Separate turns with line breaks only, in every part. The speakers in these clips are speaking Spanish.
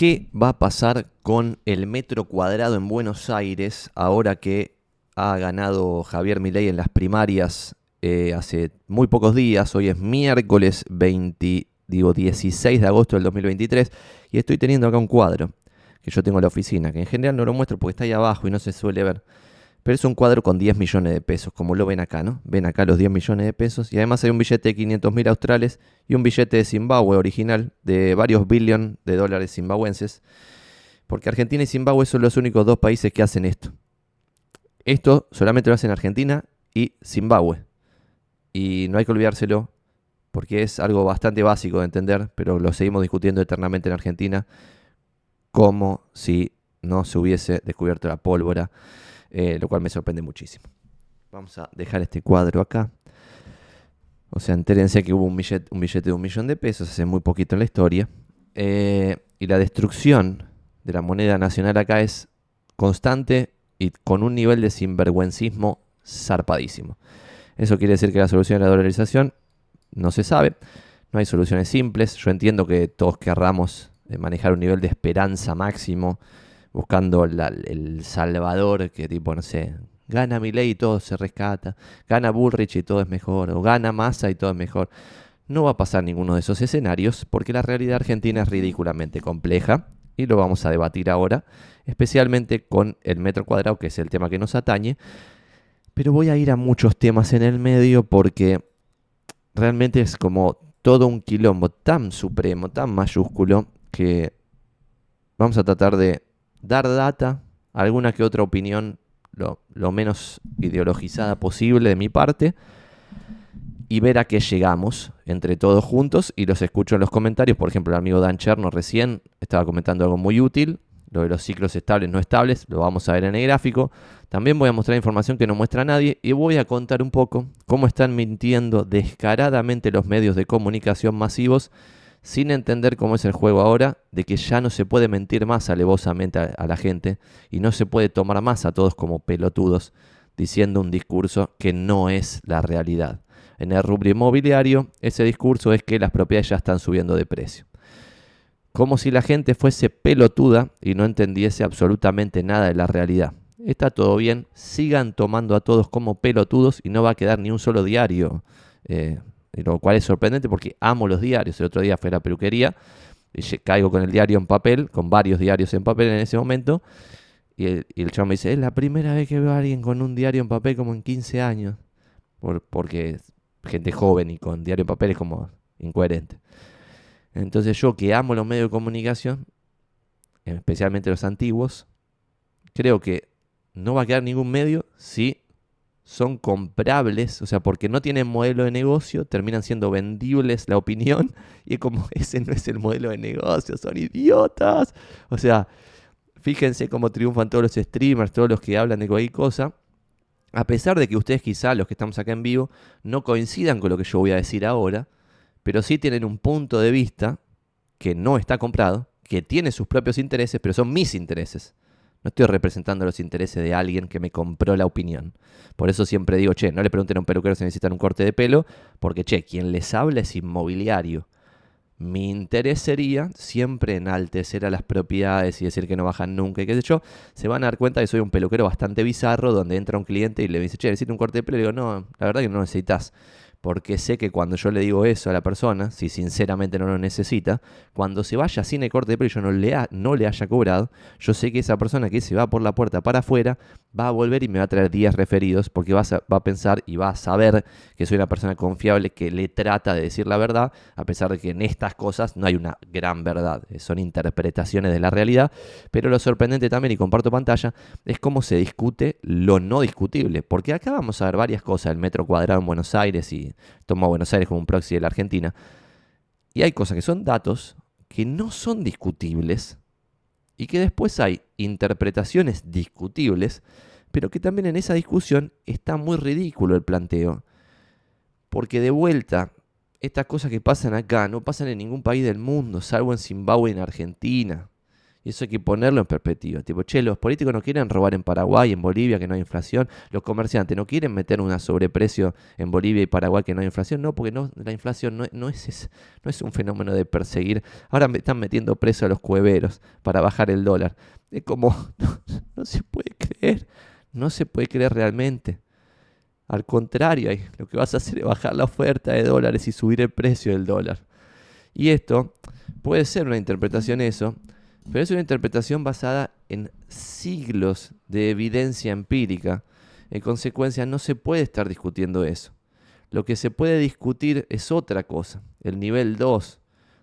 ¿Qué va a pasar con el metro cuadrado en Buenos Aires ahora que ha ganado Javier Milei en las primarias eh, hace muy pocos días? Hoy es miércoles 20, digo, 16 de agosto del 2023 y estoy teniendo acá un cuadro que yo tengo en la oficina, que en general no lo muestro porque está ahí abajo y no se suele ver. Pero es un cuadro con 10 millones de pesos, como lo ven acá, ¿no? Ven acá los 10 millones de pesos. Y además hay un billete de 500 mil australes y un billete de Zimbabue original de varios billones de dólares zimbabuenses. Porque Argentina y Zimbabue son los únicos dos países que hacen esto. Esto solamente lo hacen Argentina y Zimbabue. Y no hay que olvidárselo, porque es algo bastante básico de entender, pero lo seguimos discutiendo eternamente en Argentina, como si no se hubiese descubierto la pólvora eh, lo cual me sorprende muchísimo. Vamos a dejar este cuadro acá. O sea, entérense que hubo un billete, un billete de un millón de pesos hace muy poquito en la historia. Eh, y la destrucción de la moneda nacional acá es constante y con un nivel de sinvergüencismo zarpadísimo. Eso quiere decir que la solución de la dolarización no se sabe. No hay soluciones simples. Yo entiendo que todos querramos eh, manejar un nivel de esperanza máximo buscando el Salvador, que tipo, no sé, gana ley y todo se rescata, gana Bullrich y todo es mejor, o gana Massa y todo es mejor. No va a pasar ninguno de esos escenarios porque la realidad argentina es ridículamente compleja y lo vamos a debatir ahora, especialmente con el metro cuadrado, que es el tema que nos atañe. Pero voy a ir a muchos temas en el medio porque realmente es como todo un quilombo tan supremo, tan mayúsculo, que vamos a tratar de dar data, alguna que otra opinión lo, menos ideologizada posible de mi parte y ver a qué llegamos entre todos juntos y los escucho en los comentarios. Por ejemplo, el amigo Dan Cherno recién estaba comentando algo muy útil, lo de los ciclos estables no estables, lo vamos a ver en el gráfico. También voy a mostrar información que no muestra nadie y voy a contar un poco cómo están mintiendo descaradamente los medios de comunicación masivos sin entender cómo es el juego ahora, de que ya no se puede mentir más alevosamente a, la gente y no se puede tomar más a todos como pelotudos diciendo un discurso que no es la realidad. En el rubro inmobiliario, ese discurso es que las propiedades ya están subiendo de precio. Como si la gente fuese pelotuda y no entendiese absolutamente nada de la realidad. Está todo bien, sigan tomando a todos como pelotudos y no va a quedar ni un solo diario eh, lo cual es sorprendente porque amo los diarios. El otro día fue la peluquería y caigo con el diario en papel, con varios diarios en papel en ese momento. Y el, y me dice, es la primera vez que veo a alguien con un diario en papel como en 15 años. Por, porque gente joven y con diario en papel es como incoherente. Entonces yo que amo los medios de comunicación, especialmente los antiguos, creo que no va a quedar ningún medio si son comprables, o sea, porque no tienen modelo de negocio, terminan siendo vendibles la opinión, y como ese no es el modelo de negocio, son idiotas. O sea, fíjense cómo triunfan todos los streamers, todos los que hablan de cualquier cosa. A pesar de que ustedes quizá, los que estamos acá en vivo, no coincidan con lo que yo voy a decir ahora, pero sí tienen un punto de vista que no está comprado, que tiene sus propios intereses, pero son mis intereses. No estoy representando los intereses de alguien que me compró la opinión. Por eso siempre digo, che, no le pregunten a un peluquero si necesitan un corte de pelo, porque, che, quien les habla es inmobiliario. Mi interés sería siempre enaltecer a las propiedades y decir que no bajan nunca y qué sé yo. Se van a dar cuenta que soy un peluquero bastante bizarro, donde entra un cliente y le dice, che, necesito un corte de pelo. Y digo, no, la verdad que no necesitas porque sé que cuando yo le digo eso a la persona, si sinceramente no lo necesita, cuando se vaya sin el corte de pelo y yo no le, no le haya cobrado, yo sé que esa persona que se va por la puerta para afuera va a volver y me va a traer 10 referidos porque va a, va a pensar y va a saber que soy una persona confiable que le trata de decir la verdad, a pesar de que en estas cosas no hay una gran verdad, son interpretaciones de la realidad, pero lo sorprendente también, y comparto pantalla, es cómo se discute lo no discutible, porque acá vamos a ver varias cosas, el metro cuadrado en Buenos Aires y toma Buenos Aires como un proxy de la Argentina. Y hay cosas que son datos que no son discutibles y que después hay interpretaciones discutibles, pero que también en esa discusión está muy ridículo el planteo. Porque de vuelta, estas cosas que pasan acá no pasan en ningún país del mundo, salvo en Zimbabue y en Argentina. Y eso hay que ponerlo en perspectiva. Tipo, che, los políticos no quieren robar en Paraguay, en Bolivia, que no hay inflación. Los comerciantes no quieren meter una sobreprecio en Bolivia y Paraguay, que no hay inflación. No, porque no, la inflación no, no, es, no es un fenómeno de perseguir. Ahora me están metiendo preso a los cueveros para bajar el dólar. Es como, no, se puede creer. No se puede creer realmente. Al contrario, lo que vas a hacer es bajar la oferta de dólares y subir el precio del dólar. Y esto puede ser una interpretación eso, pero es una interpretación basada en siglos de evidencia empírica. En consecuencia, no se puede estar discutiendo eso. Lo que se puede discutir es otra cosa, el nivel 2,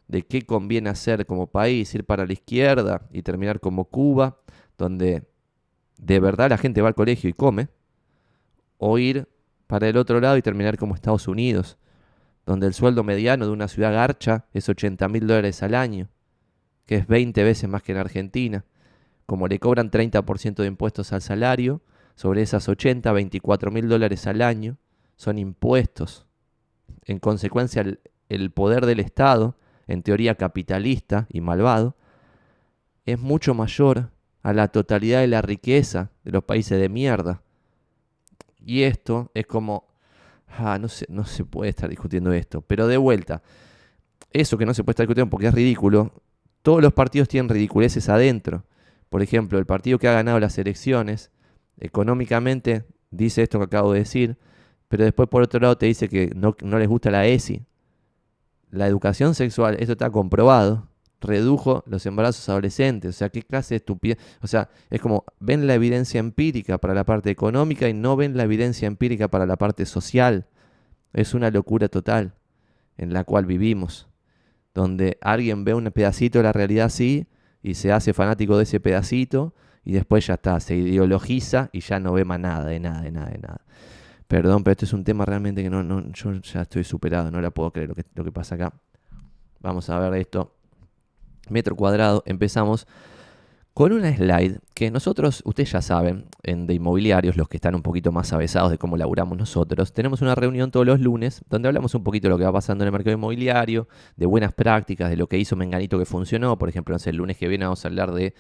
de qué conviene hacer como país, ir para la izquierda y terminar como Cuba, donde de verdad la gente va al colegio y come, o ir para el otro lado y terminar como Estados Unidos, donde el sueldo mediano de una ciudad garcha es 80 mil dólares al año, que es 20 veces más que en Argentina. Como le cobran 30% de impuestos al salario, sobre esas 80, 24 mil dólares al año son impuestos. En consecuencia, el, poder del Estado, en teoría capitalista y malvado, es mucho mayor a la totalidad de la riqueza de los países de mierda. Y esto es como ah, no, se, no se puede estar discutiendo esto. Pero de vuelta, eso que no se puede estar discutiendo porque es ridículo, todos los partidos tienen ridiculeces adentro. Por ejemplo, el partido que ha ganado las elecciones, económicamente, dice esto que acabo de decir, pero después por otro lado te dice que no, les gusta la ESI. La educación sexual, esto está comprobado, redujo los embarazos adolescentes. O sea, qué clase de estupidez. O sea, es como ven la evidencia empírica para la parte económica y no ven la evidencia empírica para la parte social. Es una locura total en la cual vivimos, donde alguien ve un pedacito de la realidad así y se hace fanático de ese pedacito y después ya está, se ideologiza y ya no ve más nada, de nada, de nada, de nada. Perdón, pero este es un tema realmente que no, no yo ya estoy superado, no la puedo creer lo que, lo que pasa acá. Vamos a ver esto metro cuadrado, empezamos con una slide que nosotros, ustedes ya saben, en de inmobiliarios, los que están un poquito más avesados de cómo laburamos nosotros, tenemos una reunión todos los lunes donde hablamos un poquito de lo que va pasando en el mercado inmobiliario, de buenas prácticas, de lo que hizo Menganito que funcionó. Por ejemplo, el lunes que viene vamos a hablar de,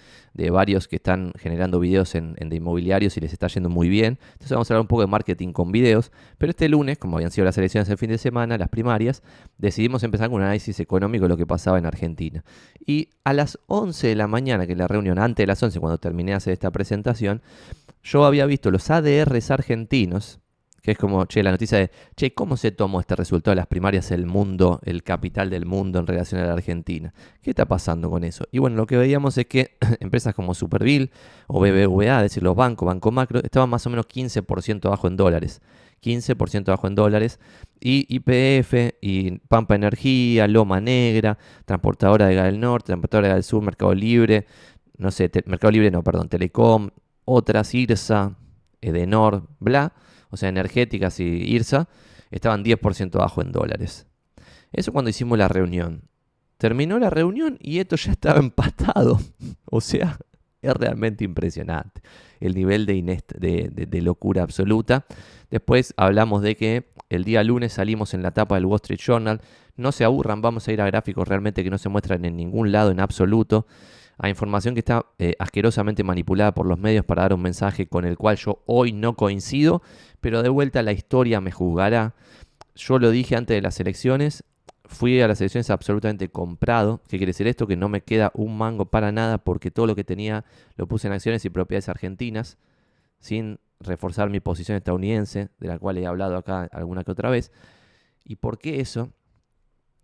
varios que están generando videos en, de inmobiliarios y les está yendo muy bien. Entonces vamos a hablar un poco de marketing con videos. Pero este lunes, como habían sido las elecciones el fin de semana, las primarias, decidimos empezar con un análisis económico de lo que pasaba en Argentina. Y a las 11 de la mañana, que la reunión antes de las 11, cuando terminé de hacer esta presentación, yo había visto los ADRs argentinos, que es como, che, la noticia de, che, ¿cómo se tomó este resultado de las primarias el mundo, el capital del mundo en relación a la Argentina? ¿Qué está pasando con eso? Y bueno, lo que veíamos es que empresas como Superville o BBVA, es decir, los bancos, Banco Macro, estaban más o menos 15% abajo en dólares. 15% abajo en dólares. Y IPF y Pampa Energía, Loma Negra, Transportadora de Gas del Norte, Transportadora del Sur, Mercado Libre, no sé, Mercado Libre, no, perdón, Telecom, otras, IRSA, Edenor, bla, o sea, energéticas y IRSA, estaban 10% abajo en dólares. Eso cuando hicimos la reunión. Terminó la reunión y esto ya estaba empatado. o sea, es realmente impresionante el nivel de, de, locura absoluta. Después hablamos de que el día lunes salimos en la tapa del Wall Street Journal. No se aburran, vamos a ir a gráficos realmente que no se muestran en ningún lado en absoluto a información que está eh, asquerosamente manipulada por los medios para dar un mensaje con el cual yo hoy no coincido, pero de vuelta la historia me juzgará. Yo lo dije antes de las elecciones, fui a las elecciones absolutamente comprado. ¿Qué quiere decir esto? Que no me queda un mango para nada porque todo lo que tenía lo puse en acciones y propiedades argentinas, sin reforzar mi posición estadounidense, de la cual he hablado acá alguna que otra vez. ¿Y por qué eso?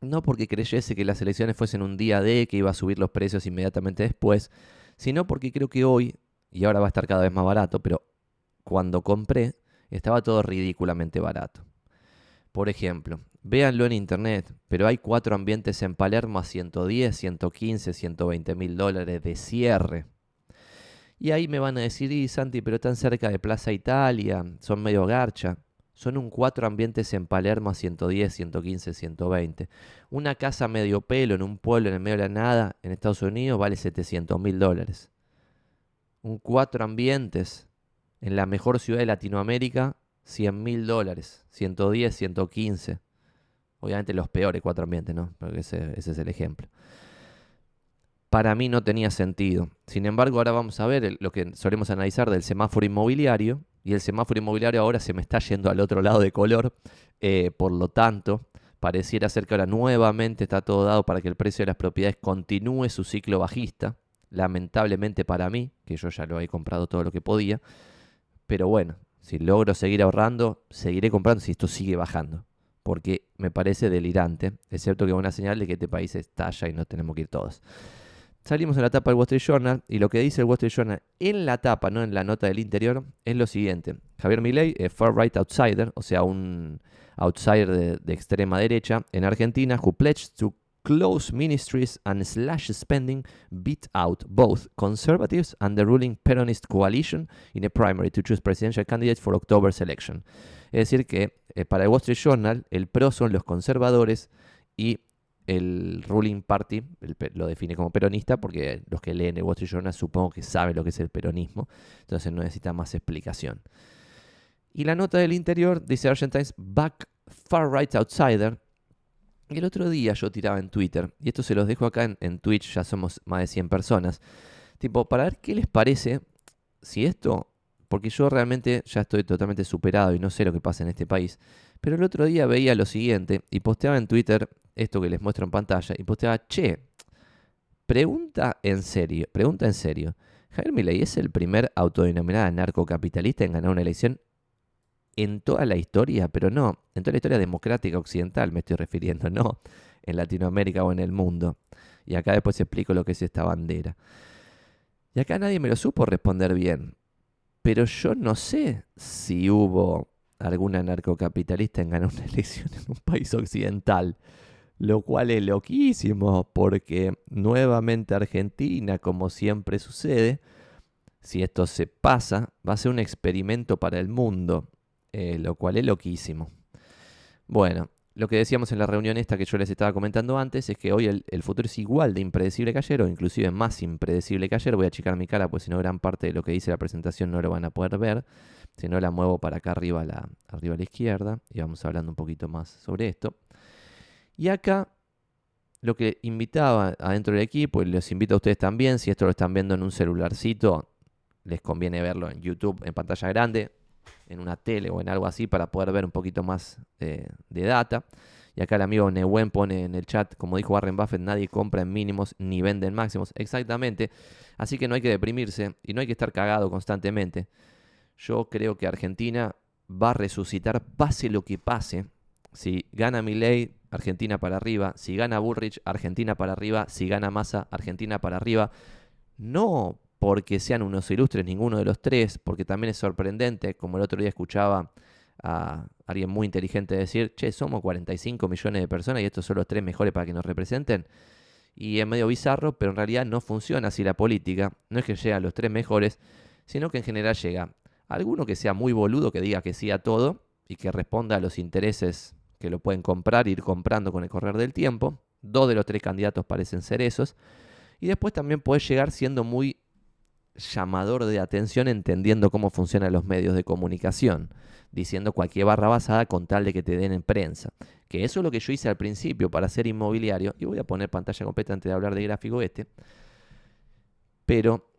No porque creyese que las elecciones fuesen un día de que iba a subir los precios inmediatamente después, sino porque creo que hoy, y ahora va a estar cada vez más barato, pero cuando compré estaba todo ridículamente barato. Por ejemplo, véanlo en internet, pero hay cuatro ambientes en Palermo a 110, 115, 120 mil dólares de cierre. Y ahí me van a decir, y Santi, pero tan cerca de Plaza Italia, son medio garcha. Son un cuatro ambientes en Palermo a 110, 115, 120. Una casa medio pelo en un pueblo en el medio de la nada en Estados Unidos vale 700 mil dólares. Un cuatro ambientes en la mejor ciudad de Latinoamérica, 100 mil dólares. 110, 115. Obviamente los peores cuatro ambientes, ¿no? Porque ese es el ejemplo. para mí no tenía sentido. Sin embargo, ahora vamos a ver lo que solemos analizar del semáforo inmobiliario. Y el semáforo inmobiliario ahora se me está yendo al otro lado de color. Eh, por lo tanto, pareciera ser que ahora nuevamente está todo dado para que el precio de las propiedades continúe su ciclo bajista. Lamentablemente para mí, que yo ya lo he comprado todo lo que podía. Pero bueno, si logro seguir ahorrando, seguiré comprando si esto sigue bajando. Porque me parece delirante, excepto que es una señal de que este país estalla y no tenemos que ir todos. Salimos en la tapa del Wall Street Journal y lo que dice el Wall Street Journal en la tapa, no en la nota del interior, es lo siguiente. Javier Milei, es far right outsider, o sea, un outsider de, extrema derecha en Argentina, who pledged to close ministries and slash spending, beat out both conservatives and the ruling Peronist coalition in a primary to choose presidential candidates for October's election. Es decir, que eh, para el Wall Street Journal, el pro son los conservadores y el ruling party lo define como peronista porque los que leen el Wall Street Journal supongo que saben lo que es el peronismo, entonces no necesita más explicación. Y la nota del interior dice Argentines back far right outsider. Y el otro día yo tiraba en Twitter, y esto se los dejo acá en, en Twitch, ya somos más de 100 personas, tipo, para ver qué les parece si esto, porque yo realmente ya estoy totalmente superado y no sé lo que pasa en este país, pero el otro día veía lo siguiente y posteaba en Twitter esto que les muestro en pantalla y posteaba, che, pregunta en serio, pregunta en serio. Javier Milei es el primer autodenominado narcocapitalista en ganar una elección en toda la historia, pero no, en toda la historia democrática occidental me estoy refiriendo, no en Latinoamérica o en el mundo. Y acá después explico lo que es esta bandera. Y acá nadie me lo supo responder bien. Pero yo no sé si hubo algún anarcocapitalista en ganar una elección en un país occidental lo cual es loquísimo porque nuevamente Argentina, como siempre sucede, si esto se pasa, va a ser un experimento para el mundo, eh, lo cual es loquísimo. Bueno, lo que decíamos en la reunión esta que yo les estaba comentando antes es que hoy el, futuro es igual de impredecible que ayer o inclusive más impredecible que ayer. Voy a achicar mi cara pues si no gran parte de lo que dice la presentación no lo van a poder ver. Si no la muevo para acá arriba la, arriba a la izquierda y vamos hablando un poquito más sobre esto. Y acá lo que invitaba adentro del equipo, y les invito a ustedes también, si esto lo están viendo en un celularcito, les conviene verlo en YouTube en pantalla grande, en una tele o en algo así para poder ver un poquito más de data. Y acá el amigo Newen pone en el chat, como dijo Warren Buffett, nadie compra en mínimos ni vende en máximos. Exactamente. Así que no hay que deprimirse y no hay que estar cagado constantemente. Yo creo que Argentina va a resucitar pase lo que pase. Si gana mi ley, Argentina para arriba. Si gana Bullrich, Argentina para arriba. Si gana Massa, Argentina para arriba. No porque sean unos ilustres ninguno de los tres, porque también es sorprendente, como el otro día escuchaba a alguien muy inteligente decir, che, somos 45 millones de personas y estos son los tres mejores para que nos representen. Y es medio bizarro, pero en realidad no funciona así la política. No es que llegan los tres mejores, sino que en general llega alguno que sea muy boludo, que diga que sí a todo y que responda a los intereses que lo pueden comprar, ir comprando con el correr del tiempo. Dos de los tres candidatos parecen ser esos. Y después también puedes llegar siendo muy llamador de atención entendiendo cómo funcionan los medios de comunicación, diciendo cualquier barra basada con tal de que te den en prensa. Que eso es lo que yo hice al principio para ser inmobiliario, y voy a poner pantalla completa antes de hablar de gráfico este. Pero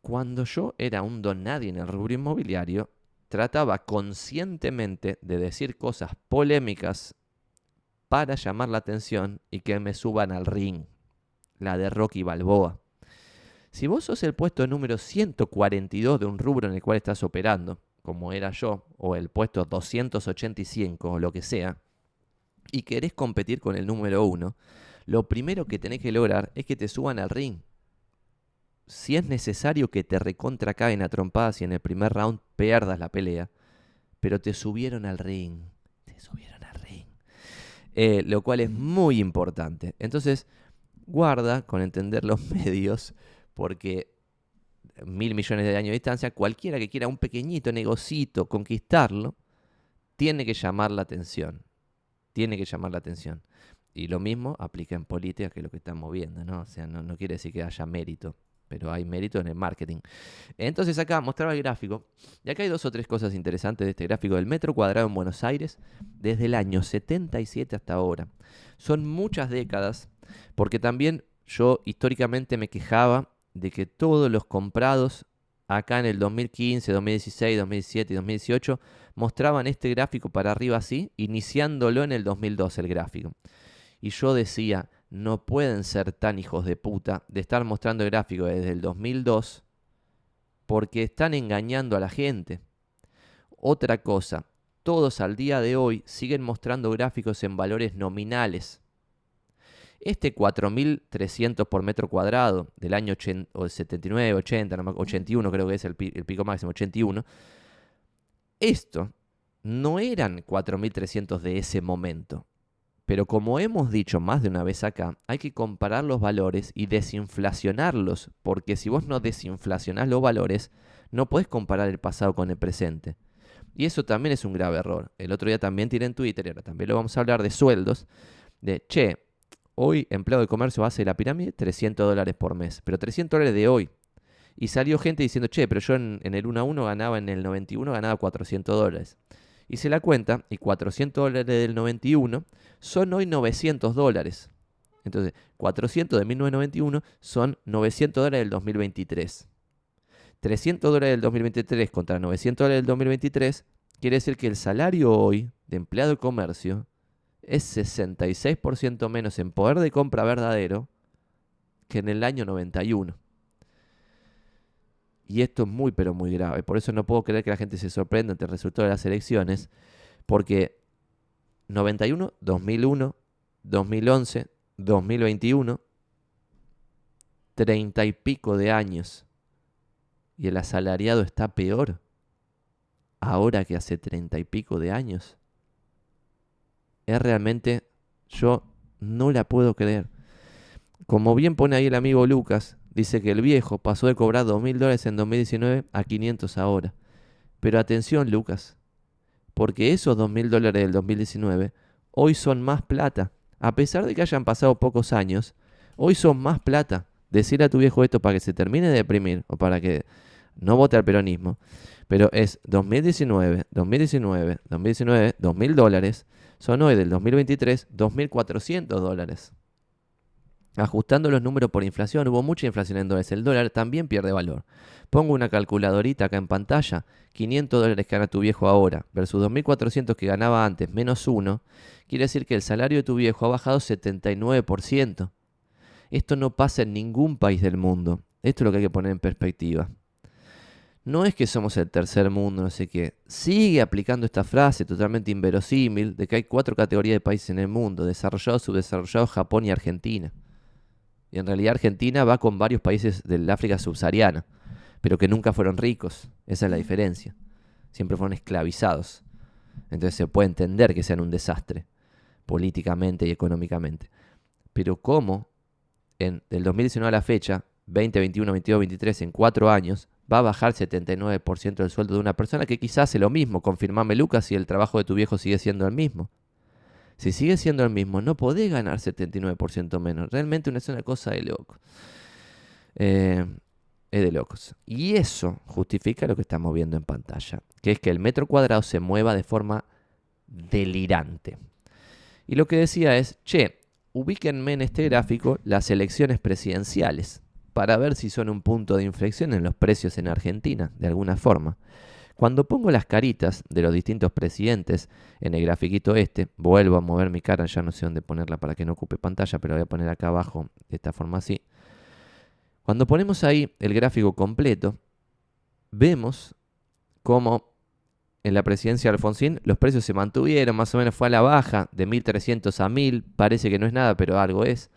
cuando yo era un don nadie en el rubro inmobiliario, trataba conscientemente de decir cosas polémicas para llamar la atención y que me suban al ring, la de Rocky Balboa. Si vos sos el puesto número 142 de un rubro en el cual estás operando, como era yo, o el puesto 285 o lo que sea, y querés competir con el número uno, lo primero que tenés que lograr es que te suban al ring si es necesario que te recontra caen a trompadas y en el primer round pierdas la pelea, pero te subieron al ring. Te subieron al ring. Eh, lo cual es muy importante. Entonces, guarda con entender los medios, porque mil millones de años de distancia, cualquiera que quiera un pequeñito negocito conquistarlo, tiene que llamar la atención. Tiene que llamar la atención. Y lo mismo aplica en política, que es lo que estamos viendo, ¿no? O sea, no quiere decir que haya mérito pero hay mérito en el marketing. Entonces acá mostraba el gráfico, y acá hay dos o tres cosas interesantes de este gráfico del metro cuadrado en Buenos Aires desde el año 77 hasta ahora. Son muchas décadas, porque también yo históricamente me quejaba de que todos los comprados acá en el 2015, 2016, 2017 y 2018 mostraban este gráfico para arriba así, iniciándolo en el 2012 el gráfico. Y yo decía, no pueden ser tan hijos de puta de estar mostrando el gráfico desde el 2002 porque están engañando a la gente. Otra cosa, todos al día de hoy siguen mostrando gráficos en valores nominales. Este 4.300 por metro cuadrado del año 79, 80, 81 creo que es el, pico máximo, 81, esto no eran 4.300 de ese momento. Pero como hemos dicho más de una vez acá, hay que comparar los valores y desinflacionarlos, porque si vos no desinflacionás los valores, no podés comparar el pasado con el presente. Y eso también es un grave error. El otro día también tiré en Twitter, y ahora también lo vamos a hablar de sueldos, de, che, hoy empleado de comercio de la pirámide, 300 dólares por mes, pero 300 dólares de hoy. Y salió gente diciendo, che, pero yo en, el 1 a 1 ganaba, en el 91 ganaba 400 dólares. Hice la cuenta y 400 dólares del 91 son hoy 900 dólares. Entonces, 400 de 1991 son 900 dólares del 2023. 300 dólares del 2023 contra 900 dólares del 2023 quiere decir que el salario hoy de empleado de comercio es 66% menos en poder de compra verdadero que en el año 91. Y esto es muy, pero muy grave. Por eso no puedo creer que la gente se sorprenda ante el resultado de las elecciones, porque 91, 2001, 2011, 2021, 30 y pico de años. Y el asalariado está peor ahora que hace 30 y pico de años. Es realmente, yo no la puedo creer. Como bien pone ahí el amigo Lucas, Dice que el viejo pasó de cobrar 2.000 dólares en 2019 a 500 ahora. Pero atención, Lucas, porque esos 2.000 dólares del 2019 hoy son más plata. A pesar de que hayan pasado pocos años, hoy son más plata. Decirle a tu viejo esto para que se termine de deprimir o para que no vote al peronismo. Pero es 2019, 2019, 2019, 2.000 dólares. Son hoy del 2023 2.400 dólares. Ajustando los números por inflación, hubo mucha inflación en dólares. El dólar también pierde valor. Pongo una calculadorita acá en pantalla. 500 dólares que gana tu viejo ahora versus 2.400 que ganaba antes menos 1. Quiere decir que el salario de tu viejo ha bajado 79%. Esto no pasa en ningún país del mundo. Esto es lo que hay que poner en perspectiva. No es que somos el tercer mundo, no sé qué. Sigue aplicando esta frase totalmente inverosímil de que hay cuatro categorías de países en el mundo. Desarrollado, subdesarrollado, Japón y Argentina. Y en realidad Argentina va con varios países del África subsahariana, pero que nunca fueron ricos. Esa es la diferencia. Siempre fueron esclavizados. Entonces se puede entender que sean un desastre, políticamente y económicamente. Pero ¿cómo en, del 2019 a la fecha, 20, 21, 22, 23, en cuatro años, va a bajar 79% del sueldo de una persona que quizás hace lo mismo? Confirmame, Lucas, si el trabajo de tu viejo sigue siendo el mismo. Si sigue siendo el mismo, no podés ganar 79% menos. Realmente es una cosa de loco. Eh, es de locos. Y eso justifica lo que estamos viendo en pantalla, que es que el metro cuadrado se mueva de forma delirante. Y lo que decía es, che, ubíquenme en este gráfico las elecciones presidenciales para ver si son un punto de inflexión en los precios en Argentina, de alguna forma. Cuando pongo las caritas de los distintos presidentes en el grafiquito este, vuelvo a mover mi cara, ya no sé dónde ponerla para que no ocupe pantalla, pero voy a poner acá abajo de esta forma así. Cuando ponemos ahí el gráfico completo, vemos cómo en la presidencia de Alfonsín los precios se mantuvieron, más o menos fue a la baja de 1300 a 1000, parece que no es nada, pero algo es.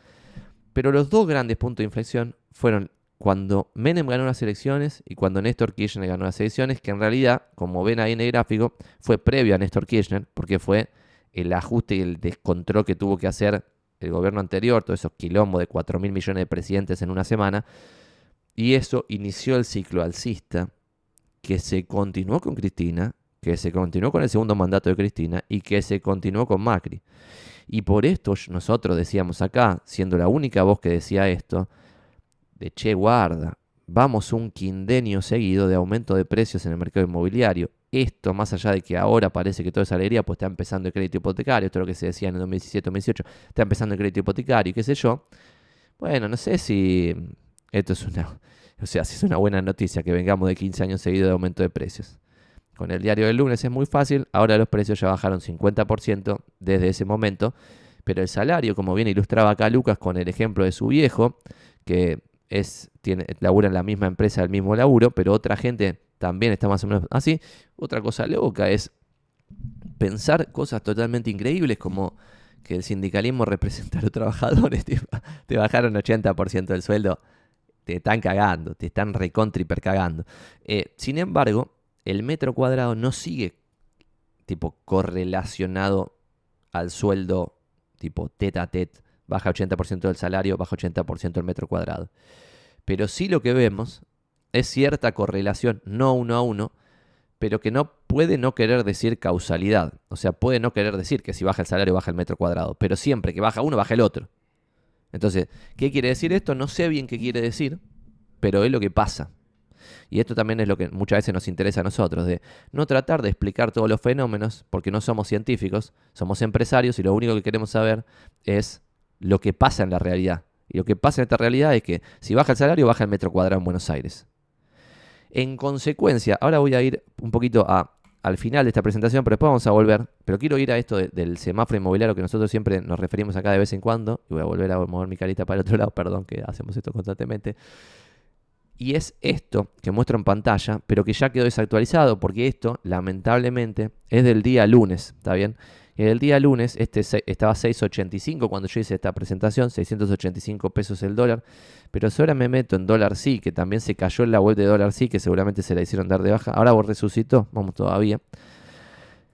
Pero los dos grandes puntos de inflexión fueron cuando Menem ganó las elecciones y cuando Néstor Kirchner ganó las elecciones, que en realidad, como ven ahí en el gráfico, fue previo a Néstor Kirchner, porque fue el ajuste y el descontrol que tuvo que hacer el gobierno anterior, todos esos quilombos de 4 mil millones de presidentes en una semana, y eso inició el ciclo alcista, que se continuó con Cristina, que se continuó con el segundo mandato de Cristina y que se continuó con Macri. Y por esto nosotros decíamos acá, siendo la única voz que decía esto, de che, guarda, vamos un quindenio seguido de aumento de precios en el mercado inmobiliario. Esto, más allá de que ahora parece que toda esa alegría, pues está empezando el crédito hipotecario, esto es lo que se decía en el 2017-2018, está empezando el crédito hipotecario y qué sé yo, bueno, no sé si esto es una, o sea, si es una buena noticia que vengamos de 15 años seguidos de aumento de precios. Con el diario del lunes es muy fácil, ahora los precios ya bajaron 50% desde ese momento, pero el salario, como bien ilustraba acá Lucas con el ejemplo de su viejo, que es, tiene, labura en la misma empresa, el mismo laburo, pero otra gente también está más o menos así. Otra cosa loca es pensar cosas totalmente increíbles como que el sindicalismo representa a los trabajadores, te, bajaron 80% del sueldo, te están cagando, te están recontra cagando. Eh, sin embargo, el metro cuadrado no sigue tipo correlacionado al sueldo tipo tete a tete, baja 80% del salario, baja 80% el metro cuadrado. Pero sí lo que vemos es cierta correlación, no uno a uno, pero que no puede no querer decir causalidad. O sea, puede no querer decir que si baja el salario baja el metro cuadrado, pero siempre que baja uno baja el otro. Entonces, ¿qué quiere decir esto? No sé bien qué quiere decir, pero es lo que pasa. Y esto también es lo que muchas veces nos interesa a nosotros, de no tratar de explicar todos los fenómenos, porque no somos científicos, somos empresarios y lo único que queremos saber es lo que pasa en la realidad. Y lo que pasa en esta realidad es que si baja el salario, baja el metro cuadrado en Buenos Aires. En consecuencia, ahora voy a ir un poquito al final de esta presentación, pero después vamos a volver. Pero quiero ir a esto del semáforo inmobiliario que nosotros siempre nos referimos acá de vez en cuando. Y voy a volver a mover mi carita para el otro lado, perdón que hacemos esto constantemente. Y es esto que muestro en pantalla, pero que ya quedó desactualizado, porque esto, lamentablemente, es del día lunes, ¿está bien? El día lunes este estaba 6.85 cuando yo hice esta presentación, 685 pesos el dólar. Pero si ahora me meto en dólar sí, que también se cayó en la web de dólar sí, que seguramente se la hicieron dar de baja. Ahora vos resucitó, vamos todavía.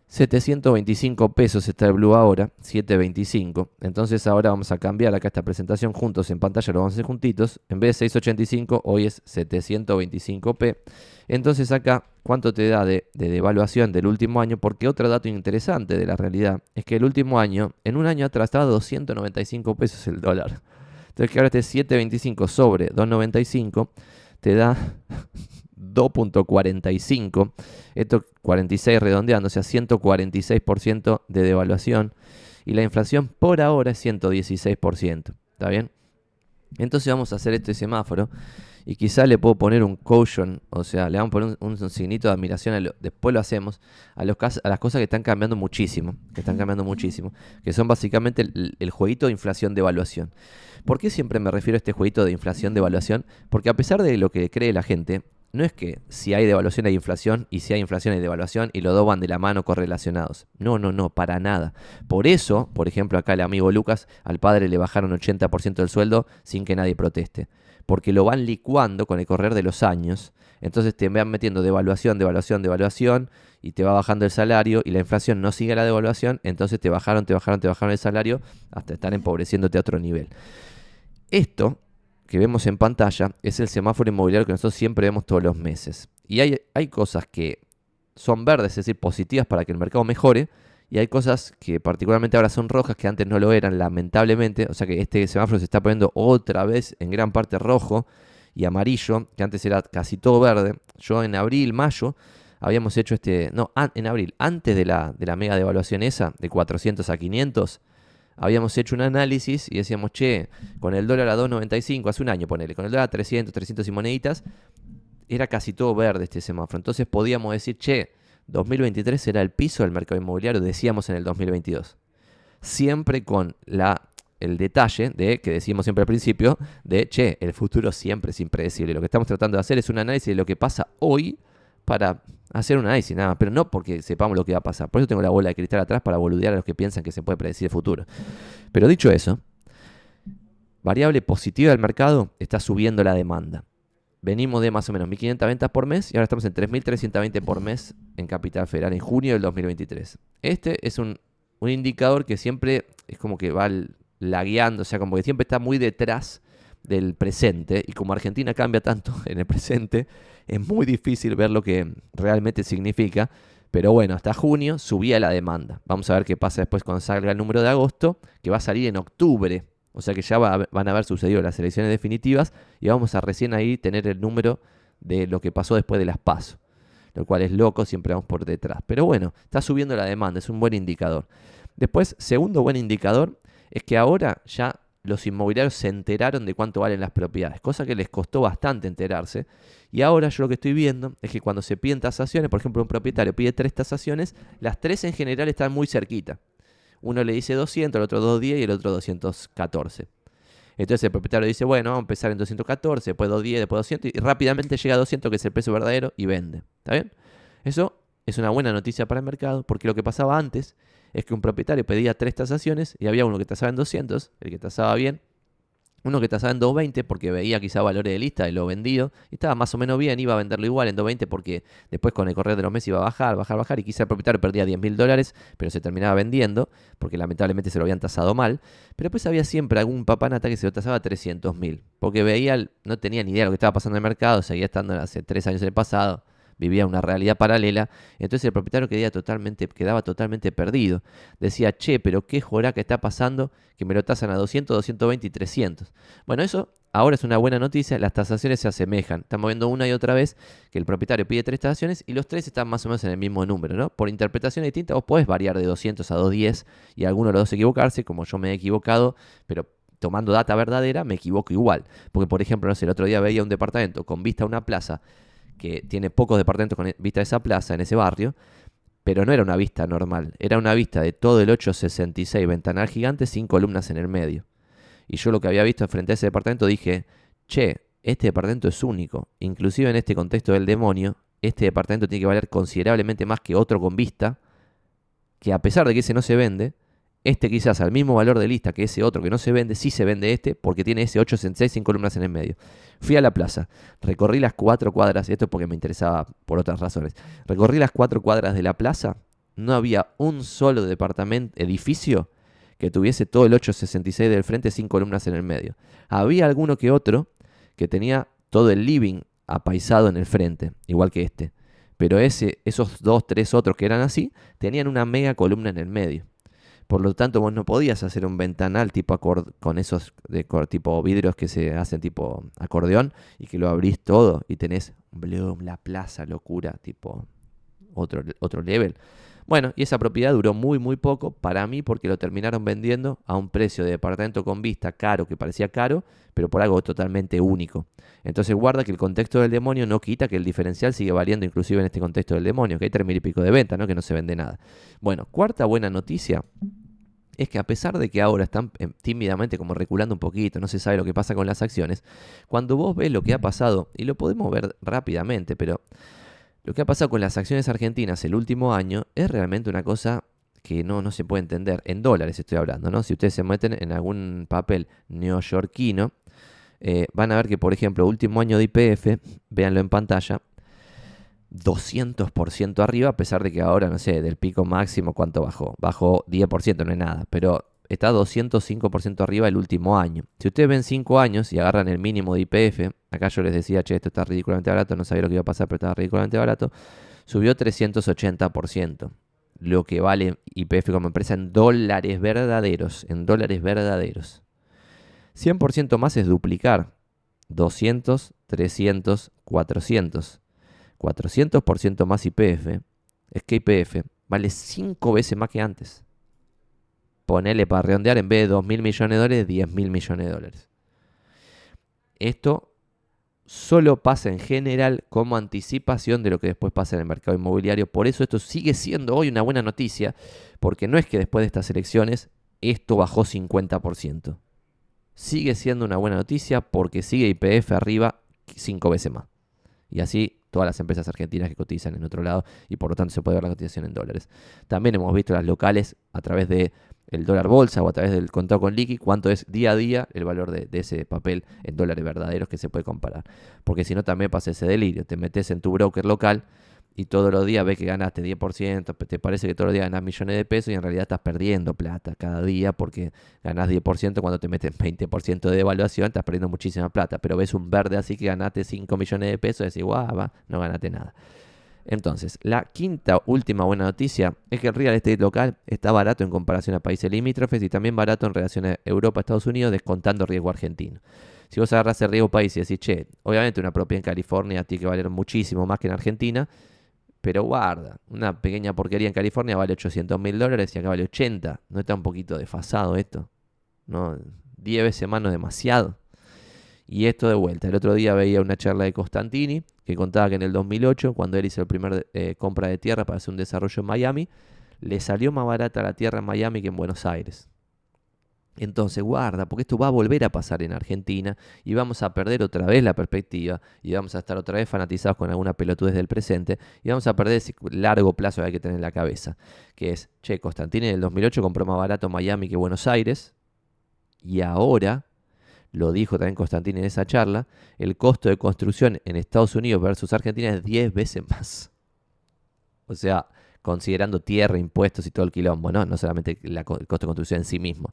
725 pesos está el Blue ahora, 725. Entonces ahora vamos a cambiar acá esta presentación juntos en pantalla, lo vamos a hacer juntitos. En vez de 685, hoy es 725p. Entonces acá, ¿cuánto te da de, devaluación del último año? Porque otro dato interesante de la realidad es que el último año, en un año atrás estaba 295 pesos el dólar. Entonces que ahora este 725 sobre 295 te da 2.45. Esto 46 redondeando, o sea, 146% de devaluación. Y la inflación por ahora es 116%. ¿Está bien? Entonces vamos a hacer este semáforo. Y quizá le puedo poner un caution, o sea, le vamos a poner un, signito de admiración, después lo hacemos, a, los, a las cosas que están cambiando muchísimo, que están cambiando muchísimo, que son básicamente el, jueguito de inflación de evaluación. ¿Por qué siempre me refiero a este jueguito de inflación de evaluación? Porque a pesar de lo que cree la gente, no es que si hay devaluación hay inflación y si hay inflación hay devaluación y los dos van de la mano correlacionados. No, no, no, para nada. Por eso, por ejemplo, acá el amigo Lucas, al padre le bajaron 80% del sueldo sin que nadie proteste. Porque lo van licuando con el correr de los años. Entonces te van metiendo devaluación, devaluación, devaluación y te va bajando el salario y la inflación no sigue la devaluación. Entonces te bajaron, te bajaron, te bajaron el salario hasta estar empobreciéndote a otro nivel. Esto que vemos en pantalla es el semáforo inmobiliario que nosotros siempre vemos todos los meses. Y hay, hay cosas que son verdes, es decir, positivas para que el mercado mejore, y hay cosas que particularmente ahora son rojas, que antes no lo eran, lamentablemente. O sea que este semáforo se está poniendo otra vez en gran parte rojo y amarillo, que antes era casi todo verde. Yo en abril, mayo, habíamos hecho este, no, en abril, antes de la, de la mega devaluación esa, de 400 a 500, habíamos hecho un análisis y decíamos, che, con el dólar a 2.95, hace un año ponele, con el dólar a 300, 300 y moneditas, era casi todo verde este semáforo. Entonces podíamos decir, che, 2023 será el piso del mercado inmobiliario, decíamos en el 2022. Siempre con la, el detalle de, que decimos siempre al principio, de, che, el futuro siempre es impredecible. Lo que estamos tratando de hacer es un análisis de lo que pasa hoy para hacer un análisis, nada, pero no porque sepamos lo que va a pasar. Por eso tengo la bola de cristal atrás para boludear a los que piensan que se puede predecir el futuro. Pero dicho eso, variable positiva del mercado está subiendo la demanda. Venimos de más o menos 1.500 ventas por mes y ahora estamos en 3.320 por mes en Capital Federal en junio del 2023. Este es un, un indicador que siempre es como que va lagueando, o sea, como que siempre está muy detrás del presente y como Argentina cambia tanto en el presente, es muy difícil ver lo que realmente significa. Pero bueno, hasta junio subía la demanda. Vamos a ver qué pasa después cuando salga el número de agosto, que va a salir en octubre. O sea que ya van a haber sucedido las elecciones definitivas y vamos a recién ahí tener el número de lo que pasó después de las PASO. Lo cual es loco, siempre vamos por detrás. Pero bueno, está subiendo la demanda, es un buen indicador. Después, segundo buen indicador, es que ahora ya los inmobiliarios se enteraron de cuánto valen las propiedades, cosa que les costó bastante enterarse. Y ahora yo lo que estoy viendo es que cuando se piden tasaciones, por ejemplo, un propietario pide tres tasaciones, las tres en general están muy cerquita. Uno le dice 200, el otro 210 y el otro 214. Entonces el propietario dice, bueno, vamos a empezar en 214, después 210, después 200 y rápidamente llega a 200, que es el precio verdadero, y vende. ¿Está bien? Eso es una buena noticia para el mercado, porque lo que pasaba antes es que un propietario pedía tres tasaciones y había uno que tasaba en 200, el que tasaba bien, uno que tasaba en 220 porque veía quizá valores de lista de lo vendido y estaba más o menos bien, iba a venderlo igual en 220 porque después con el correr de los meses iba a bajar, bajar, bajar y quizá el propietario perdía 10 mil dólares, pero se terminaba vendiendo porque lamentablemente se lo habían tasado mal. Pero después había siempre algún papanata que se lo tasaba a 300 mil porque veía, no tenía ni idea de lo que estaba pasando en el mercado, seguía estando hace tres años en el pasado vivía una realidad paralela, entonces el propietario quedaba totalmente, quedaba totalmente perdido. Decía, che, pero qué jorá que está pasando que me lo tasan a 200, 220 y 300. Bueno, eso ahora es una buena noticia, las tasaciones se asemejan. Estamos viendo una y otra vez que el propietario pide tres tasaciones y los tres están más o menos en el mismo número, ¿no? Por interpretación distinta, vos podés variar de 200 a 210 y alguno de los dos equivocarse, como yo me he equivocado, pero tomando data verdadera me equivoco igual. Porque, por ejemplo, no sé, el otro día veía un departamento con vista a una plaza que tiene pocos departamentos con vista a esa plaza, en ese barrio, pero no era una vista normal, era una vista de todo el 866, ventanal gigante, sin columnas en el medio. Y yo lo que había visto frente a ese departamento dije, che, este departamento es único, inclusive en este contexto del demonio, este departamento tiene que valer considerablemente más que otro con vista, que a pesar de que ese no se vende, este quizás al mismo valor de lista que ese otro que no se vende, sí se vende este porque tiene ese 866 sin columnas en el medio. Fui a la plaza, recorrí las cuatro cuadras, y esto es porque me interesaba por otras razones, recorrí las cuatro cuadras de la plaza, no había un solo departamento, edificio que tuviese todo el 866 del frente sin columnas en el medio. Había alguno que otro que tenía todo el living apaisado en el frente, igual que este. Pero ese, esos dos, tres otros que eran así, tenían una mega columna en el medio. Por lo tanto, vos no podías hacer un ventanal tipo con esos de tipo vidrios que se hacen tipo acordeón y que lo abrís todo y tenés Bloom, la plaza, locura, tipo otro, otro level. Bueno, y esa propiedad duró muy, muy poco para mí porque lo terminaron vendiendo a un precio de departamento con vista caro, que parecía caro, pero por algo totalmente único. Entonces guarda que el contexto del demonio no quita que el diferencial sigue valiendo inclusive en este contexto del demonio, que hay tres mil y pico de venta, ¿no? que no se vende nada. Bueno, cuarta buena noticia es que a pesar de que ahora están eh, tímidamente como reculando un poquito, no se sabe lo que pasa con las acciones, cuando vos ves lo que ha pasado, y lo podemos ver rápidamente, pero lo que ha pasado con las acciones argentinas el último año es realmente una cosa que no, no se puede entender. En dólares estoy hablando, ¿no? Si ustedes se meten en algún papel neoyorquino, eh, van a ver que, por ejemplo, último año de IPF, véanlo en pantalla, 200% arriba, a pesar de que ahora, no sé, del pico máximo, ¿cuánto bajó? Bajó 10%, no es nada, pero está 205% arriba el último año. Si ustedes ven 5 años y agarran el mínimo de IPF, acá yo les decía, che, esto está ridículamente barato, no sabía lo que iba a pasar, pero estaba ridículamente barato, subió 380%. Lo que vale IPF como empresa en dólares verdaderos, en dólares verdaderos. 100% más es duplicar. 200, 300, 400. 400% más IPF. Es que IPF vale 5 veces más que antes ponele para redondear, en vez de 2 mil millones de dólares, 10 mil millones de dólares. Esto solo pasa en general como anticipación de lo que después pasa en el mercado inmobiliario. Por eso esto sigue siendo hoy una buena noticia, porque no es que después de estas elecciones esto bajó 50%. Sigue siendo una buena noticia porque sigue IPF arriba 5 veces más. Y así todas las empresas argentinas que cotizan en otro lado y por lo tanto se puede ver la cotización en dólares. También hemos visto las locales a través de el dólar bolsa o a través del contado con liqui, cuánto es día a día el valor de, ese papel en dólares verdaderos que se puede comparar. Porque si no, también pasa ese delirio. Te metes en tu broker local y todos los días ves que ganaste 10%, te parece que todos los días ganas millones de pesos y en realidad estás perdiendo plata cada día porque ganas 10% cuando te metes 20% de devaluación, estás perdiendo muchísima plata. Pero ves un verde así que ganaste 5 millones de pesos y decís, guau, no ganaste nada. Entonces, la quinta última buena noticia es que el real estate local está barato en comparación a países limítrofes y también barato en relación a Europa, Estados Unidos, descontando riesgo argentino. Si vos agarras el riesgo país y decís, che, obviamente una propiedad en California tiene que valer muchísimo más que en Argentina, pero guarda, una pequeña porquería en California vale 800 mil dólares y acá vale 80. ¿No está un poquito desfasado esto? ¿No? 10 veces más no es demasiado. Y esto de vuelta. El otro día veía una charla de Costantini que contaba que en el 2008, cuando él hizo el primer eh, compra de tierra para hacer un desarrollo en Miami, le salió más barata la tierra en Miami que en Buenos Aires. Entonces, guarda, porque esto va a volver a pasar en Argentina y vamos a perder otra vez la perspectiva y vamos a estar otra vez fanatizados con alguna pelotudez del presente y vamos a perder ese largo plazo que hay que tener en la cabeza, que es, che, Constantini en el 2008 compró más barato Miami que Buenos Aires y ahora, lo dijo también Constantini en esa charla, el costo de construcción en Estados Unidos versus Argentina es 10 veces más. O sea, considerando tierra, impuestos y todo el quilombo, ¿no? No solamente el costo de construcción en sí mismo.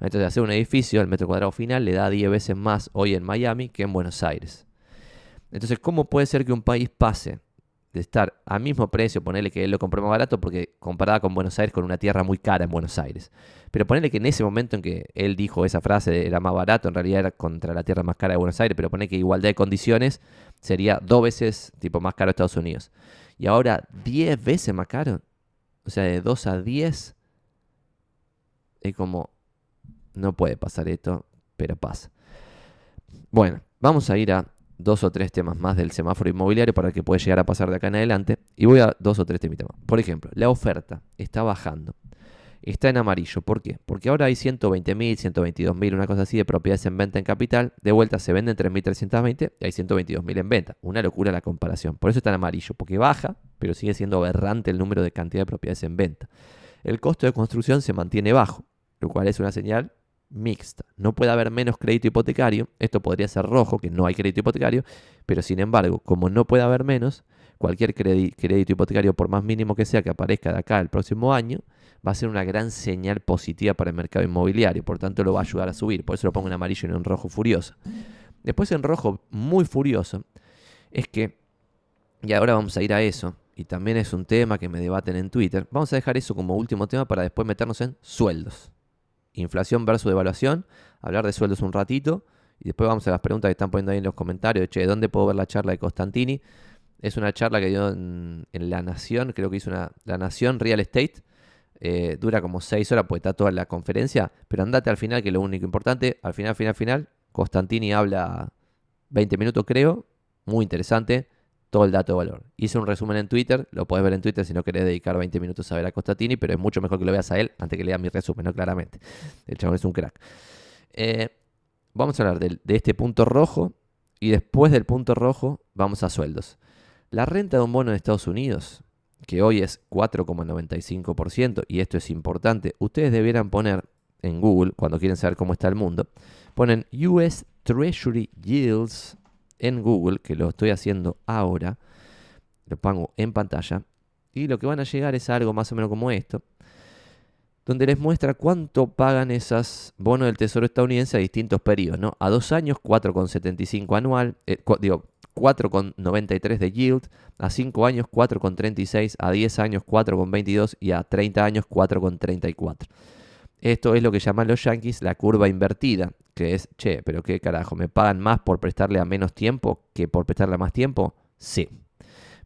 Entonces, hacer un edificio, el metro cuadrado final, le da 10 veces más hoy en Miami que en Buenos Aires. Entonces, ¿cómo puede ser que un país pase de estar a mismo precio, ponerle que él lo compró más barato, porque comparada con Buenos Aires, con una tierra muy cara en Buenos Aires. Pero ponerle que en ese momento en que él dijo esa frase era más barato, en realidad era contra la tierra más cara de Buenos Aires, pero poner que igualdad de condiciones sería dos veces tipo más caro Estados Unidos. Y ahora 10 veces más caro. O sea, de 2 a 10. Es como, no puede pasar esto, pero pasa. Bueno, vamos a ir a dos o tres temas más del semáforo inmobiliario para que pueda llegar a pasar de acá en adelante. Y voy a dos o tres temas. Por ejemplo, la oferta está bajando está en amarillo. ¿Por qué? Porque ahora hay 120.000, 122.000, una cosa así de propiedades en venta en capital. De vuelta se venden 3.320 y hay 122.000 en venta. Una locura la comparación. Por eso está en amarillo, porque baja, pero sigue siendo aberrante el número de cantidad de propiedades en venta. El costo de construcción se mantiene bajo, lo cual es una señal mixta. No puede haber menos crédito hipotecario. Esto podría ser rojo, que no hay crédito hipotecario, pero sin embargo, como no puede haber menos, cualquier crédito hipotecario, por más mínimo que sea, que aparezca de acá el próximo año, va a ser una gran señal positiva para el mercado inmobiliario, por tanto lo va a ayudar a subir, por eso lo pongo en amarillo y en rojo furioso. Después en rojo muy furioso es que, y ahora vamos a ir a eso, y también es un tema que me debaten en Twitter, vamos a dejar eso como último tema para después meternos en sueldos. Inflación versus devaluación, hablar de sueldos un ratito, y después vamos a las preguntas que están poniendo ahí en los comentarios, che, ¿dónde puedo ver la charla de Constantini? Es una charla que dio en, La Nación, creo que hizo una La Nación Real Estate, eh, dura como 6 horas, pues está toda la conferencia, pero andate al final, que es lo único importante. Al final, final, final, Constantini habla 20 minutos, creo, muy interesante, todo el dato de valor. Hice un resumen en Twitter, lo puedes ver en Twitter si no querés dedicar 20 minutos a ver a Constantini, pero es mucho mejor que lo veas a él antes que leas mi resumen, ¿no? Claramente. El chabón es un crack. Eh, vamos a hablar de, de este punto rojo y después del punto rojo vamos a sueldos. La renta de un bono en Estados Unidos que hoy es 4,95%, y esto es importante, ustedes debieran poner en Google, cuando quieren saber cómo está el mundo, ponen US Treasury Yields en Google, que lo estoy haciendo ahora, lo pongo en pantalla, y lo que van a llegar es algo más o menos como esto, donde les muestra cuánto pagan esas bonos del Tesoro estadounidense a distintos periodos, ¿no? A dos años, 4,75 anual, eh, digo, 4,93 de yield, a 5 años 4,36, a 10 años 4,22 y a 30 años 4,34. Esto es lo que llaman los yankees la curva invertida, que es, che, pero qué carajo, ¿me pagan más por prestarle a menos tiempo que por prestarle a más tiempo? Sí,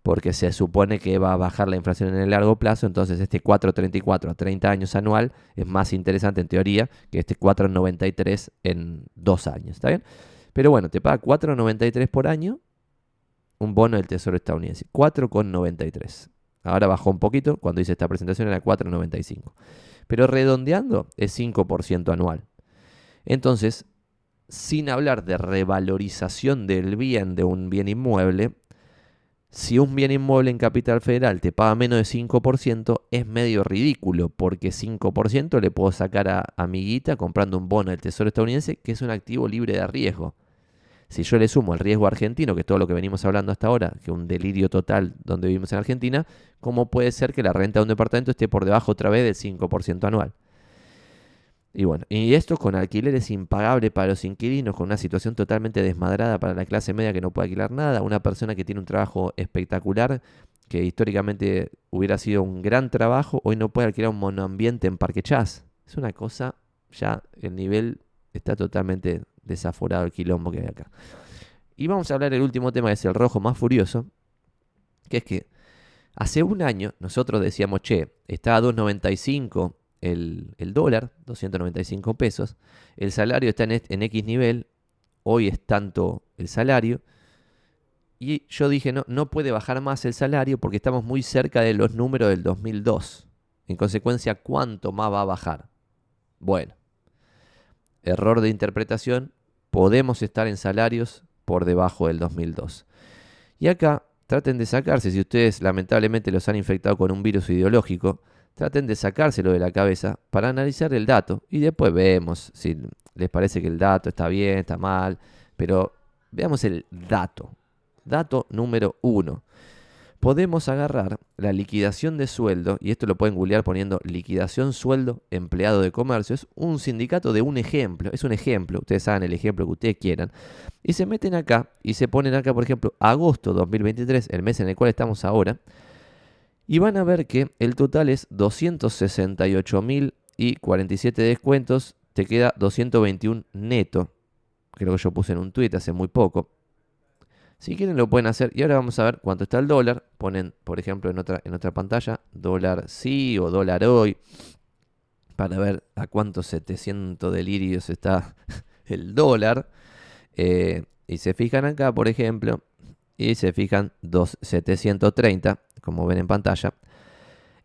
porque se supone que va a bajar la inflación en el largo plazo, entonces este 4,34 a 30 años anual es más interesante en teoría que este 4,93 en 2 años, ¿está bien? Pero bueno, te paga 4,93 por año un bono del Tesoro estadounidense. 4,93. Ahora bajó un poquito, cuando hice esta presentación era 4,95. Pero redondeando es 5% anual. Entonces, sin hablar de revalorización del bien de un bien inmueble, si un bien inmueble en capital federal te paga menos de 5%, es medio ridículo, porque 5% le puedo sacar a amiguita comprando un bono del Tesoro estadounidense, que es un activo libre de riesgo. Si yo le sumo el riesgo argentino, que es todo lo que venimos hablando hasta ahora, que un delirio total donde vivimos en Argentina, ¿cómo puede ser que la renta de un departamento esté por debajo otra vez del 5% anual? Y bueno, y esto con alquileres impagables para los inquilinos, con una situación totalmente desmadrada para la clase media que no puede alquilar nada, una persona que tiene un trabajo espectacular, que históricamente hubiera sido un gran trabajo, hoy no puede alquilar un monoambiente en Parque Chas. Es una cosa, ya el nivel está totalmente desaforado el quilombo que hay acá. Y vamos a hablar del último tema, que es el rojo más furioso, que es que hace un año nosotros decíamos, che, está a 2.95 el, dólar, 295 pesos. El salario está en, en X nivel, hoy es tanto el salario. Y yo dije, no, no puede bajar más el salario porque estamos muy cerca de los números del 2002. En consecuencia, ¿cuánto más va a bajar? Bueno, error de interpretación, podemos estar en salarios por debajo del 2002. Y acá traten de sacarse, si ustedes lamentablemente los han infectado con un virus ideológico, traten de sacárselo de la cabeza para analizar el dato y después vemos si les parece que el dato está bien, está mal, pero veamos el dato. Dato número uno podemos agarrar la liquidación de sueldo, y esto lo pueden googlear poniendo liquidación sueldo empleado de comercio, es un sindicato de un ejemplo, es un ejemplo, ustedes saben el ejemplo que ustedes quieran, y se meten acá y se ponen acá, por ejemplo, agosto 2023, el mes en el cual estamos ahora, y van a ver que el total es 268 mil y 47 descuentos, te queda 221 neto, creo que yo puse en un tweet hace muy poco, si quieren lo pueden hacer. Y ahora vamos a ver cuánto está el dólar. Ponen, por ejemplo, en otra, en otra pantalla, dólar sí o dólar hoy. Para ver a cuántos 700 delirios está el dólar. Eh, y se fijan acá, por ejemplo, y se fijan 730, como ven en pantalla.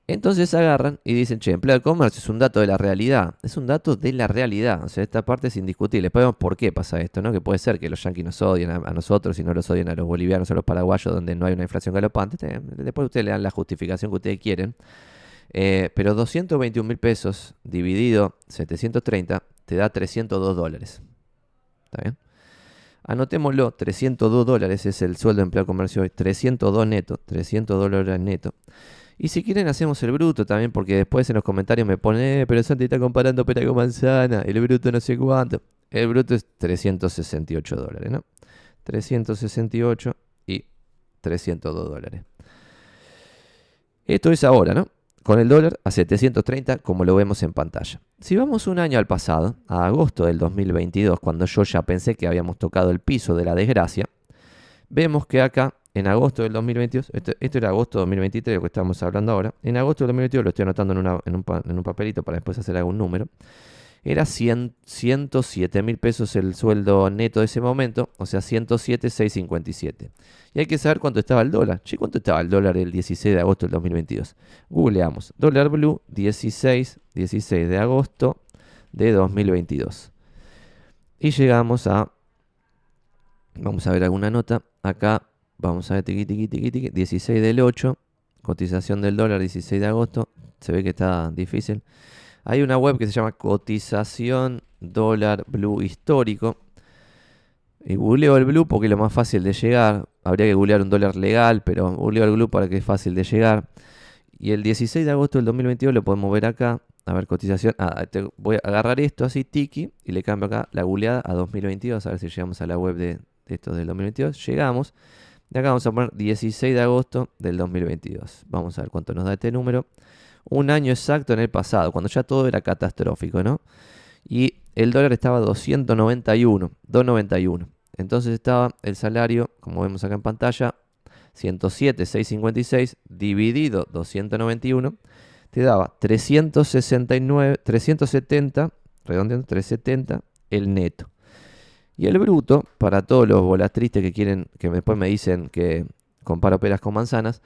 Entonces agarran y dicen, che, empleo de comercio es un dato de la realidad. Es un dato de la realidad. O sea, esta parte es indiscutible. Después vemos por qué pasa esto, ¿no? Que puede ser que los yanquis nos odien a, nosotros y no los odien a los bolivianos o los paraguayos donde no hay una inflación galopante. Después ustedes le dan la justificación que ustedes quieren. Eh, pero 221 mil pesos dividido 730 te da 302 dólares. ¿Está bien? Anotémoslo, 302 dólares es el sueldo de empleo comercio hoy. 302 neto, 300 dólares neto. Y si quieren hacemos el bruto también, porque después en los comentarios me pone, eh, pero Santi está comparando pera con manzana, el bruto no sé cuánto. El bruto es 368 dólares, ¿no? 368 y 302 dólares. Esto es ahora, ¿no? Con el dólar a 730, como lo vemos en pantalla. Si vamos un año al pasado, a agosto del 2022, cuando yo ya pensé que habíamos tocado el piso de la desgracia, vemos que acá en agosto del 2022, esto, era agosto del 2023, lo que estamos hablando ahora, en agosto del 2022 lo estoy anotando en, un, papelito para después hacer algún número, era 107 mil pesos el sueldo neto de ese momento, o sea, 107,657. Y hay que saber cuánto estaba el dólar. Che, ¿cuánto estaba el dólar el 16 de agosto del 2022? Googleamos. Dólar blue 16, 16 de agosto de 2022. Y llegamos a, vamos a ver alguna nota, acá Vamos a ver, tiqui, tiqui, tiqui. 16 del 8. Cotización del dólar 16 de agosto. Se ve que está difícil. Hay una web que se llama Cotización Dólar Blue Histórico. Y googleo el blue porque es lo más fácil de llegar. Habría que googlear un dólar legal, pero googleo el blue para que es fácil de llegar. Y el 16 de agosto del 2022 lo podemos ver acá. A ver, cotización. Ah, voy a agarrar esto así, tiki, y le cambio acá la googleada a 2022. A ver si llegamos a la web de, de esto del 2022. Llegamos. Y acá vamos a poner 16 de agosto del 2022. Vamos a ver cuánto nos da este número. Un año exacto en el pasado, cuando ya todo era catastrófico, ¿no? Y el dólar estaba 291, 291. Entonces estaba el salario, como vemos acá en pantalla, 107,656 dividido 291 te daba 369, 370, redondeando 370 el neto. Y el bruto, para todos los volatristes que quieren, que después me dicen que comparo peras con manzanas,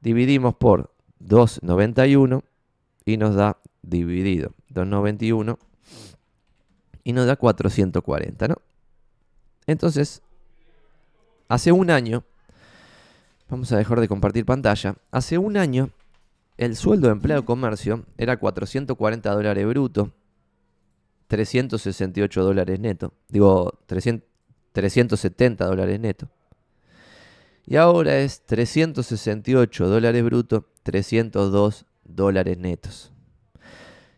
dividimos por 2,91 y nos da dividido 2,91 y nos da 440, ¿no? Entonces, hace un año, vamos a dejar de compartir pantalla, hace un año el sueldo de empleado de comercio era 440 dólares bruto 368 dólares neto. Digo, 370 dólares neto. Y ahora es 368 dólares bruto, 302 dólares netos.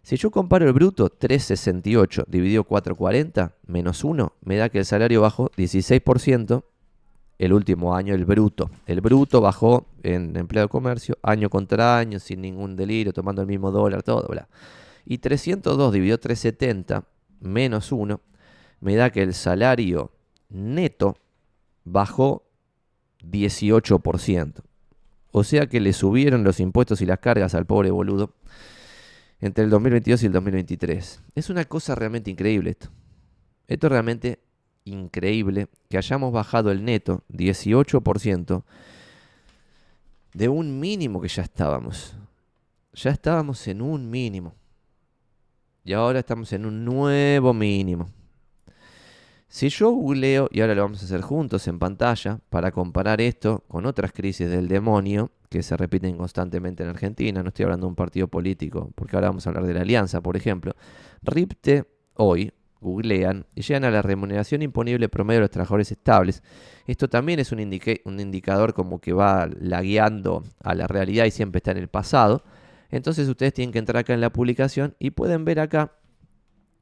Si yo comparo el bruto 368 dividido 440 menos 1, me da que el salario bajó 16% el último año, el bruto. El bruto bajó en empleado de comercio año contra año, sin ningún delirio, tomando el mismo dólar, todo, bla. Y 302 dividido 370 menos 1 me da que el salario neto bajó 18%. O sea que le subieron los impuestos y las cargas al pobre boludo. entre el 2022 y el 2023. Es una cosa realmente increíble esto. Esto es realmente increíble que hayamos bajado el neto 18% de un mínimo que ya estábamos. Ya estábamos en un mínimo. Y ahora estamos en un nuevo mínimo. Si yo googleo, y ahora lo vamos a hacer juntos en pantalla, para comparar esto con otras crisis del demonio que se repiten constantemente en Argentina, no estoy hablando de un partido político, porque ahora vamos a hablar de la alianza, por ejemplo. RIPTE hoy, googlean y llegan a la remuneración imponible promedio de los trabajadores estables. Esto también es un, un indicador como que va lagueando a la realidad y siempre está en el pasado. Entonces ustedes tienen que entrar acá en la publicación y pueden ver acá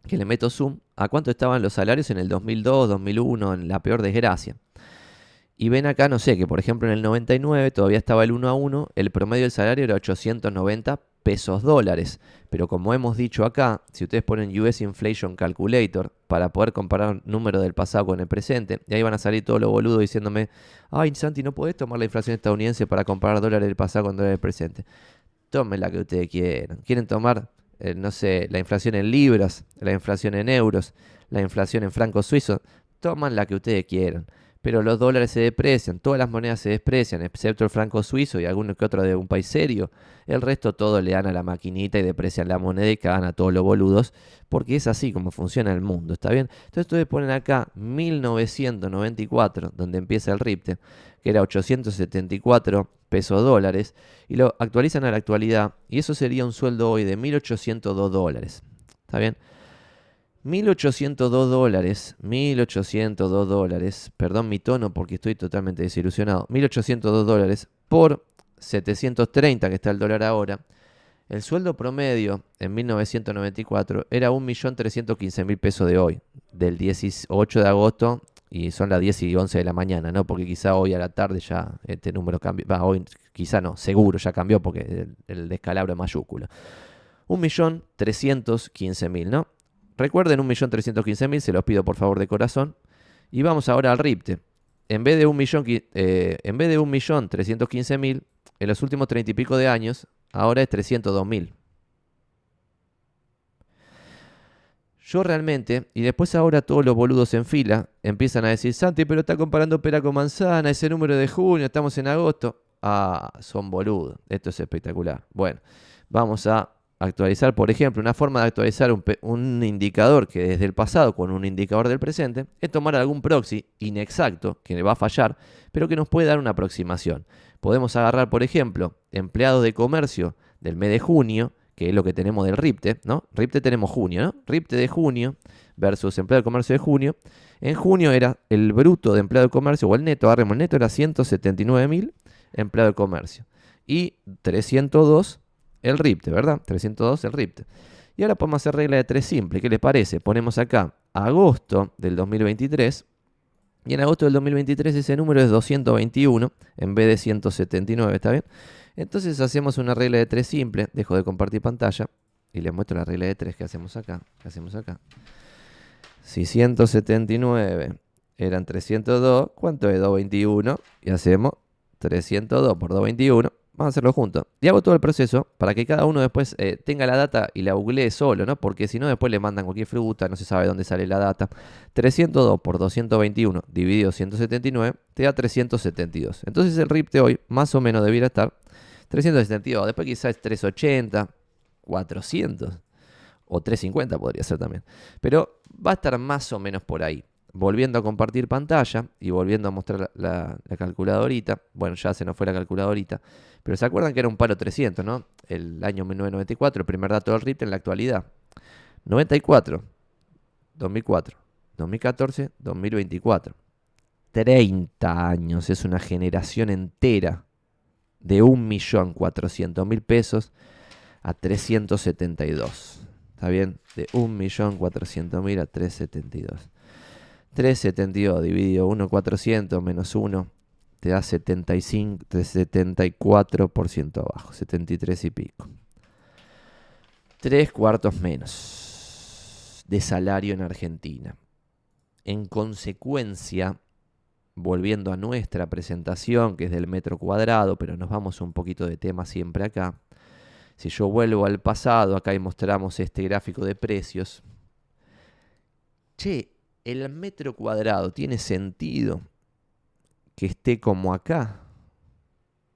que le meto zoom a cuánto estaban los salarios en el 2002, 2001, en la peor desgracia. Y ven acá, no sé, que por ejemplo en el 99 todavía estaba el 1 a 1, el promedio del salario era 890 pesos dólares. Pero como hemos dicho acá, si ustedes ponen US Inflation Calculator para poder comparar números del pasado con el presente, y ahí van a salir todos los boludos diciéndome, ay Santi, no podés tomar la inflación estadounidense para comparar dólares del pasado con dólares del presente. Tomen la que ustedes quieran. ¿Quieren tomar eh, no sé, la inflación en libras, la inflación en euros, la inflación en francos suizos, toman la que ustedes quieran. Pero los dólares se deprecian, todas las monedas se desprecian, excepto el franco suizo y alguno que otro de un país serio. El resto todo le dan a la maquinita y deprecian la moneda y cagan a todos los boludos, porque es así como funciona el mundo, ¿está bien? Entonces ustedes ponen acá 1994, donde empieza el RIPTE, que era 874 pesos dólares, y lo actualizan a la actualidad, y eso sería un sueldo hoy de 1.802 dólares. ¿Está bien? 1.802 dólares, 1.802 dólares, perdón mi tono porque estoy totalmente desilusionado, 1.802 dólares por 730 que está el dólar ahora. El sueldo promedio en 1994 era 1.315.000 pesos de hoy, del 18 de agosto y son las 10 y 11 de la mañana, ¿no? Porque quizá hoy a la tarde ya este número cambió. Va, hoy quizá no, seguro ya cambió porque el, descalabro es mayúsculo. 1.315.000, ¿no? Recuerden 1.315.000, se los pido por favor de corazón. Y vamos ahora al RIPTE. En vez de 1.315.000, eh, en vez de 1.315.000, en los últimos 30 y pico de años, ahora es 302.000. Yo realmente, y después ahora todos los boludos en fila empiezan a decir, Santi, pero está comparando pera con manzana, ese número de junio, estamos en agosto. Ah, son boludos. Esto es espectacular. Bueno, vamos a actualizar, por ejemplo, una forma de actualizar un, indicador que desde el pasado con un indicador del presente es tomar algún proxy inexacto que va a fallar, pero que nos puede dar una aproximación. Podemos agarrar, por ejemplo, empleados de comercio del mes de junio que es lo que tenemos del RIPTE, ¿no? RIPTE tenemos junio, ¿no? RIPTE de junio versus empleado de comercio de junio. En junio era el bruto de empleado de comercio, o el neto, agarremos el neto, era 179 mil empleado de comercio. Y 302 el RIPTE, ¿verdad? 302 el RIPTE. Y ahora podemos hacer regla de tres simple. ¿Qué les parece? Ponemos acá agosto del 2023. Y en agosto del 2023 ese número es 221 en vez de 179, ¿está bien? Entonces hacemos una regla de 3 simple, dejo de compartir pantalla y les muestro la regla de 3 que hacemos acá. Que hacemos acá. Si 179 eran 302, ¿cuánto es 221? Y hacemos 302 por 221. Vamos a hacerlo juntos. Y hago todo el proceso para que cada uno después eh, tenga la data y la googlee solo, ¿no? Porque si no, después le mandan cualquier fruta, no se sabe dónde sale la data. 302 por 221 dividido 179 te da 372. Entonces el RIP de hoy más o menos debiera estar 372. Después quizás 380, 400 o 350 podría ser también. Pero va a estar más o menos por ahí. Volviendo a compartir pantalla y volviendo a mostrar la, calculadorita. Bueno, ya se nos fue la calculadorita. Pero se acuerdan que era un palo 300, ¿no? El año 1994, el primer dato del RIT en la actualidad. 94, 2004, 2014, 2024. 30 años, es una generación entera de 1.400.000 pesos a 372. ¿Está bien? De 1.400.000 a 372. 372 dividido 1.400 menos 1 te da 75, 74% abajo, 73 y pico. 3 cuartos menos de salario en Argentina. En consecuencia, volviendo a nuestra presentación, que es del metro cuadrado, pero nos vamos un poquito de tema siempre acá, Si yo vuelvo al pasado, acá y mostramos este gráfico de precios. Che, el metro cuadrado tiene sentido que esté como acá,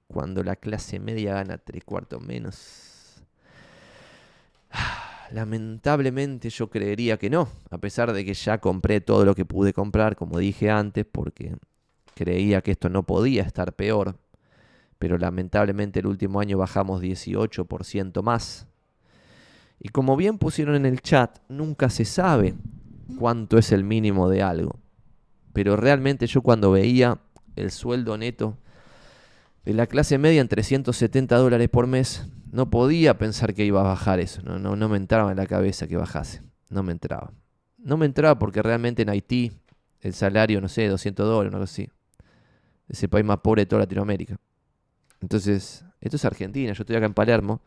cuando la clase media gana tres cuartos menos. Lamentablemente yo creería que no, a pesar de que ya compré todo lo que pude comprar, como dije antes, porque creía que esto no podía estar peor, pero lamentablemente el último año bajamos 18% más. Y como bien pusieron en el chat, nunca se sabe cuánto es el mínimo de algo. Pero realmente yo cuando veía el sueldo neto de la clase media en 370 dólares por mes, no podía pensar que iba a bajar eso. No, no, no me entraba en la cabeza que bajase. No me entraba. No me entraba porque realmente en Haití el salario, no sé, 200 dólares, algo así. Es el país más pobre de toda Latinoamérica. Entonces, esto es Argentina, yo estoy acá en Palermo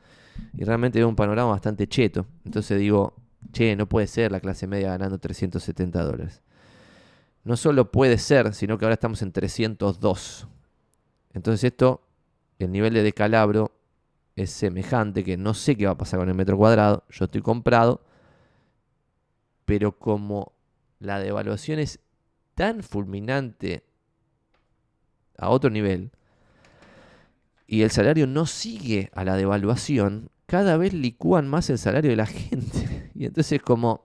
y realmente veo un panorama bastante cheto. Entonces digo, che, no puede ser la clase media ganando 370 dólares. No solo puede ser, sino que ahora estamos en 302. Entonces esto, el nivel de descalabro es semejante, que no sé qué va a pasar con el metro cuadrado, yo estoy comprado, pero como la devaluación es tan fulminante a otro nivel, y el salario no sigue a la devaluación, cada vez licúan más el salario de la gente. Y entonces como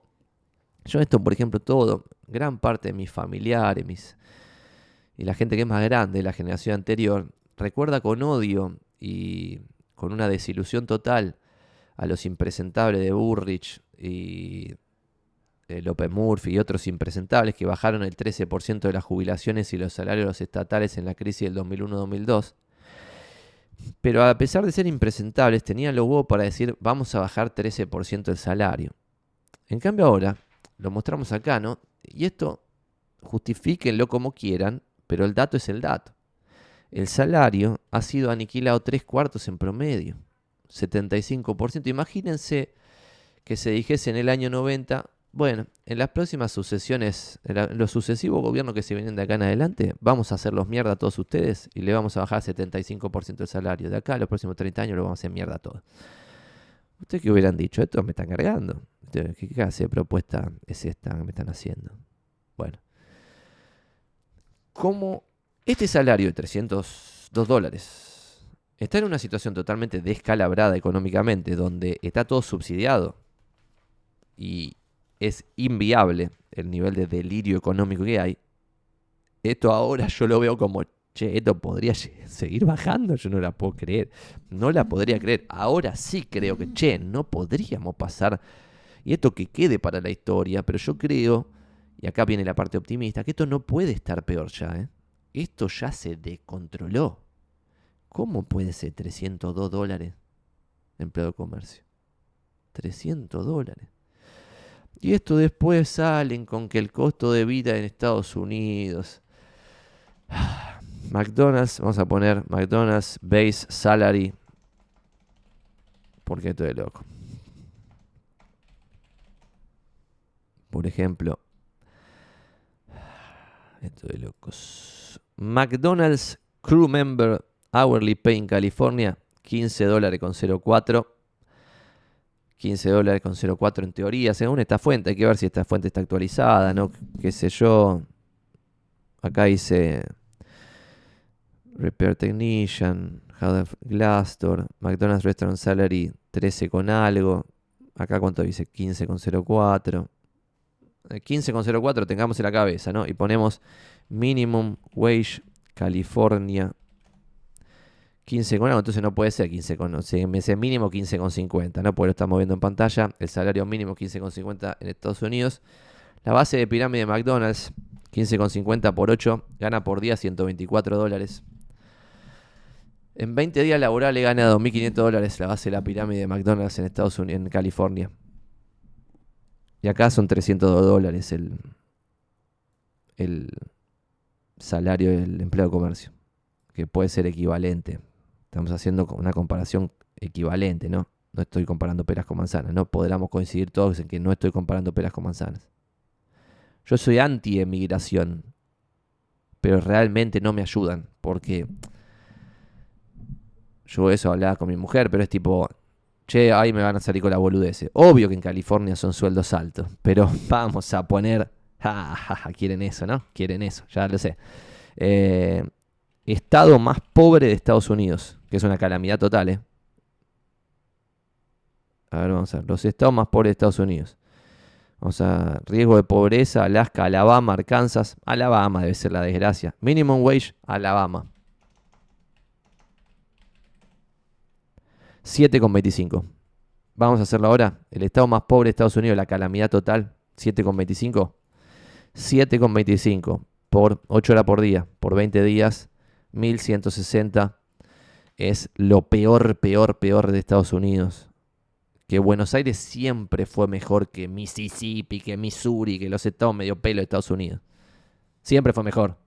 yo esto, por ejemplo, todo, gran parte de mis familiares, mis, y la gente que es más grande, la generación anterior, recuerda con odio y con una desilusión total a los impresentables de Burrich y López Murphy y otros impresentables que bajaron el 13% de las jubilaciones y los salarios estatales en la crisis del 2001-2002. Pero a pesar de ser impresentables, tenían los huevos para decir vamos a bajar 13% el salario. En cambio ahora, lo mostramos acá, ¿no? Y esto justifíquenlo como quieran, pero el dato es el dato. El salario ha sido aniquilado tres cuartos en promedio, 75%. Imagínense que se dijese en el año 90, bueno, en las próximas sucesiones, los sucesivos gobiernos que se vienen de acá en adelante, vamos a hacerlos mierda a todos ustedes y le vamos a bajar 75% el salario. De acá los próximos 30 años lo vamos a hacer mierda a todos. ¿Ustedes qué hubieran dicho? Esto me están cargando. ¿Qué clase de propuesta es esta que me están haciendo? Bueno. ¿Cómo este salario de 302 dólares está en una situación totalmente descalabrada económicamente, donde está todo subsidiado y es inviable el nivel de delirio económico que hay, esto ahora yo lo veo como, che, esto podría seguir bajando, yo no la puedo creer, no la podría creer. Ahora sí creo que, che, no podríamos pasar, y esto que quede para la historia, pero yo creo, y acá viene la parte optimista, que esto no puede estar peor ya, ¿eh? Esto ya se descontroló. ¿Cómo puede ser 302 dólares empleo de comercio? 300 dólares. Y esto después salen con que el costo de vida en Estados Unidos. McDonald's, vamos a poner McDonald's Base Salary. Porque estoy loco. Por ejemplo, esto de locos. McDonald's Crew Member Hourly Pay en California, 15 dólares con 0,4. 15 dólares con 0,4 en teoría, según esta fuente. Hay que ver si esta fuente está actualizada, ¿no? Qué sé yo. Acá dice Repair Technician, Glassdoor, McDonald's Restaurant Salary 13 con algo. Acá cuánto dice 15 con 0,4. 15 con 0,4 tengamos en la cabeza, ¿no? Y ponemos Minimum Wage California 15 con algo, entonces no puede ser 15 con, ese mínimo 15 con 50, ¿no? Porque lo estamos viendo en pantalla, el salario mínimo 15 con 50 en Estados Unidos. La base de pirámide de McDonald's, 15 con 50 por 8, gana por día 124 dólares. En 20 días laborales gana 2.500 dólares la base de la pirámide de McDonald's en Estados Unidos, en California. Y acá son 302 dólares el, el salario del empleado de comercio, que puede ser equivalente. Estamos haciendo una comparación equivalente, ¿no? No estoy comparando peras con manzanas. No podríamos coincidir todos en que no estoy comparando peras con manzanas. Yo soy anti-emigración, pero realmente no me ayudan, porque yo eso hablaba con mi mujer, pero es tipo, che, ahí me van a salir con la boludez. Obvio que en California son sueldos altos, pero vamos a poner, quieren eso, ¿no? Quieren eso, ya lo sé. Eh, estado más pobre de Estados Unidos, que es una calamidad total, ¿eh? A ver, vamos a ver. Los estados más pobres de Estados Unidos. O sea, riesgo de pobreza, Alaska, Alabama, Arkansas. Alabama debe ser la desgracia. Minimum wage, Alabama. 7,25. Vamos a hacerlo ahora. El estado más pobre de Estados Unidos, la calamidad total, 7,25. 7,25 por 8 horas por día, por 20 días, 1160. Es lo peor, peor, peor de Estados Unidos. Que Buenos Aires siempre fue mejor que Mississippi, que Missouri, que los estados medio pelo de Estados Unidos. Siempre fue mejor.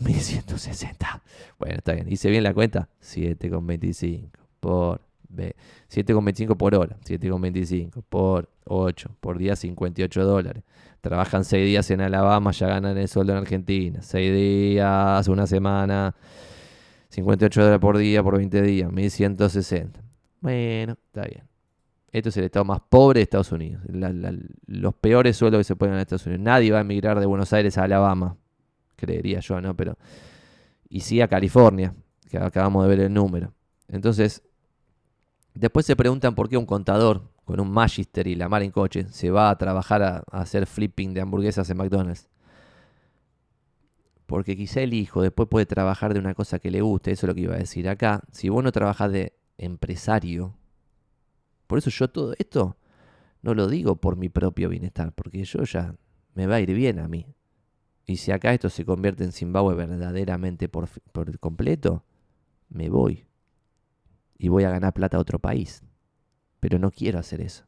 1160. Bueno, está bien. Hice bien la cuenta. 7,25 por B. 7,25 por hora. 7,25 por 8. Por día 58 dólares. Trabajan 6 días en Alabama, ya ganan el sueldo en Argentina. 6 días, una semana. 58 dólares por día por 20 días. 1160. Bueno, está bien. Esto es el estado más pobre de Estados Unidos. los peores sueldos que se pueden en Estados Unidos. Nadie va a emigrar de Buenos Aires a Alabama. Creería yo, ¿no? Pero. Y sí a California, que acabamos de ver el número. Entonces, Después se preguntan por qué un contador con un Magister y la mar en coche se va a trabajar a, hacer flipping de hamburguesas en McDonald's. Porque quizá el hijo después puede trabajar de una cosa que le guste, eso es lo que iba a decir acá. Si vos no trabajas de empresario, por eso yo todo esto no lo digo por mi propio bienestar, porque yo ya me va a ir bien a mí. Y si acá esto se convierte en Zimbabue verdaderamente por, por completo, me voy y voy a ganar plata a otro país. Pero no quiero hacer eso.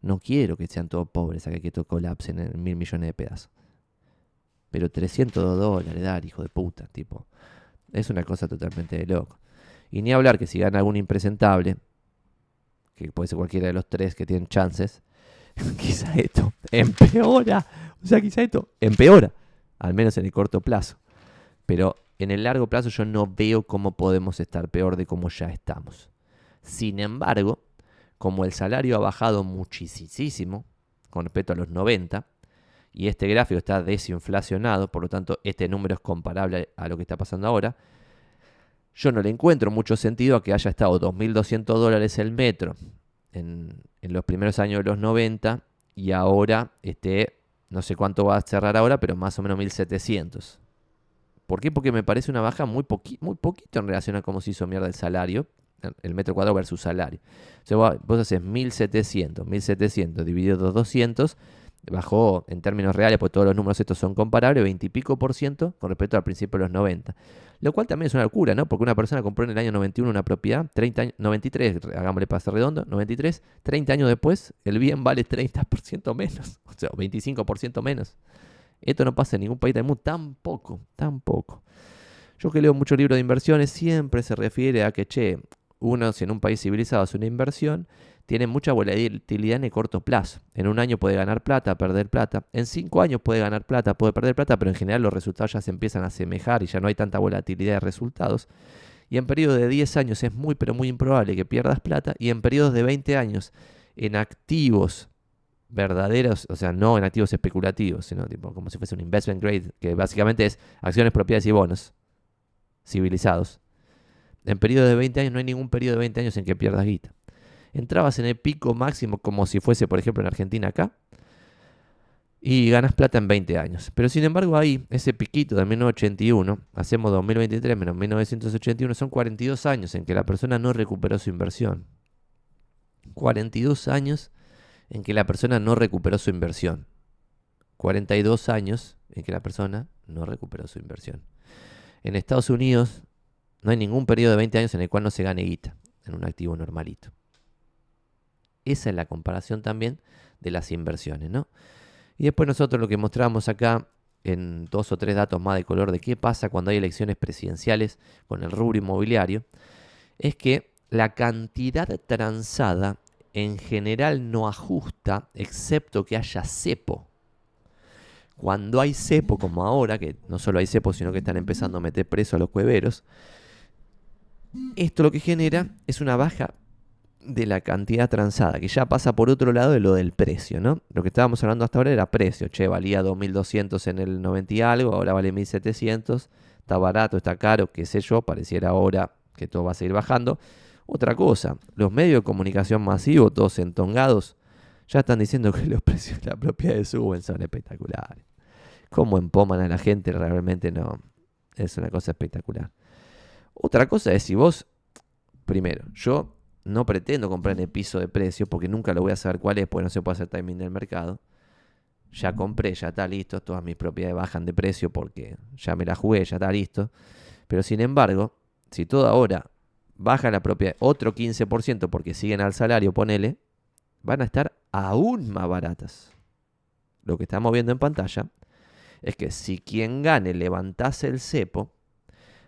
No quiero que sean todos pobres, a que todo colapsen en mil millones de pedazos. Pero 300 dólares dar, hijo de puta, tipo. Es una cosa totalmente de loco. Y ni hablar que si gana algún impresentable, que puede ser cualquiera de los tres que tienen chances, quizá esto empeora. O sea, quizá esto empeora. Al menos en el corto plazo. Pero en el largo plazo yo no veo cómo podemos estar peor de cómo ya estamos. Sin embargo, como el salario ha bajado muchísimo con respecto a los 90, y este gráfico está desinflacionado, por lo tanto este número es comparable a lo que está pasando ahora, yo no le encuentro mucho sentido a que haya estado 2.200 dólares el metro en, en, los primeros años de los 90 y ahora esté, no sé cuánto va a cerrar ahora, pero más o menos 1.700. ¿Por qué? Porque me parece una baja muy, muy poquito en relación a cómo se hizo mierda el salario, el metro cuadrado versus salario. O sea, vos haces 1700, 1700 dividido por 200, bajó en términos reales, porque todos los números estos son comparables, 20 y pico por ciento con respecto al principio de los 90. Lo cual también es una locura, ¿no? Porque una persona compró en el año 91 una propiedad, 30 años, 93, hagámosle pase redondo, 93, 30 años después, el bien vale 30% menos, o sea, 25% menos. Esto no pasa en ningún país del mundo, tampoco, tampoco. Yo que leo muchos libros de inversiones, siempre se refiere a que, che, uno, si en un país civilizado hace una inversión, tiene mucha volatilidad en el corto plazo. En un año puede ganar plata, perder plata. En cinco años puede ganar plata, puede perder plata, pero en general los resultados ya se empiezan a asemejar y ya no hay tanta volatilidad de resultados. Y en periodos de 10 años es muy, pero muy improbable que pierdas plata. Y en periodos de 20 años, en activos verdaderos, o sea, no en activos especulativos, sino tipo como si fuese un investment grade, que básicamente es acciones, propiedades y bonos civilizados. En periodo de 20 años no hay ningún periodo de 20 años en que pierdas guita. Entrabas en el pico máximo como si fuese, por ejemplo, en Argentina acá, y ganas plata en 20 años. Pero sin embargo ahí, ese piquito de 1981, hacemos 2023 menos 1981, son 42 años en que la persona no recuperó su inversión. 42 años en que la persona no recuperó su inversión. 42 años en que la persona no recuperó su inversión. En Estados Unidos no hay ningún periodo de 20 años en el cual no se gane guita en un activo normalito. Esa es la comparación también de las inversiones, ¿no? Y después nosotros lo que mostramos acá en dos o tres datos más de color de qué pasa cuando hay elecciones presidenciales con el rubro inmobiliario, es que la cantidad transada en general no ajusta, excepto que haya cepo. Cuando hay cepo, como ahora, que no solo hay cepo, sino que están empezando a meter preso a los cueveros, esto lo que genera es una baja de la cantidad transada, que ya pasa por otro lado de lo del precio, ¿no? Lo que estábamos hablando hasta ahora era precio, che, valía 2.200 en el 90 y algo, ahora vale 1.700, está barato, está caro, qué sé yo, pareciera ahora que todo va a seguir bajando. Otra cosa, los medios de comunicación masivos, todos entongados, ya están diciendo que los precios de la propiedad suben, son espectaculares. Cómo empoman a la gente realmente no, es una cosa espectacular. Otra cosa es si vos, primero, yo no pretendo comprar en el piso de precio porque nunca lo voy a saber cuál es, porque no se puede hacer timing del mercado. Ya compré, ya está listo, todas mis propiedades bajan de precio porque ya me la jugué, ya está listo. Pero sin embargo, si todo ahora baja la propiedad otro 15% porque siguen al salario, ponele, van a estar aún más baratas. Lo que estamos viendo en pantalla es que si quien gane levantase el cepo,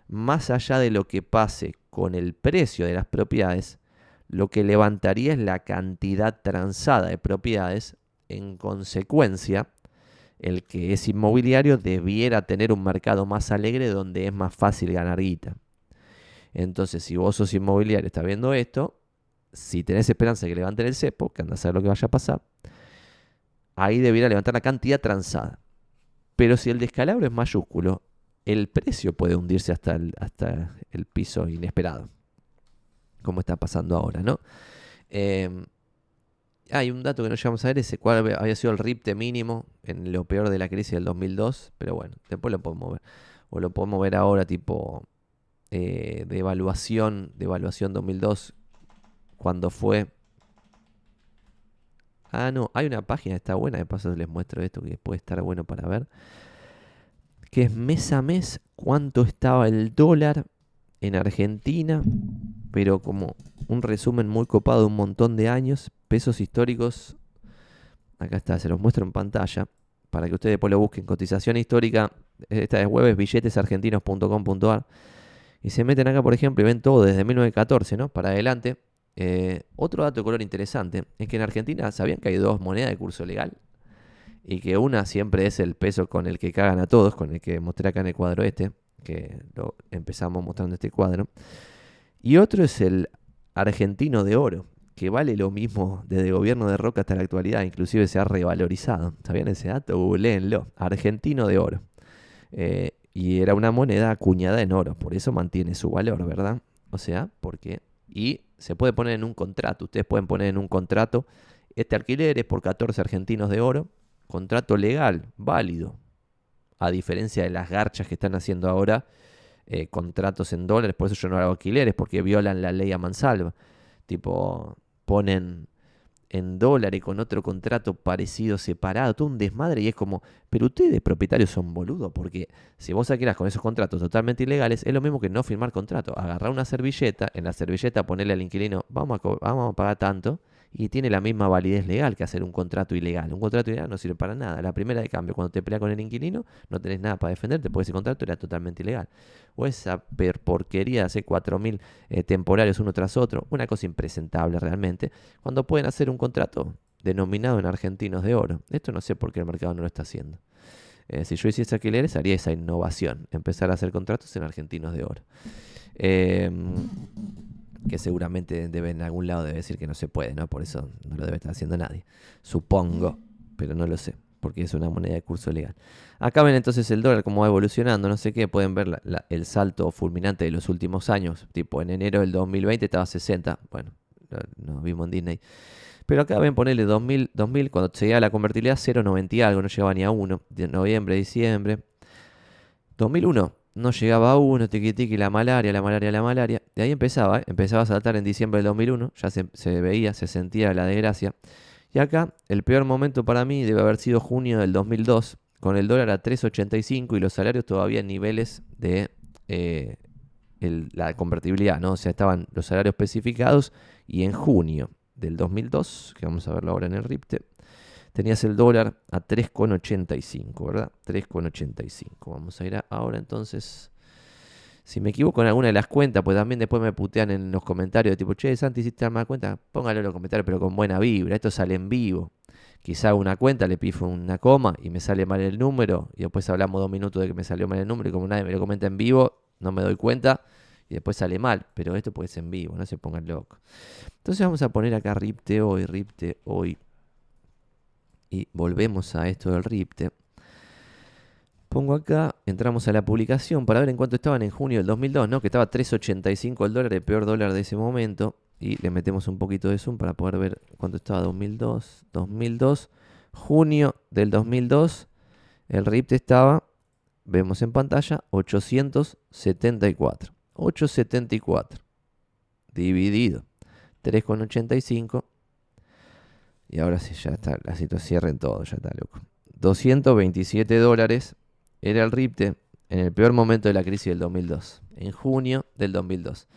más allá de lo que pase con el precio de las propiedades, lo que levantaría es la cantidad transada de propiedades. En consecuencia, el que es inmobiliario debiera tener un mercado más alegre donde es más fácil ganar guita. Entonces, si vos sos inmobiliario estás viendo esto, si tenés esperanza de que levanten el cepo, que anda a saber lo que vaya a pasar, ahí debiera levantar la cantidad transada. Pero si el descalabro es mayúsculo, el precio puede hundirse hasta el, hasta el piso inesperado, como está pasando ahora, ¿no? Em, hay un dato que no llegamos a ver, ese cuál había sido el RIPTE mínimo en lo peor de la crisis del 2002, pero bueno, después lo podemos ver. O lo podemos ver ahora tipo eh, de evaluación, de evaluación 2002, cuando fue... Ah, no, hay una página, está buena, de paso les muestro esto que puede estar bueno para ver. Que es mes a mes cuánto estaba el dólar en Argentina, pero como un resumen muy copado de un montón de años, pesos históricos, acá está, se los muestro en pantalla, para que ustedes después lo busquen, cotización histórica, esta es web es billetesargentinos.com.ar. Y se meten acá, por ejemplo, y ven todo desde 1914, ¿no? Para adelante. Eh, otro dato de color interesante es que en Argentina sabían que hay dos monedas de curso legal y que una siempre es el peso con el que cagan a todos, con el que mostré acá en el cuadro este, que lo empezamos mostrando este cuadro. Y otro es el argentino de oro, que vale lo mismo desde el gobierno de Roca hasta la actualidad, inclusive se ha revalorizado. ¿Sabían ese dato? Googleenlo. Argentino de oro. Eh, y era una moneda acuñada en oro, por eso mantiene su valor, ¿verdad? O sea, porque... Y se puede poner en un contrato, ustedes pueden poner en un contrato, este alquiler es por 14 argentinos de oro, contrato legal, válido, a diferencia de las garchas que están haciendo ahora, eh, contratos en dólares, por eso yo no hago alquileres, porque violan la ley a mansalva. Tipo, ponen en dólar y con otro contrato parecido separado, todo un desmadre y es como, pero ustedes propietarios son boludos, porque si vos alquilas con esos contratos totalmente ilegales, es lo mismo que no firmar contrato, agarrar una servilleta, en la servilleta ponerle al inquilino, vamos a, vamos a pagar tanto, y tiene la misma validez legal que hacer un contrato ilegal. Un contrato ilegal no sirve para nada. La primera de cambio, cuando te peleas con el inquilino, no tenés nada para defenderte porque ese contrato era totalmente ilegal. O esa porquería de hacer 4.000 eh, temporarios uno tras otro, una cosa impresentable realmente, cuando pueden hacer un contrato denominado en argentinos de oro. Esto no sé por qué el mercado no lo está haciendo. Eh, si yo hiciese alquileres, haría esa innovación, empezar a hacer contratos en argentinos de oro. Eh, que seguramente debe en algún lado debe decir que no se puede, ¿no? Por eso no lo debe estar haciendo nadie. Supongo, pero no lo sé, porque es una moneda de curso legal. Acá ven entonces el dólar cómo va evolucionando, no sé qué, pueden ver el salto fulminante de los últimos años, tipo en enero del 2020 estaba 60, bueno, nos vimos en Disney. Pero acá ven ponerle 2000, 2000 cuando se llega la convertibilidad 0,90 y algo, no llegaba ni a 1, de noviembre, diciembre. 2001, no llegaba a uno, tiqui tiqui, la malaria, la malaria, la malaria. De ahí empezaba, ¿eh? empezaba a saltar en diciembre del 2001, ya se, veía, se sentía la desgracia. Y acá, el peor momento para mí debe haber sido junio del 2002, con el dólar a 3.85 y los salarios todavía en niveles de eh, la convertibilidad, ¿no? O sea, estaban los salarios especificados y en junio del 2002, que vamos a verlo ahora en el RIPTE, tenías el dólar a 3,85, ¿verdad? 3,85. Vamos a ir ahora entonces. Si me equivoco en alguna de las cuentas, pues también después me putean en los comentarios, tipo, che, Santi, ¿hiciste más cuenta? Póngalo en los comentarios, pero con buena vibra. Esto sale en vivo. Quizá una cuenta, le pifo una coma y me sale mal el número. Y después hablamos dos minutos de que me salió mal el número. Y como nadie me lo comenta en vivo, no me doy cuenta. y después sale mal, pero esto puede ser en vivo, no se pongan locos. Entonces vamos a poner acá RIPTE hoy, RIPTE hoy. Y volvemos a esto del RIPTE. Pongo acá, entramos a la publicación para ver en cuánto estaban en junio del 2002, ¿no? Que estaba 3.85 el dólar, el peor dólar de ese momento. Y le metemos un poquito de zoom para poder ver cuánto estaba 2002. 2002, junio del 2002, el RIPTE estaba, vemos en pantalla, 874. 874 dividido 3,85 y ahora sí ya está, la situación cierra en todo, ya está loco. 227 dólares era el RIPTE en el peor momento de la crisis del 2002, en junio del 2002.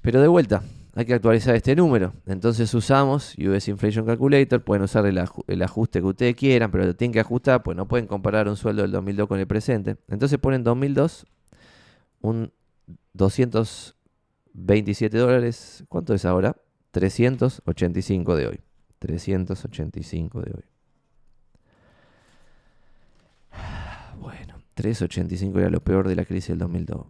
Pero de vuelta, hay que actualizar este número. Entonces usamos US Inflation Calculator, pueden usar el, ajuste que ustedes quieran, pero lo tienen que ajustar, pues no pueden comparar un sueldo del 2002 con el presente. Entonces ponen 2002, un 227 dólares, ¿cuánto es ahora? 385 de hoy. 385 de hoy. Bueno, 385 era lo peor de la crisis del 2002.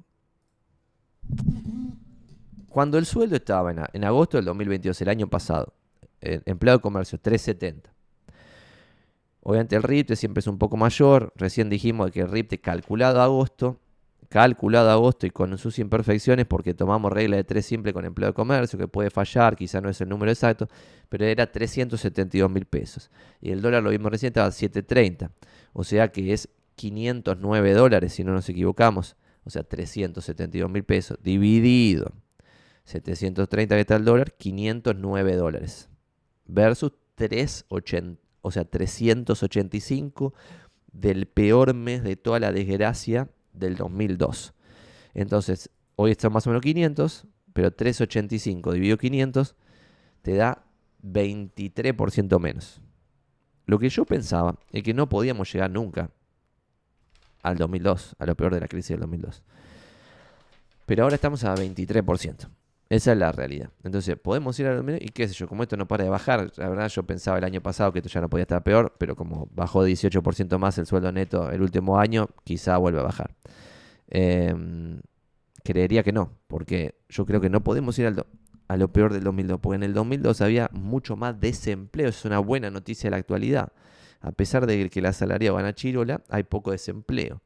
Cuando el sueldo estaba en, agosto del 2022, el año pasado, el empleado de comercio, 370. Obviamente el RIPTE siempre es un poco mayor. Recién dijimos que el RIPTE calculado a agosto, calculado agosto y con sus imperfecciones, porque tomamos regla de 3 simple con empleado de comercio, que puede fallar, quizá no es el número exacto, pero era 372 mil pesos. Y el dólar lo vimos recién, estaba 730. O sea que es 509 dólares, si no nos equivocamos. O sea, 372 mil pesos dividido 730 que está el dólar, 509 dólares. Versus 380, o sea, 385 del peor mes de toda la desgracia del 2002. Entonces, hoy está más o menos 500, pero 385 dividido 500 te da 23% menos. Lo que yo pensaba es que no podíamos llegar nunca al 2002, a lo peor de la crisis del 2002. Pero ahora estamos a 23%. Esa es la realidad. Entonces, podemos ir a los y qué sé yo, como esto no para de bajar, la verdad yo pensaba el año pasado que esto ya no podía estar peor, pero como bajó 18% más el sueldo neto el último año, quizá vuelva a bajar. Em, creería que no, porque yo creo que no podemos ir a lo peor del 2002, porque en el 2002 había mucho más desempleo, es una buena noticia de la actualidad. A pesar de que la salaria van a chirola, hay poco desempleo.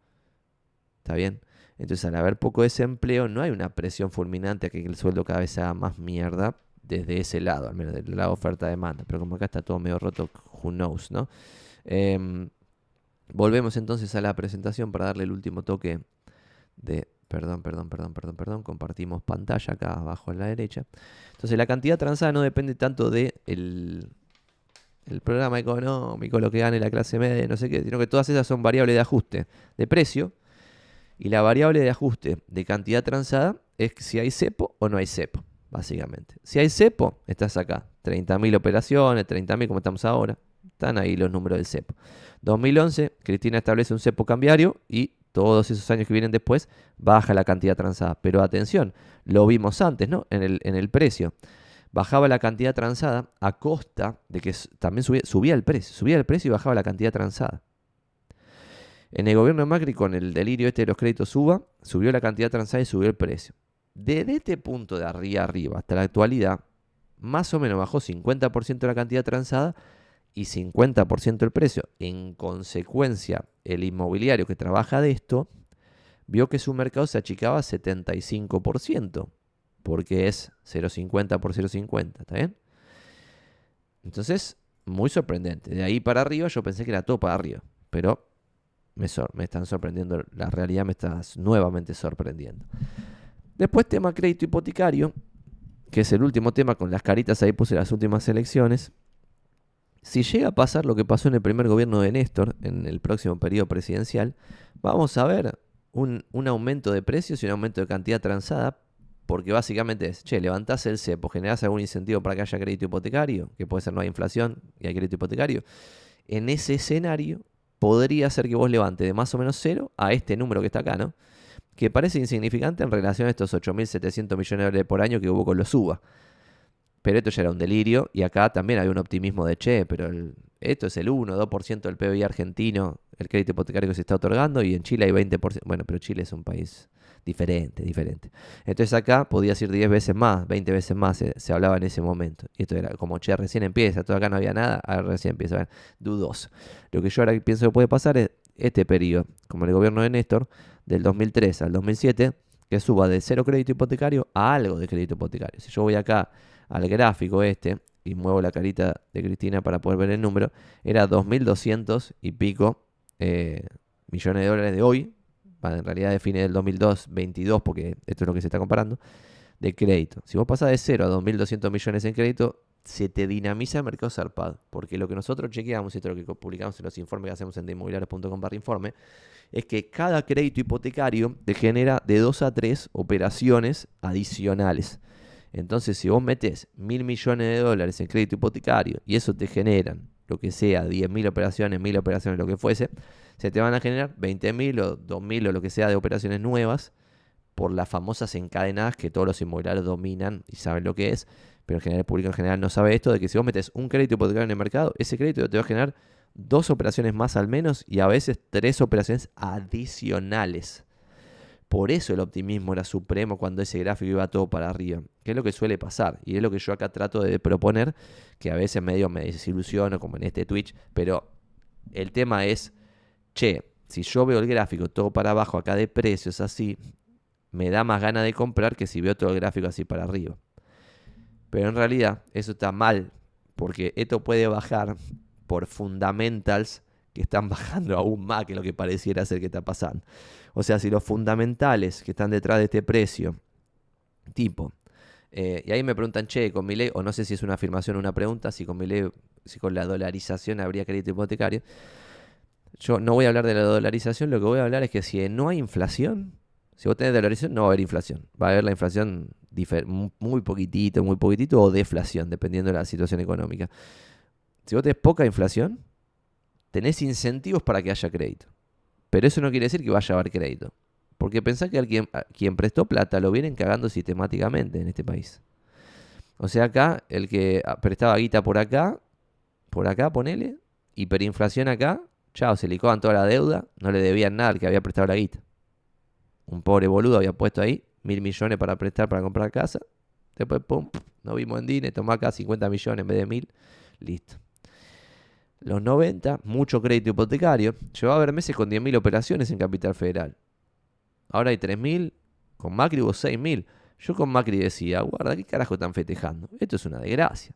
¿Está bien? Entonces, al haber poco desempleo, no hay una presión fulminante a que el sueldo cada vez sea más mierda desde ese lado, al menos del lado oferta-demanda. Pero como acá está todo medio roto, who knows, ¿no? Em, volvemos entonces a la presentación para darle el último toque de... Perdón, perdón, perdón, perdón, perdón. Compartimos pantalla acá abajo a la derecha. Entonces, la cantidad transada no depende tanto de el, el programa económico, lo que gane la clase media, no sé qué, sino que todas esas son variables de ajuste de precio y la variable de ajuste de cantidad transada es si hay cepo o no hay cepo, básicamente. Si hay cepo, estás acá. 30.000 operaciones, 30.000 como estamos ahora. Están ahí los números del cepo. 2011, Cristina establece un cepo cambiario y todos esos años que vienen después baja la cantidad transada. Pero atención, lo vimos antes, ¿no? En el, en el precio. Bajaba la cantidad transada a costa de que también subía, subía el precio. Subía el precio y bajaba la cantidad transada. En el gobierno de Macri, con el delirio este de los créditos suba, subió la cantidad transada y subió el precio. Desde este punto de arriba arriba hasta la actualidad, más o menos bajó 50% la cantidad transada y 50% el precio. En consecuencia, el inmobiliario que trabaja de esto vio que su mercado se achicaba 75%, porque es 0,50 por 0,50, ¿está bien? Entonces, muy sorprendente. De ahí para arriba yo pensé que era todo para arriba, pero me, están sorprendiendo, la realidad me está nuevamente sorprendiendo. Después tema crédito hipotecario, que es el último tema, con las caritas ahí puse las últimas elecciones. Si llega a pasar lo que pasó en el primer gobierno de Néstor, en el próximo periodo presidencial, vamos a ver un, aumento de precios y un aumento de cantidad transada, porque básicamente es, che, levantás el cepo, generás algún incentivo para que haya crédito hipotecario, que puede ser no hay inflación y hay crédito hipotecario. En ese escenario, podría ser que vos levante de más o menos cero a este número que está acá, ¿no? Que parece insignificante en relación a estos 8.700 millones de dólares por año que hubo con los suba. Pero esto ya era un delirio y acá también hay un optimismo de che, pero esto es el 1, 2% del PBI argentino, el crédito hipotecario que se está otorgando y en Chile hay 20%. Bueno, pero Chile es un país Diferente, diferente. Entonces acá podías ir 10 veces más, 20 veces más, se, hablaba en ese momento. Y esto era como, che, recién empieza, todo acá no había nada, ahora recién empieza. A dudoso. Lo que yo ahora pienso que puede pasar es este periodo, como el gobierno de Néstor, del 2003 al 2007, que suba de cero crédito hipotecario a algo de crédito hipotecario. Si yo voy acá al gráfico este y muevo la carita de Cristina para poder ver el número, era 2.200 y pico eh, millones de dólares de hoy, en realidad de fines del 2002, 22, porque esto es lo que se está comparando, de crédito. Si vos pasás de 0 a 2.200 millones en crédito, se te dinamiza el mercado zarpado. Porque lo que nosotros chequeamos, y esto es lo que publicamos en los informes que hacemos en demobiliarios.com barra informe, es que cada crédito hipotecario te genera de 2 a 3 operaciones adicionales. Entonces, si vos metes mil millones de dólares en crédito hipotecario y eso te generan lo que sea, 10.000 operaciones, 1.000 operaciones, lo que fuese, se te van a generar 20.000 o 2.000 o lo que sea de operaciones nuevas por las famosas encadenadas que todos los inmobiliarios dominan y saben lo que es, pero en general el público en general no sabe esto, de que si vos metes un crédito hipotecario en el mercado, ese crédito te va a generar dos operaciones más al menos y a veces tres operaciones adicionales. Por eso el optimismo era supremo cuando ese gráfico iba todo para arriba, que es lo que suele pasar y es lo que yo acá trato de proponer, que a veces medio me desilusiono como en este Twitch, pero el tema es che, si yo veo el gráfico todo para abajo acá de precios así, me da más ganas de comprar que si veo todo el gráfico así para arriba. Pero en realidad eso está mal, porque esto puede bajar por fundamentals que están bajando aún más que lo que pareciera ser que está pasando. O sea, si los fundamentales que están detrás de este precio, tipo, eh, y ahí me preguntan, che, con mi ley, o no sé si es una afirmación o una pregunta, si con mi ley, si con la dolarización habría crédito hipotecario. Yo no voy a hablar de la dolarización, lo que voy a hablar es que si no hay inflación, si vos tenés dolarización, no va a haber inflación. Va a haber la inflación muy poquitito, muy poquitito, o deflación, dependiendo de la situación económica. Si vos tenés poca inflación, tenés incentivos para que haya crédito. Pero eso no quiere decir que vaya a haber crédito. Porque pensá que quien prestó plata lo vienen cagando sistemáticamente en este país. O sea, acá, el que prestaba guita por acá, por acá, ponele, hiperinflación acá, Chao, se licuaban toda la deuda, no le debían nada al que había prestado la guita. Un pobre boludo había puesto ahí mil millones para prestar para comprar casa. Después, pum, nos vimos en Dine, tomó acá 50 millones en vez de mil. Listo. Los 90, mucho crédito hipotecario. Llevaba a haber meses con 10.000 operaciones en Capital Federal. Ahora hay 3.000. Con Macri hubo 6.000. Yo con Macri decía, guarda, ¿qué carajo están festejando? Esto es una desgracia.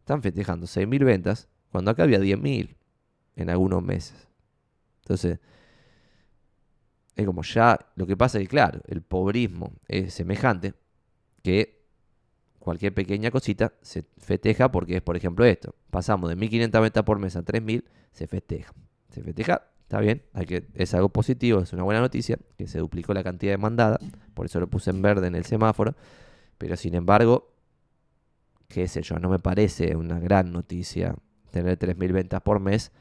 Están festejando 6.000 ventas cuando acá había 10.000 en algunos meses. Entonces, es como ya, lo que pasa es que, claro, el pobrismo es semejante que cualquier pequeña cosita se festeja porque es, por ejemplo, esto. Pasamos de 1.500 ventas por mes a 3.000, se festeja. Se festeja, está bien, hay que, es algo positivo, es una buena noticia, que se duplicó la cantidad demandada, por eso lo puse en verde en el semáforo, pero sin embargo, qué sé yo, no me parece una gran noticia tener 3.000 ventas por mes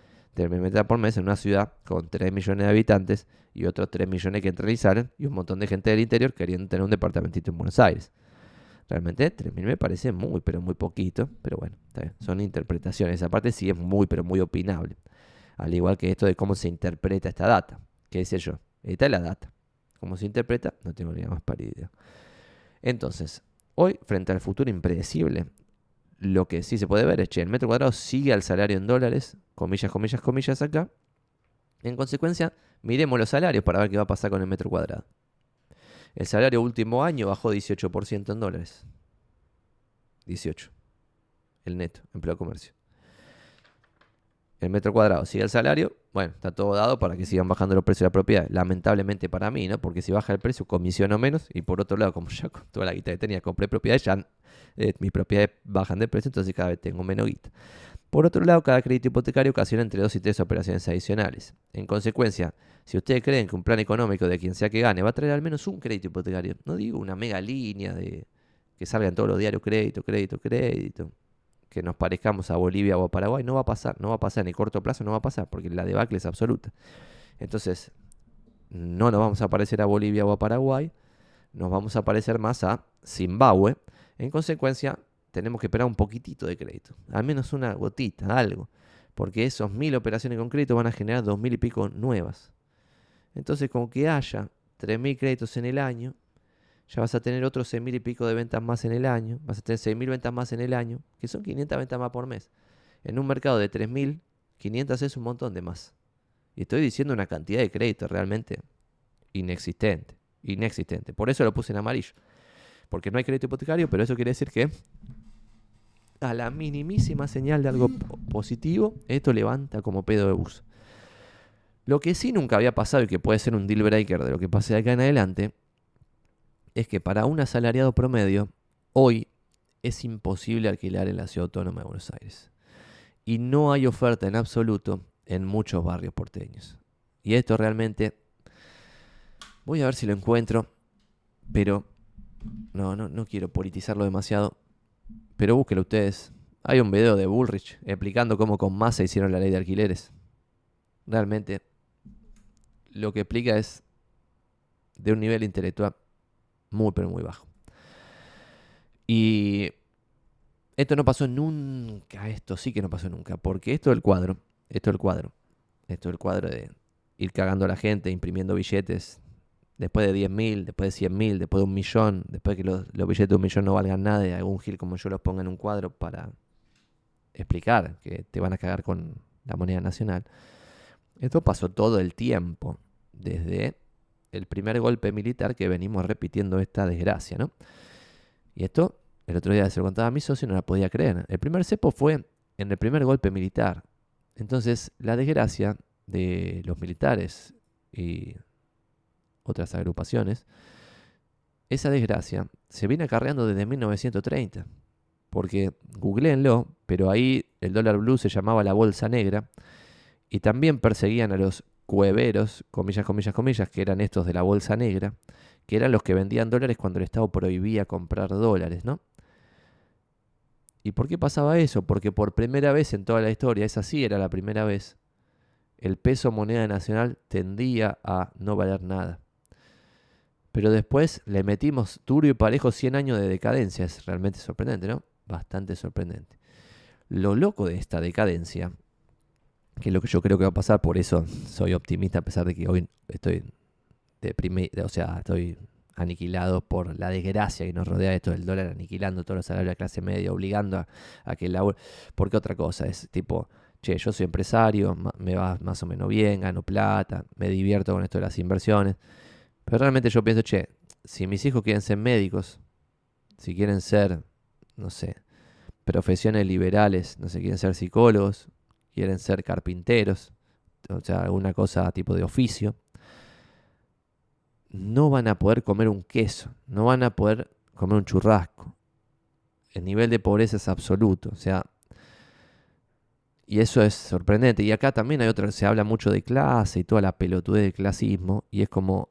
meter por mes en una ciudad con 3 millones de habitantes y otros 3 millones que entran y salen y un montón de gente del interior queriendo tener un departamentito en Buenos Aires. Realmente 3.000 me parece muy, pero muy poquito, pero bueno, son interpretaciones. Aparte sí es muy, pero muy opinable. Al igual que esto de cómo se interpreta esta data. ¿Qué sé yo? Esta es la data. ¿Cómo se interpreta? No tengo ni más para. Entonces, hoy, frente al futuro impredecible, lo que sí se puede ver es que el metro cuadrado sigue al salario en dólares, comillas, comillas, comillas acá. En consecuencia, miremos los salarios para ver qué va a pasar con el metro cuadrado. El salario último año bajó 18% en dólares. 18. El neto, empleo comercio. El metro cuadrado sigue el salario. Bueno, está todo dado para que sigan bajando los precios de la propiedad. Lamentablemente para mí, ¿no? Porque si baja el precio, comisiono menos. Y por otro lado, como ya con toda la guita que tenía, compré propiedades, ya eh, mis propiedades bajan de precio, entonces cada vez tengo menos guita. Por otro lado, cada crédito hipotecario ocasiona entre dos y tres operaciones adicionales. En consecuencia, si ustedes creen que un plan económico de quien sea que gane va a traer al menos un crédito hipotecario, no digo una mega línea de que salgan todos los diarios crédito, crédito, crédito, que nos parezcamos a Bolivia o a Paraguay, no va a pasar, no va a pasar, en el corto plazo no va a pasar, porque la debacle es absoluta. Entonces, no nos vamos a parecer a Bolivia o a Paraguay, nos vamos a parecer más a Zimbabue, en consecuencia, tenemos que esperar un poquitito de crédito, al menos una gotita, algo, porque esos mil operaciones con crédito van a generar dos mil y pico nuevas. Entonces, con que haya 3.000 créditos en el año, ya vas a tener otros 6.000 y pico de ventas más en el año, vas a tener 6.000 ventas más en el año, que son 500 ventas más por mes. En un mercado de 3.000, 500 es un montón de más. Y estoy diciendo una cantidad de créditos realmente inexistente, inexistente. Por eso lo puse en amarillo. Porque no hay crédito hipotecario, pero eso quiere decir que a la minimísima señal de algo positivo, esto levanta como pedo de bus. Lo que sí nunca había pasado y que puede ser un deal breaker de lo que pase de acá en adelante es que para un asalariado promedio, hoy es imposible alquilar en la ciudad autónoma de Buenos Aires. Y no hay oferta en absoluto en muchos barrios porteños. Y esto realmente, voy a ver si lo encuentro, pero no, no, no quiero politizarlo demasiado, pero búsquelo ustedes. Hay un video de Bullrich explicando cómo con masa hicieron la ley de alquileres. Realmente, lo que explica es de un nivel intelectual muy, pero muy bajo. Y esto no pasó nunca, esto sí que no pasó nunca, porque esto del cuadro, esto del cuadro, esto del cuadro de ir cagando a la gente, imprimiendo billetes, después de 10.000, después de 100.000, después de un millón, después de que los, billetes de un millón no valgan nada y algún gil como yo los ponga en un cuadro para explicar que te van a cagar con la moneda nacional. Esto pasó todo el tiempo, desde el primer golpe militar que venimos repitiendo esta desgracia, ¿no? Y esto, el otro día se lo contaba a mi socio no la podía creer. El primer cepo fue en el primer golpe militar. Entonces, la desgracia de los militares y otras agrupaciones, esa desgracia se viene acarreando desde 1930. Porque googleenlo, pero ahí el dólar blue se llamaba la bolsa negra y también perseguían a los cueveros, comillas, comillas, comillas, que eran estos de la bolsa negra, que eran los que vendían dólares cuando el Estado prohibía comprar dólares, ¿no? ¿Y por qué pasaba eso? Porque por primera vez en toda la historia, esa sí era la primera vez, el peso moneda nacional tendía a no valer nada. Pero después le metimos duro y parejo 100 años de decadencia. Es realmente sorprendente, ¿no? Bastante sorprendente. Lo loco de esta decadencia que es lo que yo creo que va a pasar, por eso soy optimista a pesar de que hoy estoy deprimido, o sea, estoy aniquilado por la desgracia que nos rodea esto del dólar, aniquilando todos los salarios de la clase media, obligando a, que el labor... Porque otra cosa es tipo, che, yo soy empresario, me va más o menos bien, gano plata, me divierto con esto de las inversiones. Pero realmente yo pienso, che, si mis hijos quieren ser médicos, si quieren ser, no sé, profesiones liberales, no sé, quieren ser psicólogos, quieren ser carpinteros, o sea, alguna cosa tipo de oficio, no van a poder comer un queso, no van a poder comer un churrasco. El nivel de pobreza es absoluto, o sea, y eso es sorprendente. Y acá también hay otra, se habla mucho de clase y toda la pelotudez del clasismo, y es como,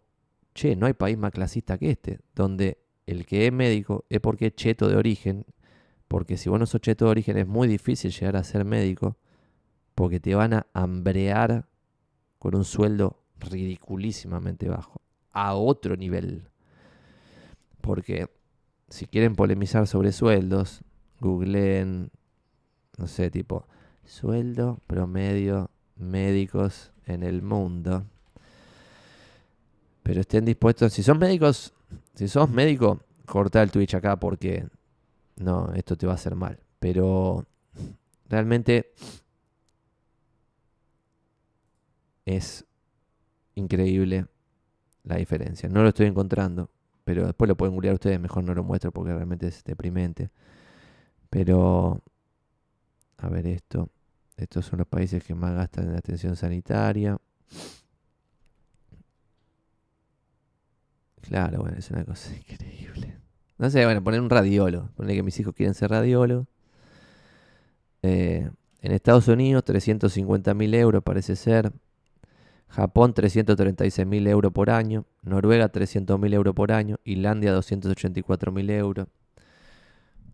che, no hay país más clasista que este, donde el que es médico es porque es cheto de origen, porque si vos no sos cheto de origen es muy difícil llegar a ser médico, porque te van a hambrear con un sueldo ridiculísimamente bajo, a otro nivel. Porque si quieren polemizar sobre sueldos, googleen, no sé, tipo, sueldo promedio médicos en el mundo. Pero estén dispuestos, si son médicos, si sos médico, corta el Twitch acá porque no, esto te va a hacer mal. Pero realmente es increíble la diferencia. No lo estoy encontrando, pero después lo pueden googlear ustedes, mejor no lo muestro porque realmente es deprimente. Pero, a ver esto. Estos son los países que más gastan en atención sanitaria. Claro, bueno, es una cosa increíble. No sé, bueno, poner un radiólogo. Poner que mis hijos quieren ser radiólogos. Eh, en Estados Unidos, 350 mil euros parece ser. Japón 336.000 euros por año, Noruega 300.000 euros por año, Islandia 284.000 euros,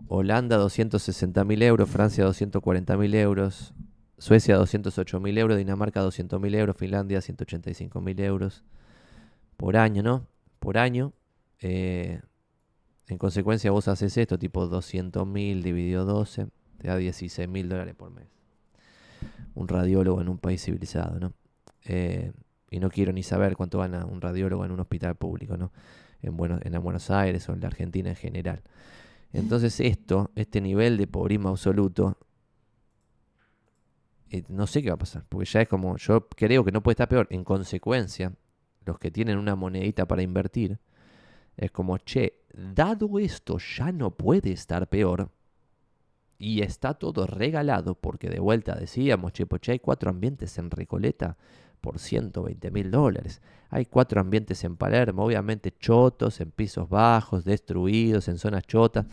Holanda 260.000 euros, Francia 240.000 euros, Suecia 208.000 euros, Dinamarca 200.000 euros, Finlandia 185.000 euros por año, ¿no? Por año. Eh, en consecuencia vos haces esto, tipo 200.000 dividido 12, te da 16.000 dólares por mes. Un radiólogo en un país civilizado, ¿no? Eh, y no quiero ni saber cuánto gana un radiólogo en un hospital público, ¿no? En Buenos, en Buenos Aires o en la Argentina en general. Entonces esto, este nivel de pobrismo absoluto, eh, no sé qué va a pasar, porque ya es como, yo creo que no puede estar peor. En consecuencia, los que tienen una monedita para invertir, es como, che, dado esto ya no puede estar peor, y está todo regalado, porque de vuelta decíamos, che, pues hay cuatro ambientes en Recoleta por 120 mil dólares. Hay cuatro ambientes en Palermo, obviamente chotos, en pisos bajos, destruidos, en zonas chotas,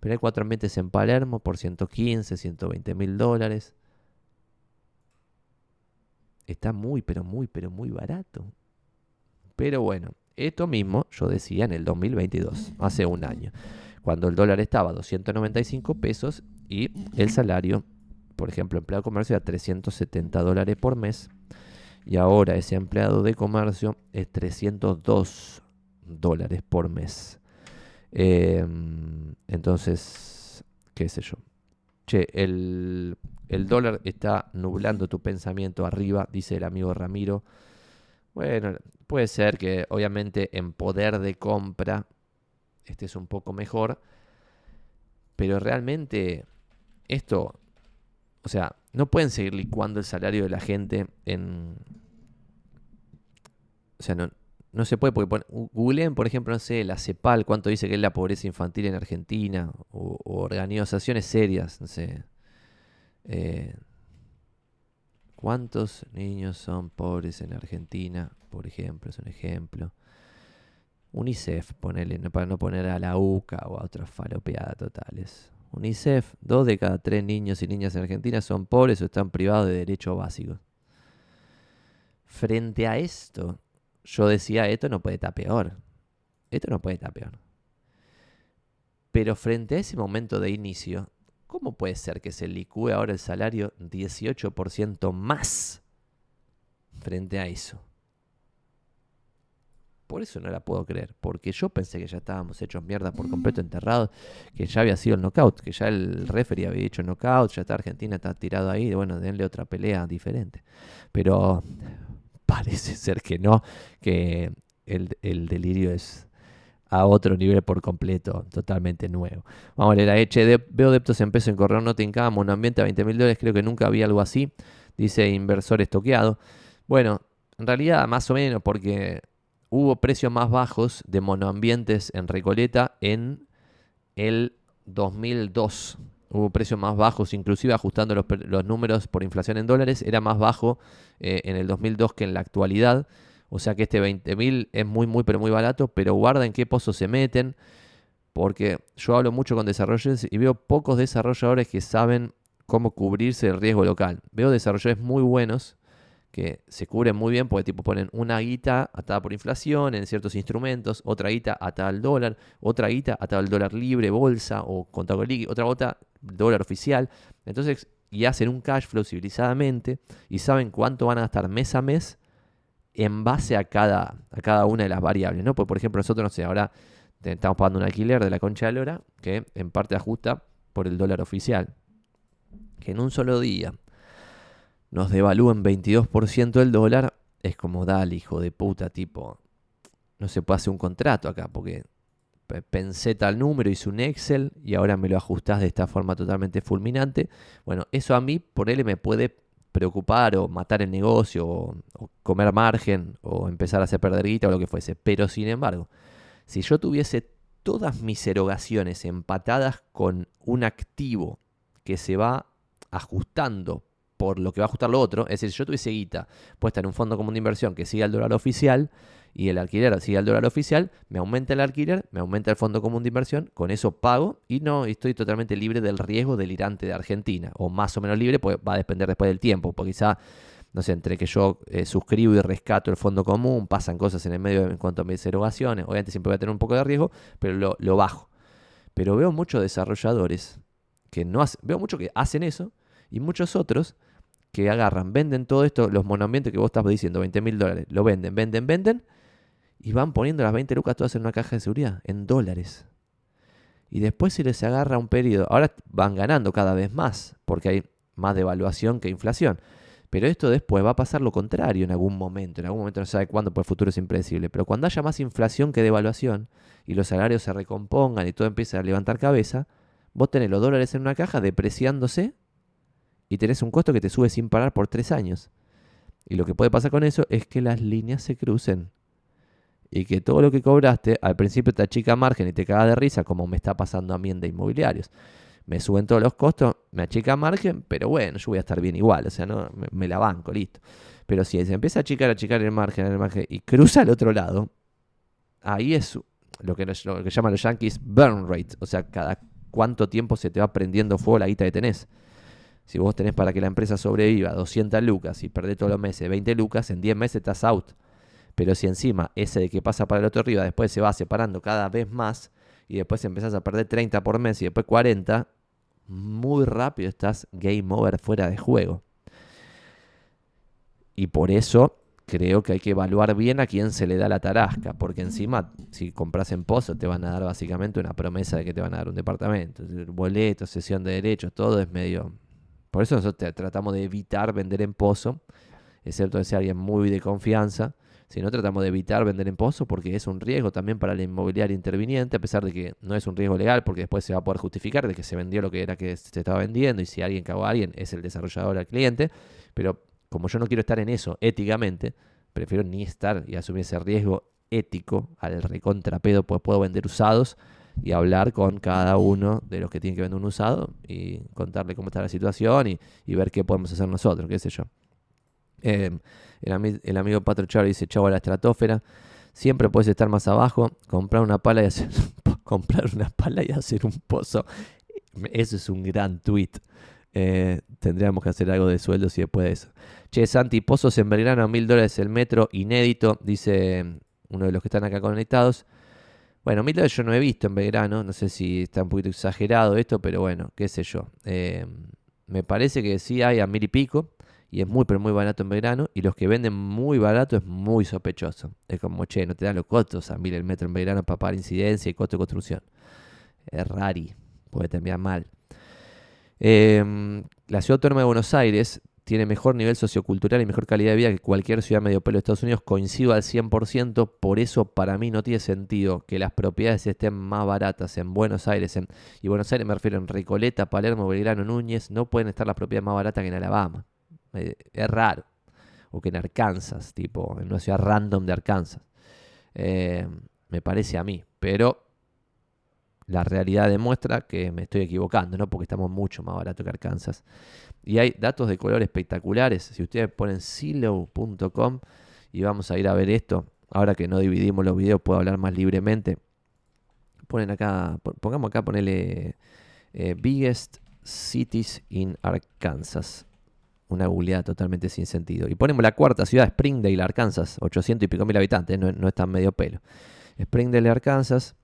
pero hay cuatro ambientes en Palermo por 115, 120 mil dólares. Está muy, pero muy, pero muy barato. Pero bueno, esto mismo yo decía en el 2022, hace un año, cuando el dólar estaba a 295 pesos y el salario, por ejemplo, empleado comercio era 370 dólares por mes y ahora ese empleado de comercio es 302 dólares por mes. Em, entonces, qué sé yo. Che, el, el dólar está nublando tu pensamiento arriba, dice el amigo Ramiro. Bueno, puede ser que obviamente en poder de compra este es un poco mejor, pero realmente esto, o sea, no pueden seguir licuando el salario de la gente en... O sea, no, no se puede, porque googleen, por ejemplo, no sé, la CEPAL, cuánto dice que es la pobreza infantil en Argentina, o, organizaciones serias, no sé. Eh, ¿Cuántos niños son pobres en Argentina? Por ejemplo, es un ejemplo. UNICEF, ponele, para no poner a la UCA o a otras falopeadas totales. UNICEF, dos de cada tres niños y niñas en Argentina son pobres o están privados de derechos básicos. Frente a esto, yo decía, esto no puede estar peor. Esto no puede estar peor. Pero frente a ese momento de inicio, ¿cómo puede ser que se licúe ahora el salario 18% más frente a eso? Por eso no la puedo creer, porque yo pensé que ya estábamos hechos mierda por completo enterrados, que ya había sido el knockout, que ya el referee había dicho knockout, ya está Argentina, está tirado ahí, bueno, denle otra pelea diferente. Pero parece ser que no, que el, delirio es a otro nivel por completo, totalmente nuevo. Vamos a leer a Eche, veo deptos en peso en correo no cada un ambiente a 20 mil dólares, creo que nunca había algo así, dice inversor estoqueado. Bueno, en realidad más o menos porque hubo precios más bajos de monoambientes en Recoleta en el 2002. Hubo precios más bajos, inclusive ajustando los, números por inflación en dólares, era más bajo eh, en el 2002 que en la actualidad. O sea que este 20.000 es muy, muy, pero muy barato, pero guarda en qué pozos se meten, porque yo hablo mucho con desarrolladores y veo pocos desarrolladores que saben cómo cubrirse el riesgo local. Veo desarrolladores muy buenos que se cubren muy bien porque tipo ponen una guita atada por inflación en ciertos instrumentos, otra guita atada al dólar, otra guita atada al dólar libre, bolsa o contado líquido, otra gota dólar oficial. Entonces, y hacen un cash flow civilizadamente y saben cuánto van a gastar mes a mes en base a cada, a cada una de las variables, ¿no? Pues, por ejemplo, nosotros, no sé, ahora estamos pagando un alquiler de la concha de lora que en parte ajusta por el dólar oficial. Que en un solo día nos devalúen 22% el dólar, es como, dale, hijo de puta, tipo, no se puede hacer un contrato acá, porque pensé tal número, hice un Excel y ahora me lo ajustás de esta forma totalmente fulminante. Bueno, eso a mí, por él, me puede preocupar o matar el negocio o, comer margen o empezar a hacer perder guita o lo que fuese. Pero sin embargo, si yo tuviese todas mis erogaciones empatadas con un activo que se va ajustando por lo que va a ajustar lo otro. Es decir, si yo tuviese guita puesta en un fondo común de inversión que siga el dólar oficial y el alquiler sigue el dólar oficial, me aumenta el alquiler, me aumenta el fondo común de inversión, con eso pago y no estoy totalmente libre del riesgo delirante de Argentina. O más o menos libre, pues va a depender después del tiempo, porque quizá no sé, entre que yo eh, suscribo y rescato el fondo común, pasan cosas en el medio en cuanto a mis erogaciones, obviamente siempre voy a tener un poco de riesgo, pero lo, lo bajo. Pero veo muchos desarrolladores que no hacen, veo muchos que hacen eso y muchos otros que agarran, venden todo esto, los monoambientes que vos estás diciendo, 20 mil dólares, lo venden, venden, venden, y van poniendo las 20 lucas todas en una caja de seguridad, en dólares. Y después se les agarra un periodo, ahora van ganando cada vez más, porque hay más devaluación que inflación. Pero esto después va a pasar lo contrario en algún momento. En algún momento no se sabe cuándo, pues el futuro es impredecible. Pero cuando haya más inflación que devaluación y los salarios se recompongan y todo empieza a levantar cabeza, vos tenés los dólares en una caja depreciándose y tenés un costo que te sube sin parar por tres años. Y lo que puede pasar con eso es que las líneas se crucen. Y que todo lo que cobraste al principio te achica margen y te caga de risa, como me está pasando a mí en de inmobiliarios me suben todos los costos, me achica margen, pero bueno, yo voy a estar bien igual, o sea, no me, la banco, listo. Pero si se empieza a achicar, achicar el margen, el margen y cruza al otro lado, ahí es lo que, lo que llaman los yankees burn rate, o sea, cada cuánto tiempo se te va prendiendo fuego la guita que tenés. Si vos tenés para que la empresa sobreviva 200 lucas y perdés todos los meses 20 lucas, en 10 meses estás out. Pero si encima ese de que pasa para el otro arriba después se va separando cada vez más, y después empezás a perder 30 por mes y después 40, muy rápido estás game over fuera de juego. Y por eso creo que hay que evaluar bien a quién se le da la tarasca, porque encima si compras en Pozo te van a dar básicamente una promesa de que te van a dar un departamento, boleto, sesión de derechos, todo es medio... Por eso nosotros tratamos de evitar vender en Pozo, excepto de ser alguien muy de confianza, si no, tratamos de evitar vender en pozo porque es un riesgo también para el inmobiliario interviniente, a pesar de que no es un riesgo legal porque después se va a poder justificar de que se vendió lo que era que se estaba vendiendo y si alguien cagó a alguien es el desarrollador al cliente. Pero como yo no quiero estar en eso éticamente, prefiero ni estar y asumir ese riesgo ético al recontrapedo, pues puedo vender usados y hablar con cada uno de los que tienen que vender un usado y contarle cómo está la situación y, ver qué podemos hacer nosotros, qué sé yo. Eh, el, amigo Patro Charo dice, chavo a la estratosfera. Siempre puedes estar más abajo, comprar una pala y hacer, comprar una pala y hacer un pozo. Eso es un gran tweet. Eh, tendríamos que hacer algo de sueldos y después de eso. Che, Santi, pozos en Belgrano, mil dólares el metro, inédito, dice uno de los que están acá conectados. Bueno, mil dólares yo no he visto en Belgrano, no sé si está un poquito exagerado esto, pero bueno, qué sé yo. Eh, me parece que sí hay a mil y pico y es muy, pero muy barato en verano. Y los que venden muy barato es muy sospechoso. Es como, che, no te dan los costos a mil el metro en verano para pagar incidencia y costo de construcción. Es rari, puede terminar mal. Em, la ciudad autónoma de Buenos Aires tiene mejor nivel sociocultural y mejor calidad de vida que cualquier ciudad medio pelo de Estados Unidos. Coincido al 100%, por eso para mí no tiene sentido que las propiedades estén más baratas en Buenos Aires. En, y Buenos Aires me refiero en Recoleta, Palermo, Belgrano, Núñez. No pueden estar las propiedades más baratas que en Alabama. Eh, es raro. O que en Arkansas, tipo, en una ciudad random de Arkansas. Eh, me parece a mí. Pero la realidad demuestra que me estoy equivocando, ¿no? Porque estamos mucho más barato que Arkansas. Y hay datos de color espectaculares. Si ustedes ponen silo.com y vamos a ir a ver esto, ahora que no dividimos los videos, puedo hablar más libremente. Ponen acá, pongamos acá, ponele eh, Biggest Cities in Arkansas una googleada totalmente sin sentido. Y ponemos la cuarta ciudad, Springdale, Arkansas, 800 y pico mil habitantes, no, no es tan medio pelo. Springdale, Arkansas.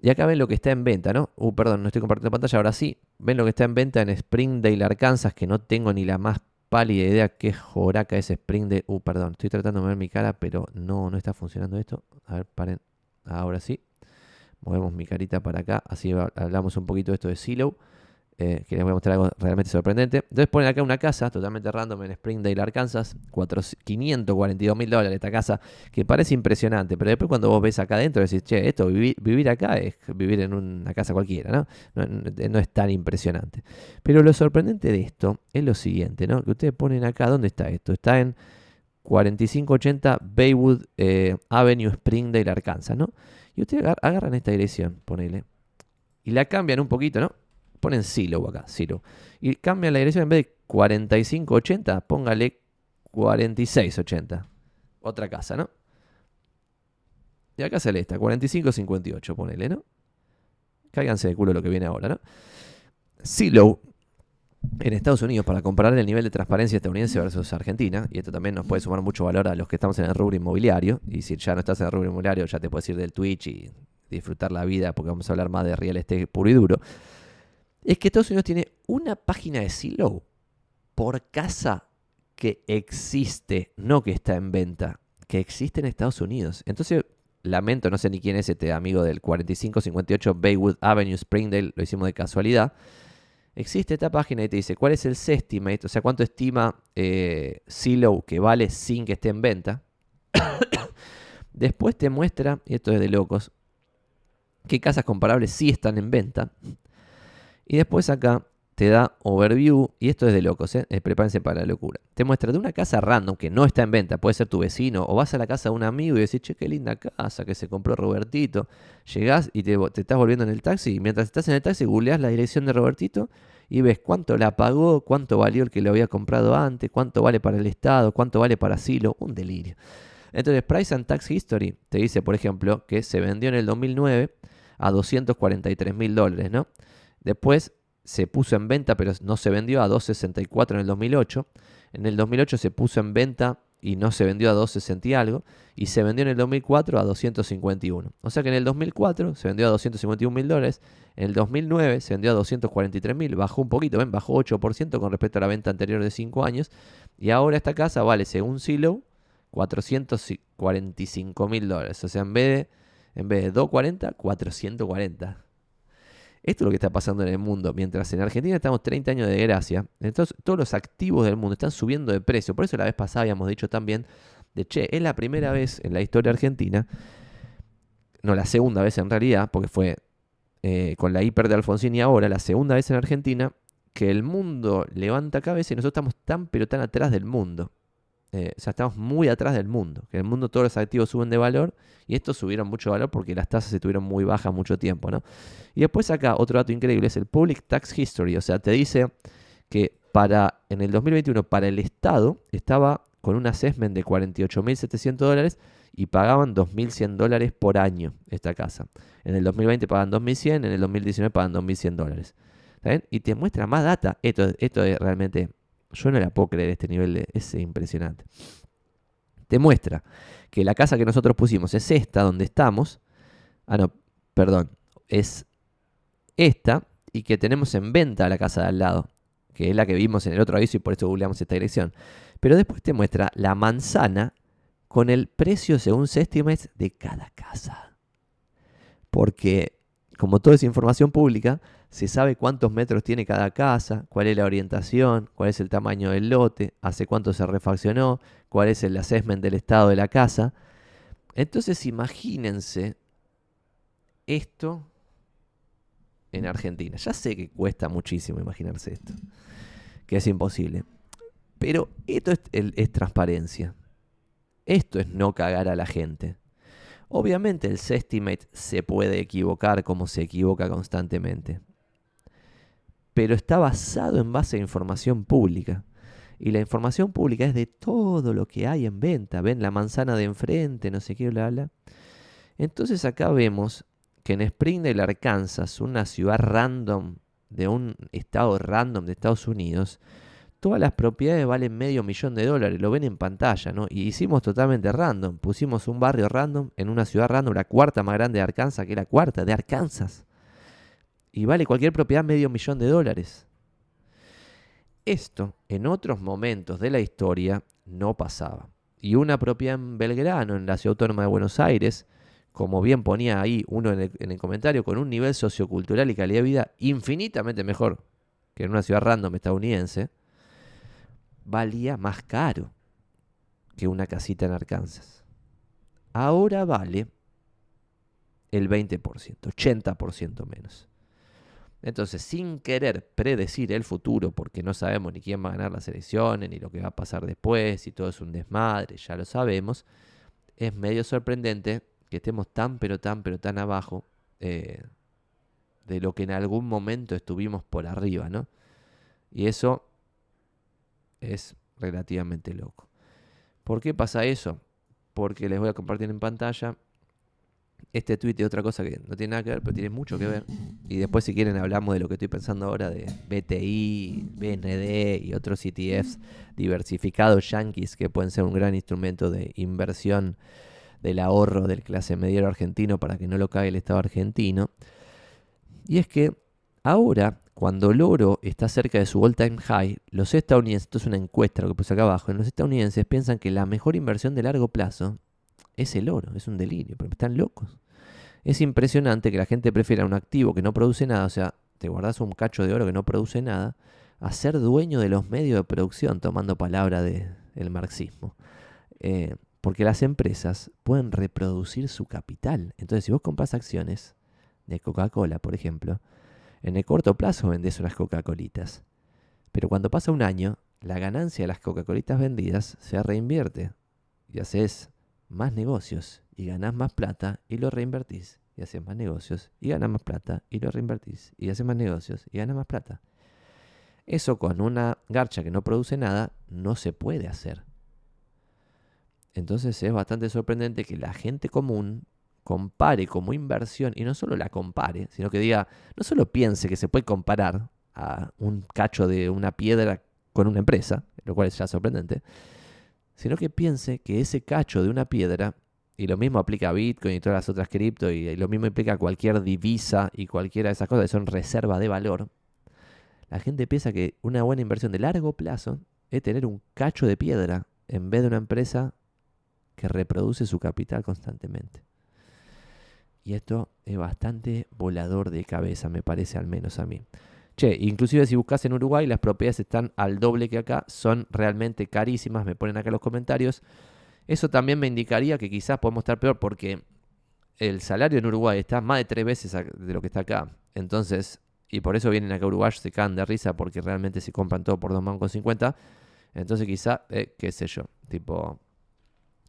Y acá ven lo que está en venta, ¿no? Uh, perdón, no estoy compartiendo pantalla, ahora sí. Ven lo que está en venta en Springdale, Arkansas, que no tengo ni la más pálida idea qué joraca es Springdale. Uh, perdón, estoy tratando de ver mi cara, pero no, no está funcionando esto. A ver, paren. Ahora sí. Movemos mi carita para acá, así hablamos un poquito de esto de Silo. Eh, que les voy a mostrar algo realmente sorprendente. Entonces ponen acá una casa totalmente random en Springdale, Arkansas, 542 mil dólares esta casa, que parece impresionante, pero después cuando vos ves acá adentro decís, che, esto, vivir, acá es vivir en una casa cualquiera, ¿no? ¿no? es tan impresionante. Pero lo sorprendente de esto es lo siguiente, ¿no? Que ustedes ponen acá, ¿dónde está esto? Está en 4580 Baywood eh, Avenue, Springdale, Arkansas, ¿no? Y ustedes agarran esta dirección, ponele, y la cambian un poquito, ¿no? Ponen silo acá, silo. Y cambian la dirección en vez de 4580, póngale 4680. Otra casa, ¿no? Y acá sale esta, 4558, ponele, ¿no? Cáiganse de culo lo que viene ahora, ¿no? Silo en Estados Unidos para comparar el nivel de transparencia estadounidense versus Argentina, y esto también nos puede sumar mucho valor a los que estamos en el rubro inmobiliario, y si ya no estás en el rubro inmobiliario ya te puedes ir del Twitch y disfrutar la vida porque vamos a hablar más de real estate puro y duro es que Estados Unidos tiene una página de Silo por casa que existe, no que está en venta, que existe en Estados Unidos. Entonces, lamento, no sé ni quién es este amigo del 4558 Baywood Avenue Springdale, lo hicimos de casualidad. Existe esta página y te dice cuál es el estimate, o sea, cuánto estima eh, Zillow que vale sin que esté en venta. Después te muestra, y esto es de locos, qué casas comparables sí están en venta. Y después acá te da overview, y esto es de locos, ¿eh? eh prepárense para la locura. Te muestra de una casa random que no está en venta, puede ser tu vecino, o vas a la casa de un amigo y decís, che, qué linda casa que se compró Robertito. Llegás y te, estás volviendo en el taxi, y mientras estás en el taxi googleás la dirección de Robertito y ves cuánto la pagó, cuánto valió el que lo había comprado antes, cuánto vale para el Estado, cuánto vale para asilo, un delirio. Entonces, Price and Tax History te dice, por ejemplo, que se vendió en el 2009 a 243 mil dólares, ¿no? Después se puso en venta, pero no se vendió a 264 en el 2008. En el 2008 se puso en venta y no se vendió a 260 y algo. Y se vendió en el 2004 a 251. O sea que en el 2004 se vendió a 251 mil dólares. En el 2009 se vendió a 243 mil. Bajó un poquito, ¿ven? Bajó 8% con respecto a la venta anterior de 5 años. Y ahora esta casa vale, según Silo, 445 mil dólares. O sea, en vez de, en vez de 240, 440. Esto es lo que está pasando en el mundo. Mientras en Argentina estamos 30 años de gracia, entonces todos los activos del mundo están subiendo de precio. Por eso la vez pasada habíamos dicho también de, che, es la primera vez en la historia argentina, no la segunda vez en realidad, porque fue eh, con la hiper de Alfonsín y ahora, la segunda vez en Argentina, que el mundo levanta cabeza y nosotros estamos tan pero tan atrás del mundo. Eh, o sea, estamos muy atrás del mundo. Que en el mundo todos los activos suben de valor y estos subieron mucho valor porque las tasas se tuvieron muy bajas mucho tiempo, ¿no? Y después acá otro dato increíble es el Public Tax History, o sea, te dice que para en el 2021 para el Estado estaba con un assessment de 48.700 dólares y pagaban 2.100 dólares por año esta casa. En el 2020 pagan 2.100, en el 2019 pagan 2.100 dólares. Y te muestra más data. Esto, esto es realmente yo no la puedo creer este nivel de... Es impresionante. Te muestra que la casa que nosotros pusimos es esta donde estamos. Ah, no, perdón. Es esta y que tenemos en venta la casa de al lado. Que es la que vimos en el otro aviso y por eso googleamos esta dirección. Pero después te muestra la manzana con el precio según estimates de cada casa. Porque, como toda esa información pública, se sabe cuántos metros tiene cada casa, cuál es la orientación, cuál es el tamaño del lote, hace cuánto se refaccionó, cuál es el assessment del estado de la casa. Entonces imagínense esto en Argentina. Ya sé que cuesta muchísimo imaginarse esto, que es imposible. Pero esto es, es transparencia. Esto es no cagar a la gente. Obviamente el Sestimate se puede equivocar como se equivoca constantemente pero está basado en base a información pública. Y la información pública es de todo lo que hay en venta. Ven la manzana de enfrente, no sé qué, bla, bla. Entonces acá vemos que en Springdale, Arkansas, una ciudad random de un estado random de Estados Unidos, todas las propiedades valen medio millón de dólares. Lo ven en pantalla, ¿no? Y hicimos totalmente random. Pusimos un barrio random en una ciudad random, la cuarta más grande de Arkansas, que es la cuarta de Arkansas y vale cualquier propiedad medio millón de dólares. Esto en otros momentos de la historia no pasaba. Y una propiedad en Belgrano, en la ciudad autónoma de Buenos Aires, como bien ponía ahí uno en el, comentario, con un nivel sociocultural y calidad de vida infinitamente mejor que en una ciudad random estadounidense, valía más caro que una casita en Arkansas. Ahora vale el 20%, 80% menos. Entonces, sin querer predecir el futuro, porque no sabemos ni quién va a ganar las elecciones, ni lo que va a pasar después, y todo es un desmadre, ya lo sabemos, es medio sorprendente que estemos tan, pero tan, pero tan abajo eh, de lo que en algún momento estuvimos por arriba, ¿no? Y eso es relativamente loco. ¿Por qué pasa eso? Porque les voy a compartir en pantalla este tweet y otra cosa que no tiene nada que ver, pero tiene mucho que ver. Y después, si quieren, hablamos de lo que estoy pensando ahora de BTI, BND y otros ETFs diversificados yankees que pueden ser un gran instrumento de inversión del ahorro del clase medio argentino para que no lo caiga el Estado argentino. Y es que ahora, cuando el oro está cerca de su all-time high, los estadounidenses, esto es una encuesta, lo que puse acá abajo, los estadounidenses piensan que la mejor inversión de largo plazo es el oro, es un delirio, pero están locos. Es impresionante que la gente prefiera un activo que no produce nada, o sea, te guardas un cacho de oro que no produce nada, a ser dueño de los medios de producción, tomando palabra del el marxismo. Eh, porque las empresas pueden reproducir su capital. Entonces, si vos compras acciones de Coca-Cola, por ejemplo, en el corto plazo vendés unas Coca-Colitas. Pero cuando pasa un año, la ganancia de las Coca-Colitas vendidas se reinvierte. Y haces más negocios y ganás más plata y lo reinvertís. Y haces más negocios y ganás más plata y lo reinvertís. Y haces más negocios y ganas más plata. Eso con una garcha que no produce nada no se puede hacer. Entonces es bastante sorprendente que la gente común compare como inversión, y no solo la compare, sino que diga, no solo piense que se puede comparar a un cacho de una piedra con una empresa, lo cual es ya sorprendente, sino que piense que ese cacho de una piedra, y lo mismo aplica a Bitcoin y todas las otras cripto, y lo mismo implica cualquier divisa y cualquiera de esas cosas que son reserva de valor, la gente piensa que una buena inversión de largo plazo es tener un cacho de piedra en vez de una empresa que reproduce su capital constantemente. Y esto es bastante volador de cabeza, me parece al menos a mí. Che, inclusive si buscas en Uruguay, las propiedades están al doble que acá, son realmente carísimas, me ponen acá los comentarios. Eso también me indicaría que quizás podemos estar peor porque el salario en Uruguay está más de tres veces de lo que está acá. Entonces, y por eso vienen acá a Uruguay, se caen de risa porque realmente se compran todo por 2 con 50. Entonces quizás, eh, qué sé yo, tipo,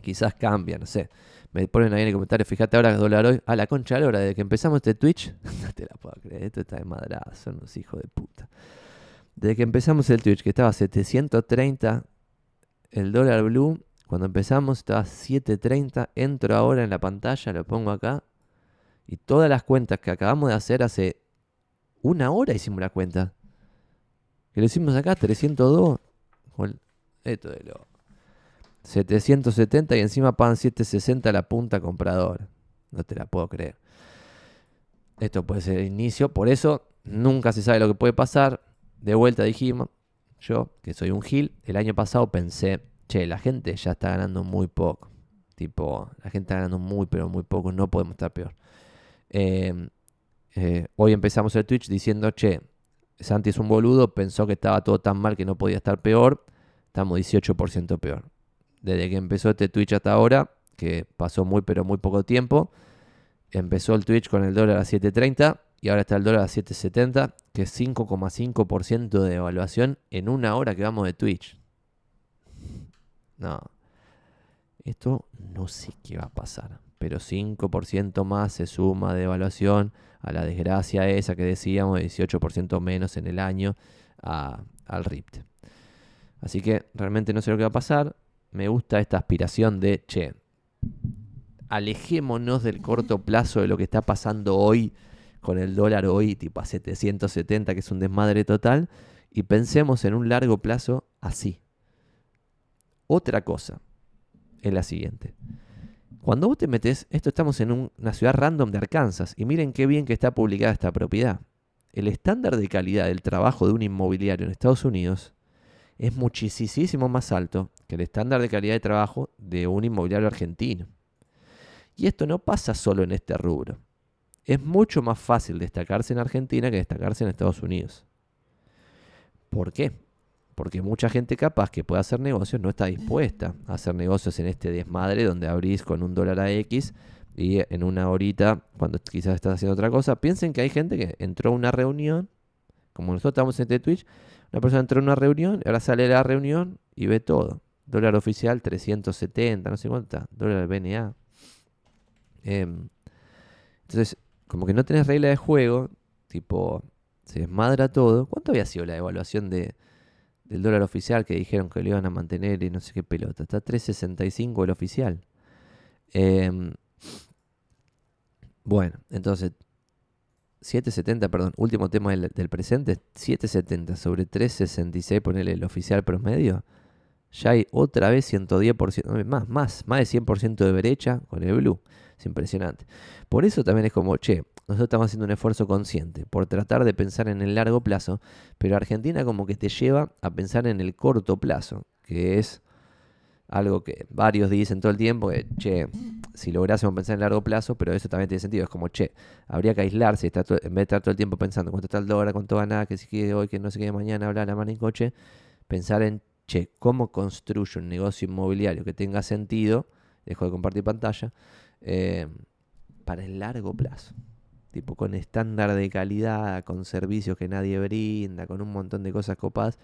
Quizás cambia, no sé. Me ponen ahí en el comentario, fíjate ahora dólar hoy. A la concha de la hora, desde que empezamos este Twitch. no te la puedo creer, esto está de madrazo, son unos hijos de puta. Desde que empezamos el Twitch, que estaba 730 el dólar blue. Cuando empezamos estaba 730. Entro ahora en la pantalla, lo pongo acá. Y todas las cuentas que acabamos de hacer hace una hora hicimos la cuenta. Que lo hicimos acá, 302. Esto de lo 770 y encima pagan 760 la punta comprador. No te la puedo creer. Esto puede ser el inicio, por eso nunca se sabe lo que puede pasar. De vuelta dijimos, yo que soy un gil, el año pasado pensé, che, la gente ya está ganando muy poco. Tipo, la gente está ganando muy, pero muy poco, no podemos estar peor. Em, eh, hoy empezamos el Twitch diciendo, che, Santi es un boludo, pensó que estaba todo tan mal que no podía estar peor, estamos 18% peor desde que empezó este Twitch hasta ahora, que pasó muy pero muy poco tiempo. Empezó el Twitch con el dólar a 7.30 y ahora está el dólar a 7.70, que es 5,5% de evaluación en una hora que vamos de Twitch. No, esto no sé qué va a pasar, pero 5% más se suma de evaluación a la desgracia esa que decíamos, 18% menos en el año al RIPT. Así que realmente no sé lo que va a pasar me gusta esta aspiración de, che, alejémonos del corto plazo de lo que está pasando hoy con el dólar hoy, tipo a 770, que es un desmadre total, y pensemos en un largo plazo así. Otra cosa es la siguiente. Cuando vos te metes, esto estamos en una ciudad random de Arkansas, y miren qué bien que está publicada esta propiedad. El estándar de calidad del trabajo de un inmobiliario en Estados Unidos es muchísimo más alto que el estándar de calidad de trabajo de un inmobiliario argentino. Y esto no pasa solo en este rubro. Es mucho más fácil destacarse en Argentina que destacarse en Estados Unidos. ¿Por qué? Porque mucha gente capaz que puede hacer negocios no está dispuesta a hacer negocios en este desmadre donde abrís con un dólar a X y en una horita, cuando quizás estás haciendo otra cosa, piensen que hay gente que entró a una reunión, como nosotros estamos en este Twitch, una persona entró en una reunión, ahora sale de la reunión y ve todo. Dólar oficial 370, no sé cuánto Dólar BNA. Em, entonces, como que no tenés regla de juego, tipo, se desmadra todo. ¿Cuánto había sido la evaluación de, del dólar oficial que dijeron que lo iban a mantener y no sé qué pelota? Está 365 el oficial. Em, bueno, entonces 770, perdón, último tema del, presente, 770 sobre 366, ponele el oficial promedio, ya hay otra vez 110%, más, más, más de 100% de brecha con el blue. Es impresionante. Por eso también es como, che, nosotros estamos haciendo un esfuerzo consciente por tratar de pensar en el largo plazo, pero Argentina como que te lleva a pensar en el corto plazo, que es algo que varios dicen todo el tiempo, que, che, si lográsemos pensar en largo plazo, pero eso también tiene sentido, es como, che, habría que aislarse, estar en vez de estar todo el tiempo pensando cuánto está el dólar, cuánto gana, que si quiere hoy, que no sé qué mañana, hablar la mano en coche, pensar en, che, ¿cómo construyo un negocio inmobiliario que tenga sentido? Dejo de compartir pantalla, eh, para el largo plazo. Tipo con estándar de calidad, con servicios que nadie brinda, con un montón de cosas copadas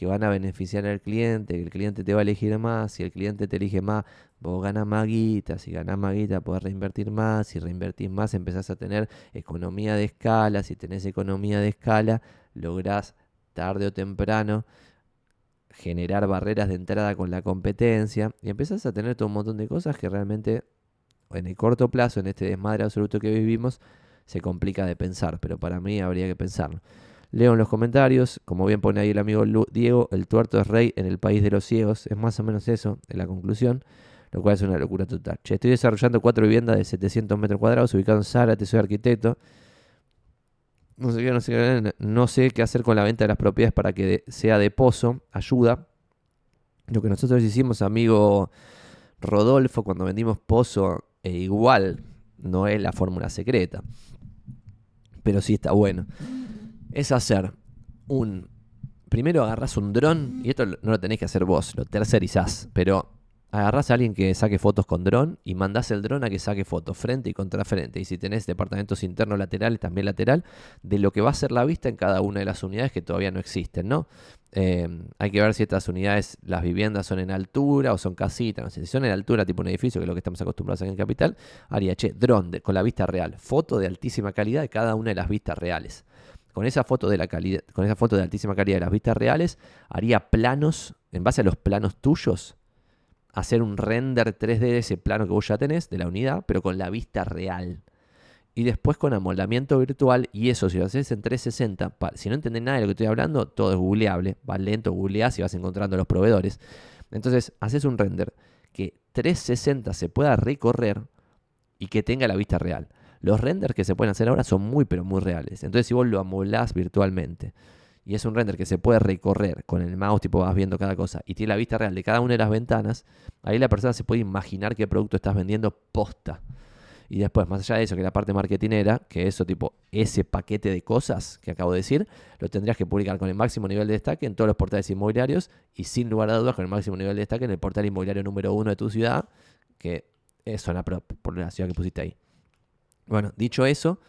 que van a beneficiar al cliente, que el cliente te va a elegir más, si el cliente te elige más, vos ganas más guita, si ganás más guita podés reinvertir más, si reinvertís más empezás a tener economía de escala, si tenés economía de escala, lográs tarde o temprano generar barreras de entrada con la competencia y empezás a tener todo un montón de cosas que realmente en el corto plazo, en este desmadre absoluto que vivimos, se complica de pensar, pero para mí habría que pensarlo. Leo en los comentarios, como bien pone ahí el amigo Diego, el tuerto es rey en el país de los ciegos. Es más o menos eso, en la conclusión, lo cual es una locura total. Che, estoy desarrollando cuatro viviendas de 700 metros cuadrados ubicadas en Zárate, soy arquitecto. No sé, qué, no, sé qué, no sé qué hacer con la venta de las propiedades para que sea de pozo. Ayuda. Lo que nosotros hicimos, amigo Rodolfo, cuando vendimos pozo, e igual no es la fórmula secreta. Pero sí está bueno es hacer un... Primero agarras un dron, y esto no lo tenés que hacer vos, lo tercerizás, pero agarrás a alguien que saque fotos con dron y mandás el dron a que saque fotos frente y contra frente. Y si tenés departamentos internos laterales, también lateral, de lo que va a ser la vista en cada una de las unidades que todavía no existen, ¿no? Eh, hay que ver si estas unidades, las viviendas son en altura o son casitas. No si son en altura, tipo un edificio, que es lo que estamos acostumbrados aquí en Capital, haría, che, dron con la vista real, foto de altísima calidad de cada una de las vistas reales. Con esa foto de la calidad, con esa foto de altísima calidad de las vistas reales, haría planos, en base a los planos tuyos, hacer un render 3D de ese plano que vos ya tenés, de la unidad, pero con la vista real. Y después con amoldamiento virtual, y eso si lo haces en 360, si no entendés nada de lo que estoy hablando, todo es googleable, va lento, googleás y vas encontrando los proveedores. Entonces, haces un render que 360 se pueda recorrer y que tenga la vista real. Los renders que se pueden hacer ahora son muy, pero muy reales. Entonces, si vos lo amolás virtualmente y es un render que se puede recorrer con el mouse, tipo vas viendo cada cosa y tiene la vista real de cada una de las ventanas, ahí la persona se puede imaginar qué producto estás vendiendo posta. Y después, más allá de eso, que la parte marketinera, que eso tipo, ese paquete de cosas que acabo de decir, lo tendrías que publicar con el máximo nivel de destaque en todos los portales inmobiliarios y sin lugar a dudas con el máximo nivel de destaque en el portal inmobiliario número uno de tu ciudad, que es Zona Prop, por la ciudad que pusiste ahí. Bueno, dicho eso,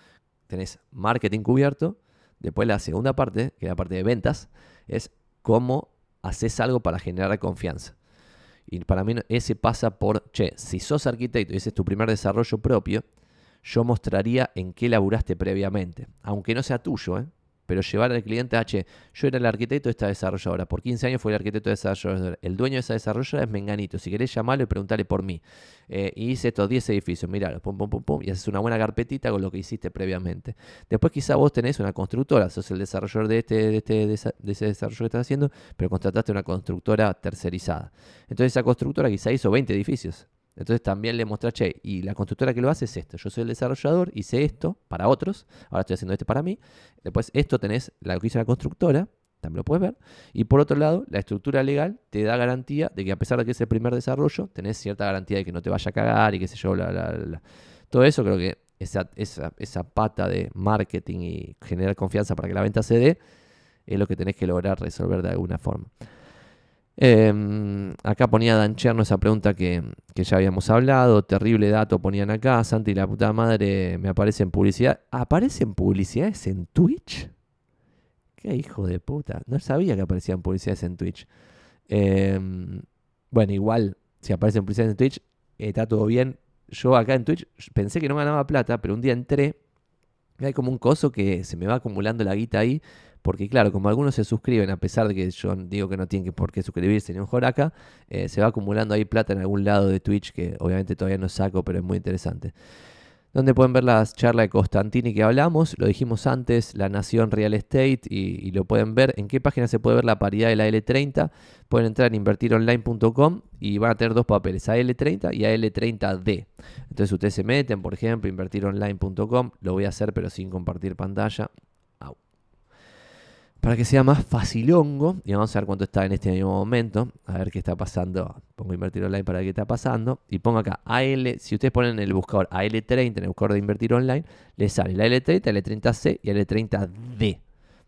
tenés marketing cubierto. Después la segunda parte, que es la parte de ventas, es cómo haces algo para generar confianza. Y para mí ese pasa por, che, si sos arquitecto y ese es tu primer desarrollo propio, yo mostraría en qué laburaste previamente. Aunque no sea tuyo, ¿eh? Pero llevar al cliente che, yo era el arquitecto de esta desarrolladora, por 15 años fui el arquitecto de esa desarrolladora, el dueño de esa desarrolladora es Menganito, si querés llamarlo y preguntarle por mí. Eh, y hice estos 10 edificios, mirá, pum, pum, pum, pum, y haces una buena carpetita con lo que hiciste previamente. Después quizá vos tenés una constructora, sos el desarrollador de, este, de, este, de, ese desarrollo que estás haciendo, pero contrataste una constructora tercerizada. Entonces esa constructora quizá hizo 20 edificios. Entonces también le mostré, che, y la constructora que lo hace es esto. Yo soy el desarrollador, hice esto para otros, ahora estoy haciendo este para mí. Después esto tenés lo que hizo la constructora, también lo puedes ver. Y por otro lado, la estructura legal te da garantía de que a pesar de que es el primer desarrollo, tenés cierta garantía de que no te vaya a cagar y qué sé yo, bla, Todo eso creo que esa, esa, esa pata de marketing y generar confianza para que la venta se dé es lo que tenés que lograr resolver de alguna forma. Em, acá ponía Dan Cherno esa pregunta que, ya habíamos hablado. Terrible dato ponían acá. Santi, la puta madre, me aparece en publicidad. ¿Aparecen publicidades en Twitch? Qué hijo de puta. No sabía que aparecían publicidades en Twitch. Em, bueno, igual, si aparecen publicidades en Twitch, está todo bien. Yo acá en Twitch pensé que no ganaba plata, pero un día entré. Hay como un coso que se me va acumulando la guita ahí porque claro, como algunos se suscriben, a pesar de que yo digo que no tienen por qué suscribirse ni un joraca, eh, se va acumulando ahí plata en algún lado de Twitch que obviamente todavía no saco, pero es muy interesante. Donde pueden ver las charlas de Constantini que hablamos, lo dijimos antes, La Nación Real Estate, y, lo pueden ver. ¿En qué página se puede ver la paridad de la L30? Pueden entrar en invertironline.com y van a tener dos papeles, AL30 y AL30D. Entonces ustedes se meten, por ejemplo, invertironline.com, lo voy a hacer pero sin compartir pantalla para que sea más facilongo, y vamos a ver cuánto está en este mismo momento, a ver qué está pasando. Pongo invertir online para ver qué está pasando, y pongo acá AL, si ustedes ponen en el buscador AL30, en el buscador de invertir online, les sale el AL30, el L30C y el L30D,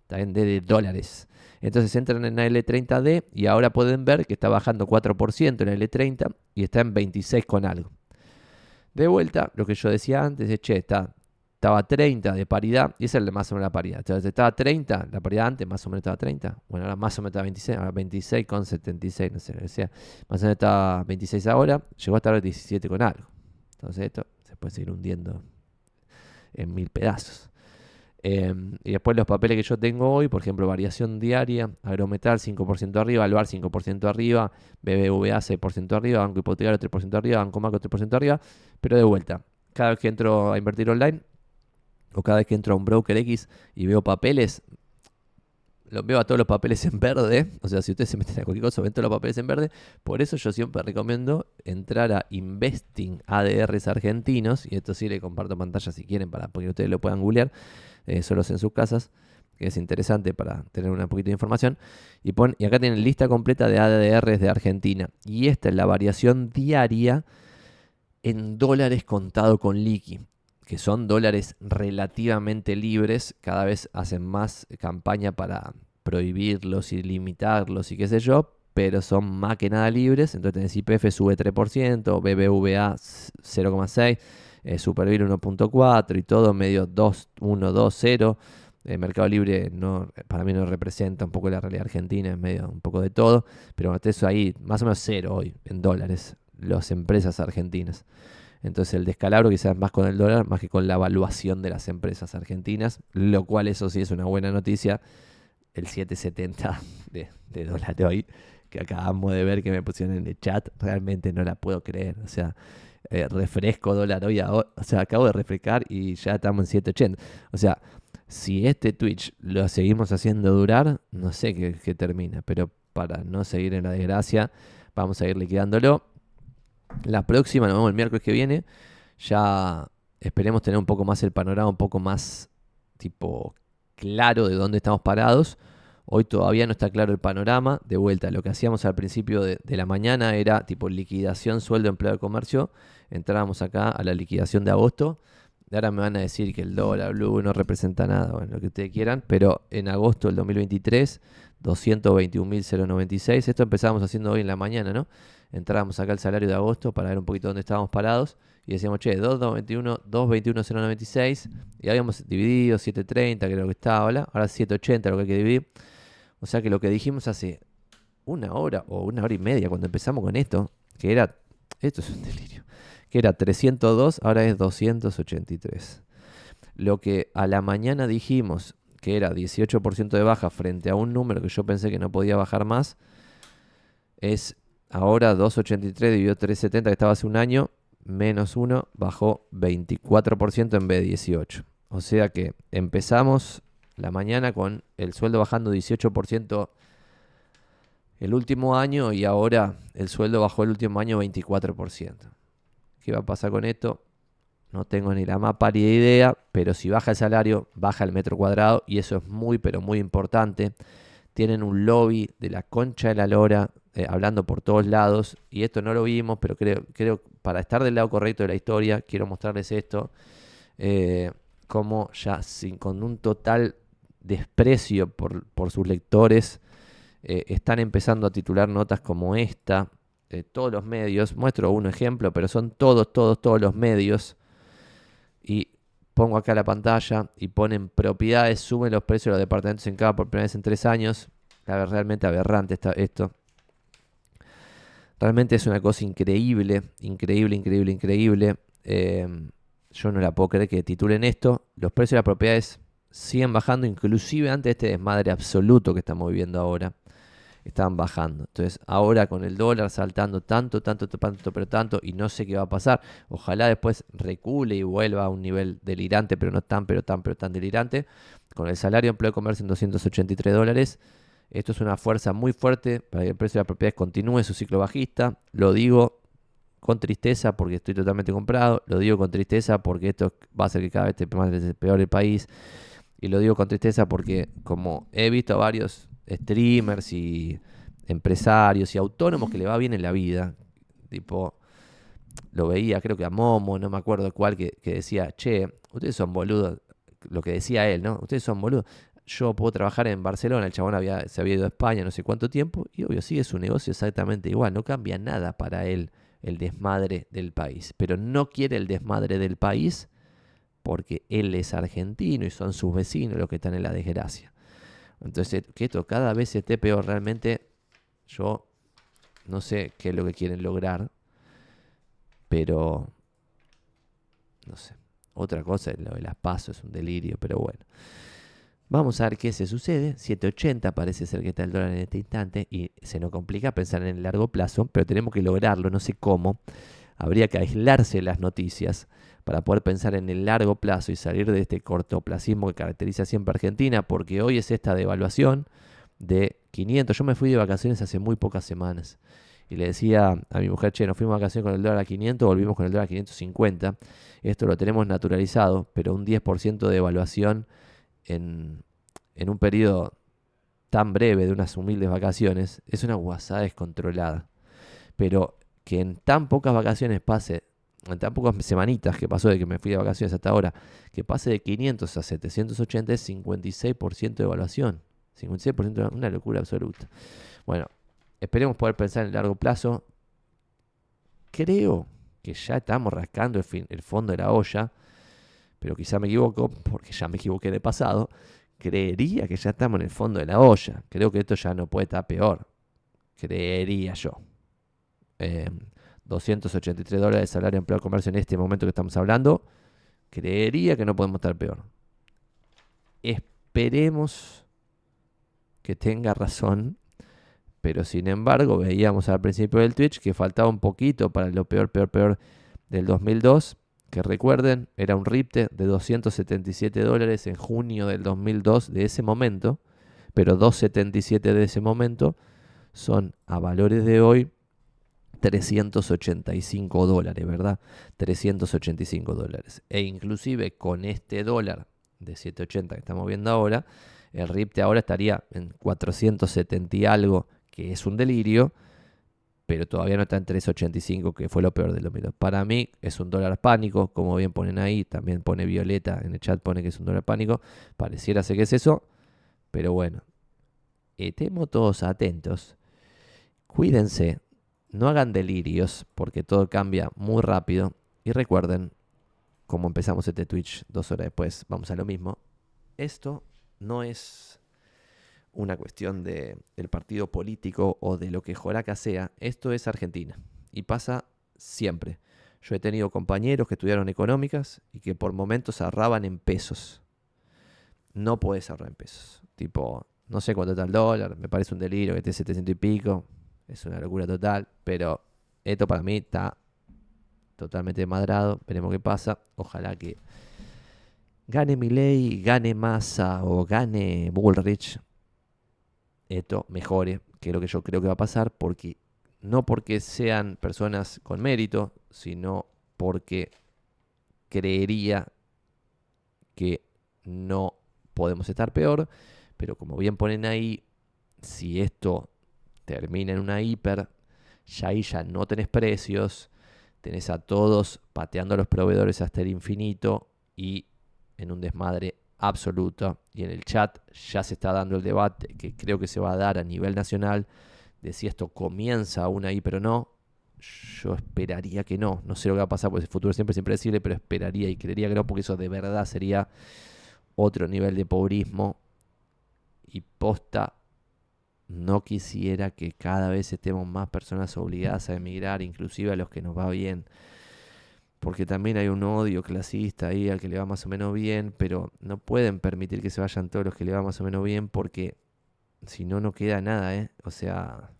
también D de dólares. Entonces entran en L30D y ahora pueden ver que está bajando 4% en L30 y está en 26 con algo. De vuelta, lo que yo decía antes es, che, está estaba 30 de paridad, y esa es más o menos la paridad. Entonces estaba 30, la paridad antes más o menos estaba 30, bueno, ahora más o menos estaba 26, ahora 26 con 76, no sé, decía, más o menos estaba 26 ahora, llegó a estar 17 con algo. Entonces esto se puede seguir hundiendo en mil pedazos. Em, y después los papeles que yo tengo hoy, por ejemplo, variación diaria, agrometal 5% arriba, Alvar 5% arriba, BBVA 6% arriba, Banco Hipotecario 3% arriba, Banco Macro 3% arriba, pero de vuelta, cada vez que entro a invertir online, o cada vez que entro a un broker X y veo papeles, lo veo a todos los papeles en verde. O sea, si ustedes se meten a cualquier cosa, ven todos los papeles en verde. Por eso yo siempre recomiendo entrar a Investing ADRs argentinos. Y esto sí le comparto pantalla si quieren para que ustedes lo puedan googlear eh, solos en sus casas. Que es interesante para tener una poquito de información. Y, y acá tienen lista completa de ADRs de Argentina. Y esta es la variación diaria en dólares contado con liqui que son dólares relativamente libres, cada vez hacen más campaña para prohibirlos y limitarlos y qué sé yo, pero son más que nada libres. Entonces tenés IPF sube 3%, BBVA 0,6%, eh, Supervir 1.4% y todo medio 2, 1, 2, 0. El mercado libre no, para mí no representa un poco la realidad argentina, es medio un poco de todo, pero eso ahí más o menos cero hoy en dólares, las empresas argentinas. Entonces el descalabro quizás más con el dólar, más que con la evaluación de las empresas argentinas, lo cual eso sí es una buena noticia. El 770 de, dólar de hoy, que acabamos de ver que me pusieron en el chat, realmente no la puedo creer. O sea, eh, refresco dólar hoy, o sea, acabo de refrescar y ya estamos en 780. O sea, si este Twitch lo seguimos haciendo durar, no sé qué, qué termina, pero para no seguir en la desgracia, vamos a ir liquidándolo. La próxima, nos vemos el miércoles que viene. Ya esperemos tener un poco más el panorama, un poco más tipo claro de dónde estamos parados. Hoy todavía no está claro el panorama. De vuelta, lo que hacíamos al principio de, la mañana era tipo liquidación, sueldo, empleo de comercio. Entrábamos acá a la liquidación de agosto. Ahora me van a decir que el dólar blue no representa nada, bueno, lo que ustedes quieran, pero en agosto del 2023, 221.096. Esto empezamos haciendo hoy en la mañana, ¿no? Entrábamos acá el salario de agosto para ver un poquito dónde estábamos parados y decíamos, che, 221, 221, y habíamos dividido 730, que era lo que estaba, ahora 780 lo que hay que dividir. O sea que lo que dijimos hace una hora o una hora y media cuando empezamos con esto, que era, esto es un delirio, que era 302, ahora es 283. Lo que a la mañana dijimos que era 18% de baja frente a un número que yo pensé que no podía bajar más, es Ahora 2.83 dividido 3.70 que estaba hace un año, menos 1, bajó 24% en vez de 18. O sea que empezamos la mañana con el sueldo bajando 18% el último año y ahora el sueldo bajó el último año 24%. ¿Qué va a pasar con esto? No tengo ni la más pálida idea, pero si baja el salario, baja el metro cuadrado y eso es muy, pero muy importante. Tienen un lobby de la concha de la lora eh, hablando por todos lados, y esto no lo vimos, pero creo, creo para estar del lado correcto de la historia, quiero mostrarles esto, eh, como ya sin, con un total desprecio por, sus lectores, eh, están empezando a titular notas como esta, todos los medios, muestro un ejemplo, pero son todos, todos, todos los medios, y pongo acá la pantalla y ponen propiedades, suben los precios de los departamentos en cada por primera vez en tres años. La realmente aberrante está esto. Realmente es una cosa increíble, increíble, increíble, increíble. Eh, yo no la puedo creer que titulen esto. Los precios de las propiedades siguen bajando, inclusive antes de este desmadre absoluto que estamos viviendo ahora. Estaban bajando. Entonces, ahora con el dólar saltando tanto, tanto, tanto, pero tanto, y no sé qué va a pasar. Ojalá después recule y vuelva a un nivel delirante, pero no tan, pero tan, pero tan delirante. Con el salario empleo de comercio en 283 dólares esto es una fuerza muy fuerte para que el precio de las propiedades continúe su ciclo bajista. Lo digo con tristeza porque estoy totalmente comprado. Lo digo con tristeza porque esto va a hacer que cada vez esté peor el país. y lo digo con tristeza porque como he visto a varios streamers y empresarios y autónomos que le va bien en la vida, tipo, lo veía, creo que a Momo, no me acuerdo cuál, que decía, che, ustedes son boludos, lo que decía él, ¿no? Ustedes son boludos. Yo puedo trabajar en Barcelona, el chabón había, se había ido a España no sé cuánto tiempo, y obvio, sigue su negocio exactamente igual, no cambia nada para él el desmadre del país, pero no quiere el desmadre del país porque él es argentino y son sus vecinos los que están en la desgracia. Entonces, que esto cada vez esté peor, realmente yo no sé qué es lo que quieren lograr, pero no sé. Otra cosa lo de las pasos, es un delirio, pero bueno. Vamos a ver qué se sucede. 780 parece ser que está el dólar en este instante y se nos complica pensar en el largo plazo, pero tenemos que lograrlo, no sé cómo. Habría que aislarse las noticias para poder pensar en el largo plazo y salir de este cortoplacismo que caracteriza siempre a Argentina, porque hoy es esta devaluación de 500. Yo me fui de vacaciones hace muy pocas semanas y le decía a mi mujer, che, nos fuimos de vacaciones con el dólar a 500, volvimos con el dólar a 550. Esto lo tenemos naturalizado, pero un 10% de devaluación en, un periodo tan breve de unas humildes vacaciones es una guasada descontrolada. Pero que en tan pocas vacaciones pase en tan pocas semanitas que pasó de que me fui de vacaciones hasta ahora, que pase de 500 a 780 es 56% de evaluación. 56% una locura absoluta. Bueno, esperemos poder pensar en el largo plazo. Creo que ya estamos rascando el fondo de la olla, pero quizá me equivoco, porque ya me equivoqué de pasado. Creería que ya estamos en el fondo de la olla. Creo que esto ya no puede estar peor. Creería yo. Eh, 283 dólares de salario empleado comercio en este momento que estamos hablando, creería que no podemos estar peor. Esperemos que tenga razón, pero sin embargo veíamos al principio del Twitch que faltaba un poquito para lo peor, peor, peor del 2002, que recuerden, era un RIPTE de 277 dólares en junio del 2002 de ese momento, pero 277 de ese momento son a valores de hoy 385 dólares, ¿verdad? 385 dólares. E inclusive con este dólar de 780 que estamos viendo ahora, el RIPTE ahora estaría en 470 y algo, que es un delirio, pero todavía no está en 385, que fue lo peor de lo menos. Para mí es un dólar pánico, como bien ponen ahí, también pone Violeta en el chat, pone que es un dólar pánico, pareciera ser que es eso, pero bueno, estemos todos atentos, cuídense, no hagan delirios porque todo cambia muy rápido. Y recuerden, como empezamos este Twitch dos horas después, vamos a lo mismo. Esto no es una cuestión de, del partido político o de lo que Joraca sea. Esto es Argentina. Y pasa siempre. Yo he tenido compañeros que estudiaron económicas y que por momentos ahorraban en pesos. No puedes ahorrar en pesos. Tipo, no sé cuánto está el dólar, me parece un delirio que esté 700 y pico. Es una locura total, pero esto para mí está totalmente madrado. Veremos qué pasa. Ojalá que gane Milei, gane Massa o gane Bullrich. Esto mejore, que es lo que yo creo que va a pasar, porque no porque sean personas con mérito, sino porque creería que no podemos estar peor. Pero como bien ponen ahí, si esto termina en una hiper, ya ahí ya no tenés precios, tenés a todos pateando a los proveedores hasta el infinito y en un desmadre absoluto. Y en el chat ya se está dando el debate que creo que se va a dar a nivel nacional de si esto comienza una hiper o no. Yo esperaría que no. No sé lo que va a pasar porque el futuro siempre es impredecible, pero esperaría y creería que no, porque eso de verdad sería otro nivel de pobrismo y posta no quisiera que cada vez estemos más personas obligadas a emigrar, inclusive a los que nos va bien. Porque también hay un odio clasista ahí al que le va más o menos bien, pero no pueden permitir que se vayan todos los que le va más o menos bien porque si no, no queda nada, ¿eh? O sea,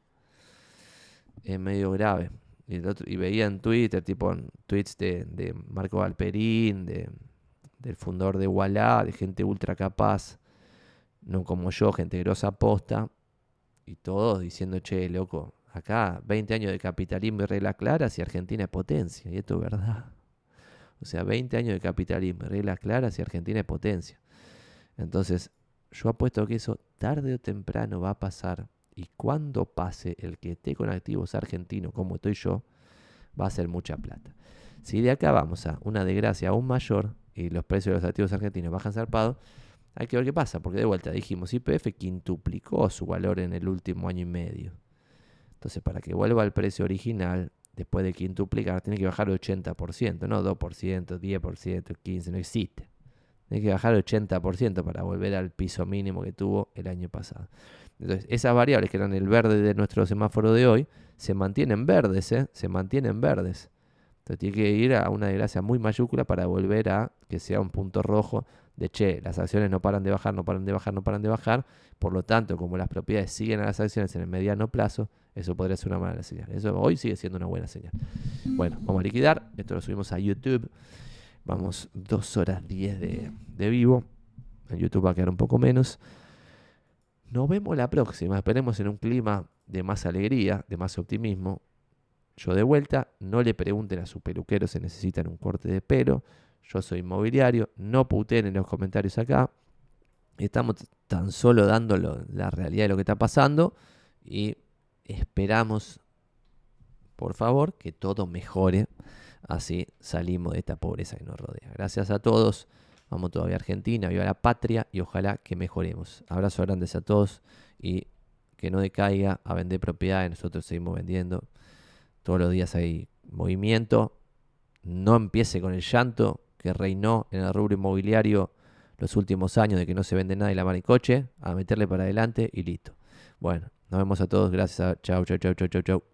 es medio grave. Y, veía en Twitter, tipo tweets de, Marco Valperín, de, del fundador de Wallah, de gente ultra capaz, no como yo, gente grosa posta, y todos diciendo, che, loco, acá 20 años de capitalismo y reglas claras y Argentina es potencia. Y esto es verdad. O sea, 20 años de capitalismo reglas claras y Argentina es potencia. Entonces, yo apuesto que eso tarde o temprano va a pasar y cuando pase el que esté con activos argentinos como estoy yo, va a ser mucha plata. Si de acá vamos a una desgracia aún mayor y los precios de los activos argentinos bajan zarpado, hay que ver qué pasa, porque de vuelta dijimos, IPF quintuplicó su valor en el último año y medio. Entonces, para que vuelva al precio original, después de quintuplicar, tiene que bajar el 80%, no 2%, 10%, 15%, no existe. Tiene que bajar el 80% para volver al piso mínimo que tuvo el año pasado. Entonces, esas variables que eran el verde de nuestro semáforo de hoy, se mantienen verdes, ¿eh? Se mantienen verdes. Entonces tiene que ir a una desgracia muy mayúscula para volver a que sea un punto rojo de che, las acciones no paran de bajar, no paran de bajar, no paran de bajar. Por lo tanto, como las propiedades siguen a las acciones en el mediano plazo, eso podría ser una mala señal. Eso hoy sigue siendo una buena señal. Bueno, vamos a liquidar. Esto lo subimos a YouTube. Vamos 2 horas 10 de, de vivo. En YouTube va a quedar un poco menos. Nos vemos la próxima. Esperemos en un clima de más alegría, de más optimismo. Yo de vuelta, no le pregunten a su peluquero si necesitan un corte de pelo. Yo soy inmobiliario, no puteen en los comentarios acá. Estamos tan solo dando la realidad de lo que está pasando y esperamos, por favor, que todo mejore. Así salimos de esta pobreza que nos rodea. Gracias a todos. Vamos todavía a Argentina, viva la patria y ojalá que mejoremos. Abrazo grandes a todos y que no decaiga a vender propiedades. Nosotros seguimos vendiendo. Todos los días hay movimiento. No empiece con el llanto que reinó en el rubro inmobiliario los últimos años de que no se vende nada y la maricoche, a meterle para adelante y listo. Bueno, nos vemos a todos. Gracias. Chau, chau, chau, chau, chau, chau.